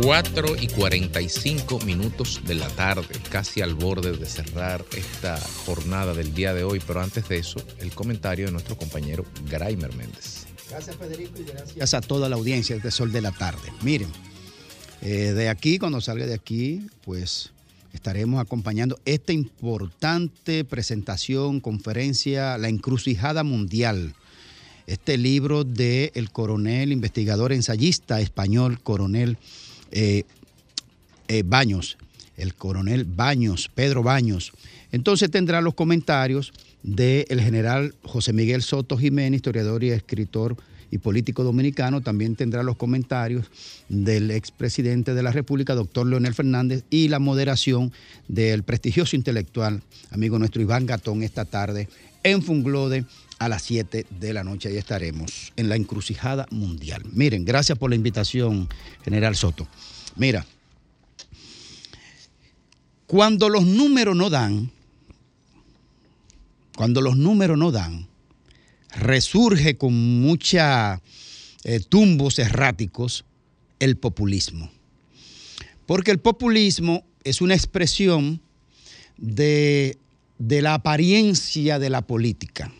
4 y 45 minutos de la tarde, casi al borde de cerrar esta jornada del día de hoy, pero antes de eso, el comentario de nuestro compañero Graimer Méndez. Gracias, Federico, y gracias a toda la audiencia de Sol de la Tarde. Miren, eh, de aquí, cuando salga de aquí, pues estaremos acompañando esta importante presentación, conferencia, La Encrucijada Mundial. Este libro del coronel, investigador, ensayista español, coronel eh, eh, Baños, el coronel Baños, Pedro Baños. Entonces tendrá los comentarios del general José Miguel Soto Jiménez, historiador y escritor y político dominicano. También tendrá los comentarios del expresidente de la República, doctor Leonel Fernández, y la moderación del prestigioso intelectual, amigo nuestro Iván Gatón, esta tarde en Funglode a las 7 de la noche. Ahí estaremos en la encrucijada mundial. Miren, gracias por la invitación, general Soto. Mira, cuando los números no dan, cuando los números no dan, resurge con mucha eh, tumbos erráticos el populismo. Porque el populismo es una expresión de, de la apariencia de la política.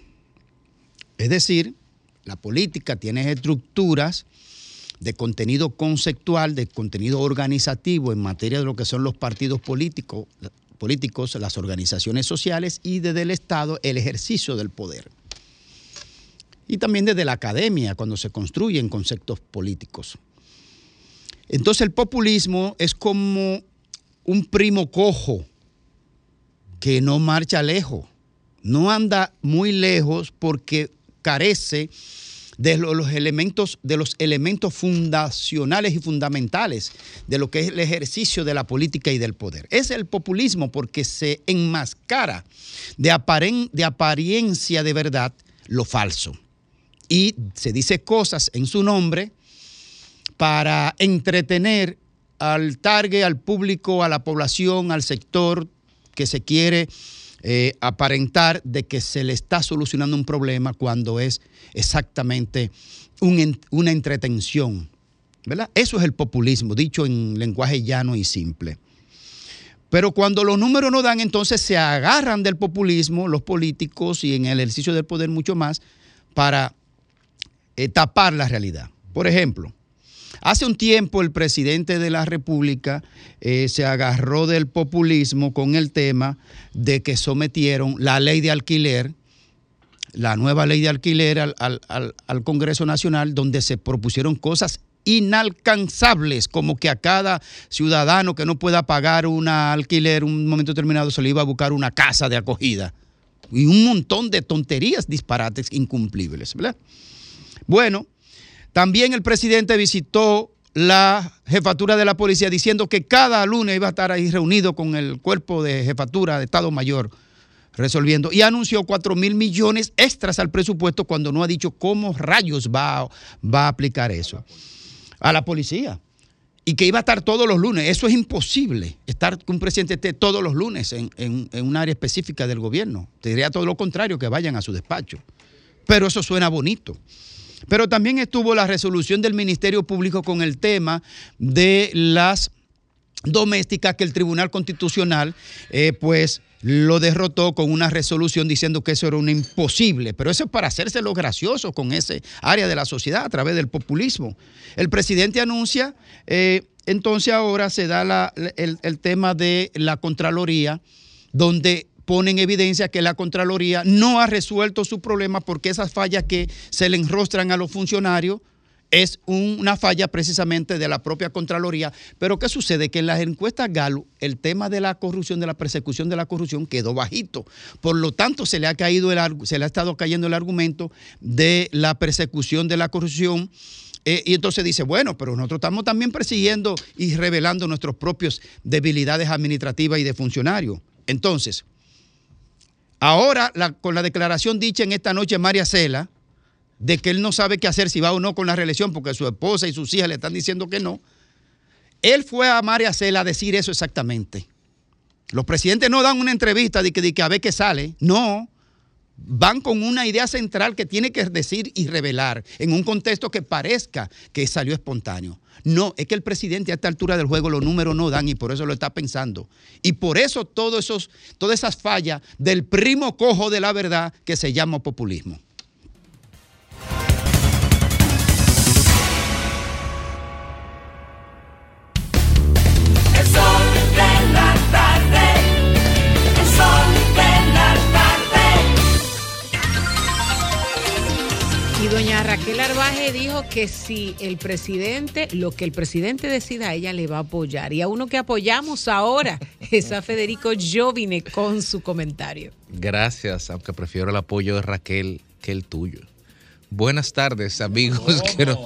Es decir, la política tiene estructuras de contenido conceptual, de contenido organizativo en materia de lo que son los partidos políticos, políticos las organizaciones sociales y desde el Estado el ejercicio del poder. Y también desde la academia, cuando se construyen conceptos políticos. Entonces el populismo es como un primo cojo que no marcha lejos, no anda muy lejos porque carece de lo- los elementos, de los elementos fundacionales y fundamentales de lo que es el ejercicio de la política y del poder. Es el populismo porque se enmascara de, aparen- de apariencia de verdad lo falso. Y se dice cosas en su nombre para entretener al target, al público, a la población, al sector que se quiere eh, aparentar de que se le está solucionando un problema cuando es exactamente un en- una entretención. ¿verdad? Eso es el populismo, dicho en lenguaje llano y simple. Pero cuando los números no dan, entonces se agarran del populismo los políticos y en el ejercicio del poder mucho más para eh, tapar la realidad. Por ejemplo, hace un tiempo el presidente de la República eh, se agarró del populismo con el tema de que sometieron la ley de alquiler, la nueva ley de alquiler al, Congreso Nacional, donde se propusieron cosas inalcanzables, como que a cada ciudadano que no pueda pagar un alquiler un momento determinado se le iba a buscar una casa de acogida. Y un montón de tonterías, disparates incumplibles. Bueno, también el presidente visitó la jefatura de la policía diciendo que cada lunes iba a estar ahí reunido con el cuerpo de jefatura de Estado Mayor resolviendo y anunció 4 mil millones extras al presupuesto cuando no ha dicho cómo rayos va, va a aplicar eso. A la policía. Y que iba a estar todos los lunes. Eso es imposible, estar que un presidente esté todos los lunes en, en- en un área específica del gobierno. Te diría todo lo contrario, que vayan a su despacho. Pero eso suena bonito. Pero también estuvo la resolución del Ministerio Público con el tema de las domésticas que el Tribunal Constitucional eh, pues lo derrotó con una resolución diciendo que eso era un imposible, pero eso es para hacerse los graciosos con ese área de la sociedad a través del populismo. El presidente anuncia, eh, entonces ahora se da el tema de la Contraloría, donde pone en evidencia que la Contraloría no ha resuelto su problema porque esas fallas que se le enrostran a los funcionarios es un- una falla precisamente de la propia Contraloría. Pero ¿qué sucede? Que en las encuestas Galo el tema de la corrupción, de la persecución de la corrupción quedó bajito. Por lo tanto, se le ha, caído el, se le ha estado cayendo el argumento de la persecución de la corrupción Eh, y entonces dice, bueno, pero nosotros estamos también persiguiendo y revelando nuestras propias debilidades administrativas y de funcionarios. Entonces, ahora con la declaración dicha en esta noche María Cela, de que él no sabe qué hacer si va o no con la reelección, porque su esposa y sus hijas le están diciendo que no, él fue a María Cela a decir eso exactamente. Los presidentes no dan una entrevista de que, de que a ver qué sale. No. Van con una idea central que tiene que decir y revelar en un contexto que parezca que salió espontáneo. No, es que el presidente a esta altura del juego los números no dan y por eso lo está pensando. Y por eso todos esos, todas esas fallas del primo cojo de la verdad que se llama populismo. Doña Raquel Arbaje dijo que si el presidente, lo que el presidente decida, ella le va a apoyar. Y a uno que apoyamos ahora es a Federico Jovine con su comentario. Gracias, aunque prefiero el apoyo de Raquel que el tuyo. Buenas tardes, amigos. que nos-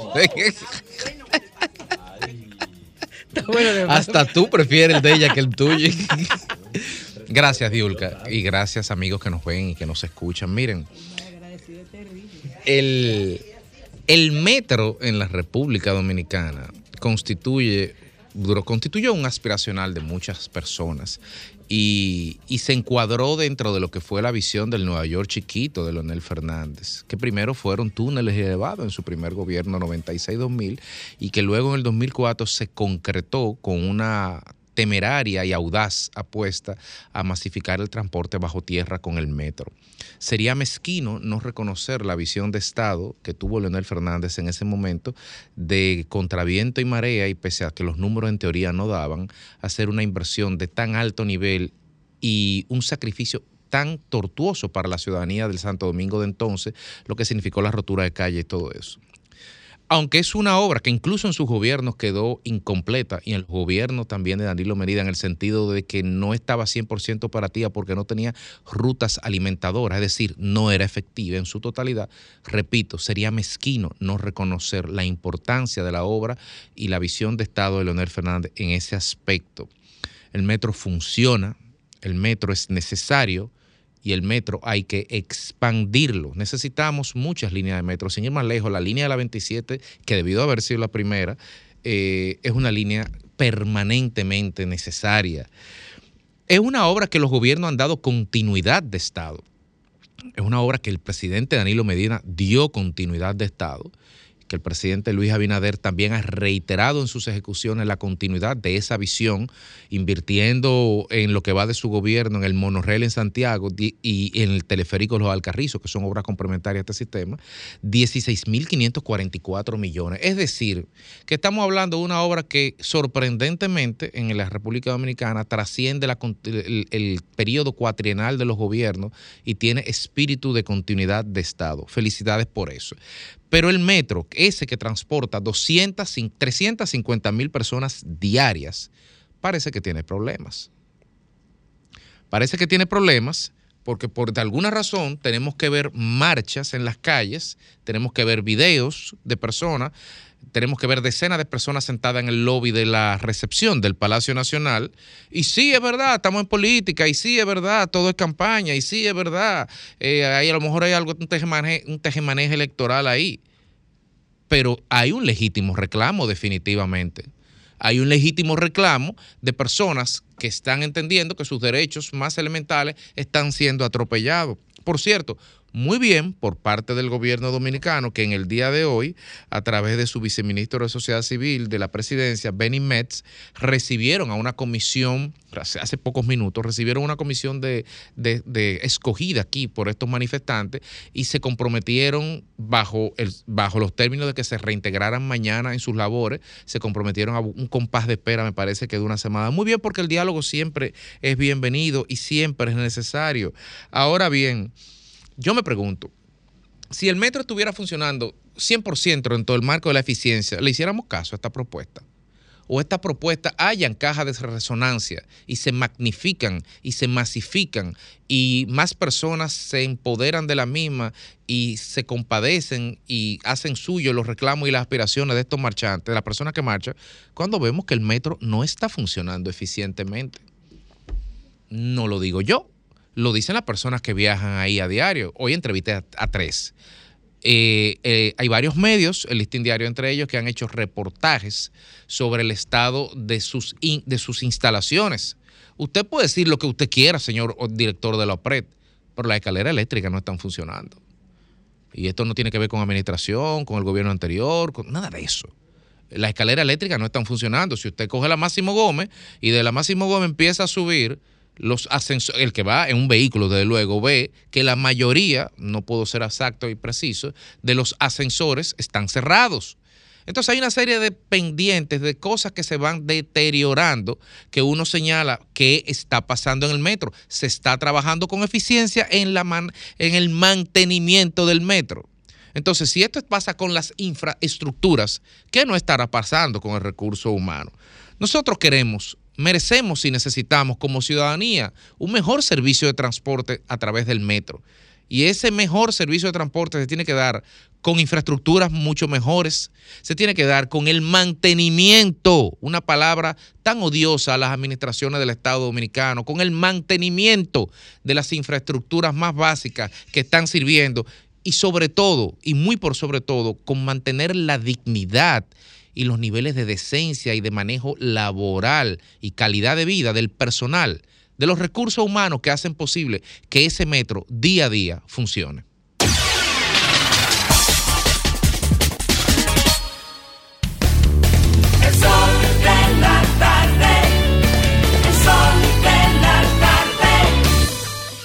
Hasta tú prefieres el de ella que el tuyo. gracias, Diulca. Y gracias, amigos que nos ven y que nos escuchan. Miren, el, metro en la República Dominicana constituye, constituyó un aspiracional de muchas personas y, y se encuadró dentro de lo que fue la visión del Nueva York chiquito de Leonel Fernández, que primero fueron túneles elevados en su primer gobierno 96-2000 y que luego en el 2004 se concretó con una temeraria y audaz apuesta a masificar el transporte bajo tierra con el metro. Sería mezquino no reconocer la visión de Estado que tuvo Leonel Fernández en ese momento de contraviento y marea y pese a que los números en teoría no daban, hacer una inversión de tan alto nivel y un sacrificio tan tortuoso para la ciudadanía del Santo Domingo de entonces, lo que significó la rotura de calle y todo eso aunque es una obra que incluso en sus gobiernos quedó incompleta y en el gobierno también de Danilo Merida en el sentido de que no estaba 100% operativa porque no tenía rutas alimentadoras, es decir, no era efectiva en su totalidad, repito, sería mezquino no reconocer la importancia de la obra y la visión de Estado de Leonel Fernández en ese aspecto. El metro funciona, el metro es necesario, y el metro hay que expandirlo. Necesitamos muchas líneas de metro. Sin ir más lejos, la línea de la 27, que debió haber sido la primera, eh, es una línea permanentemente necesaria. Es una obra que los gobiernos han dado continuidad de Estado. Es una obra que el presidente Danilo Medina dio continuidad de Estado que el presidente Luis Abinader también ha reiterado en sus ejecuciones la continuidad de esa visión, invirtiendo en lo que va de su gobierno, en el monorriel en Santiago y en el teleférico Los Alcarrizos, que son obras complementarias a este sistema, 16.544 millones. Es decir, que estamos hablando de una obra que sorprendentemente en la República Dominicana trasciende el, el periodo cuatrienal de los gobiernos y tiene espíritu de continuidad de Estado. Felicidades por eso. Pero el metro, ese que transporta 200, cin- 350 mil personas diarias, parece que tiene problemas. Parece que tiene problemas porque por alguna razón tenemos que ver marchas en las calles, tenemos que ver videos de personas, tenemos que ver decenas de personas sentadas en el lobby de la recepción del Palacio Nacional. Y sí, es verdad, estamos en política, y sí, es verdad, todo es campaña, y sí, es verdad, eh, ahí a lo mejor hay algo, un tejemaneje, un tejemaneje electoral ahí. Pero hay un legítimo reclamo, definitivamente. Hay un legítimo reclamo de personas que están entendiendo que sus derechos más elementales están siendo atropellados. Por cierto, muy bien por parte del gobierno dominicano que en el día de hoy, a través de su viceministro de Sociedad Civil de la presidencia, Benny Metz, recibieron a una comisión, hace, pocos minutos, recibieron una comisión de, de- de escogida aquí por estos manifestantes y se comprometieron bajo, el, bajo los términos de que se reintegraran mañana en sus labores, se comprometieron a un compás de espera, me parece que de una semana. Muy bien porque el diálogo siempre es bienvenido y siempre es necesario. Ahora bien, yo me pregunto, si el metro estuviera funcionando 100% en todo el marco de la eficiencia, ¿le hiciéramos caso a esta propuesta? o esta propuesta hayan cajas de resonancia y se magnifican y se masifican y más personas se empoderan de la misma y se compadecen y hacen suyo los reclamos y las aspiraciones de estos marchantes, de las personas que marchan, cuando vemos que el metro no está funcionando eficientemente. No lo digo yo, lo dicen las personas que viajan ahí a diario. Hoy entrevisté a, tres. Eh, eh, hay varios medios, el listín diario entre ellos, que han hecho reportajes sobre el estado de sus, de sus instalaciones. Usted puede decir lo que usted quiera, señor director de la OPRED, pero las escaleras eléctricas no están funcionando. Y esto no tiene que ver con administración, con el gobierno anterior, con nada de eso. Las escaleras eléctricas no están funcionando. Si usted coge la Máximo Gómez y de la Máximo Gómez empieza a subir, los ascensores, el que va en un vehículo, desde luego, ve que la mayoría, no puedo ser exacto y preciso, de los ascensores están cerrados. Entonces hay una serie de pendientes, de cosas que se van deteriorando, que uno señala que está pasando en el metro. Se está trabajando con eficiencia en, la man- en el mantenimiento del metro. Entonces, si esto pasa con las infraestructuras, ¿qué no estará pasando con el recurso humano? Nosotros queremos, merecemos y necesitamos como ciudadanía un mejor servicio de transporte a través del metro. Y ese mejor servicio de transporte se tiene que dar con infraestructuras mucho mejores, se tiene que dar con el mantenimiento, una palabra tan odiosa a las administraciones del Estado Dominicano, con el mantenimiento de las infraestructuras más básicas que están sirviendo y sobre todo, y muy por sobre todo, con mantener la dignidad y los niveles de decencia y de manejo laboral y calidad de vida del personal, de los recursos humanos que hacen posible que ese metro día a día funcione.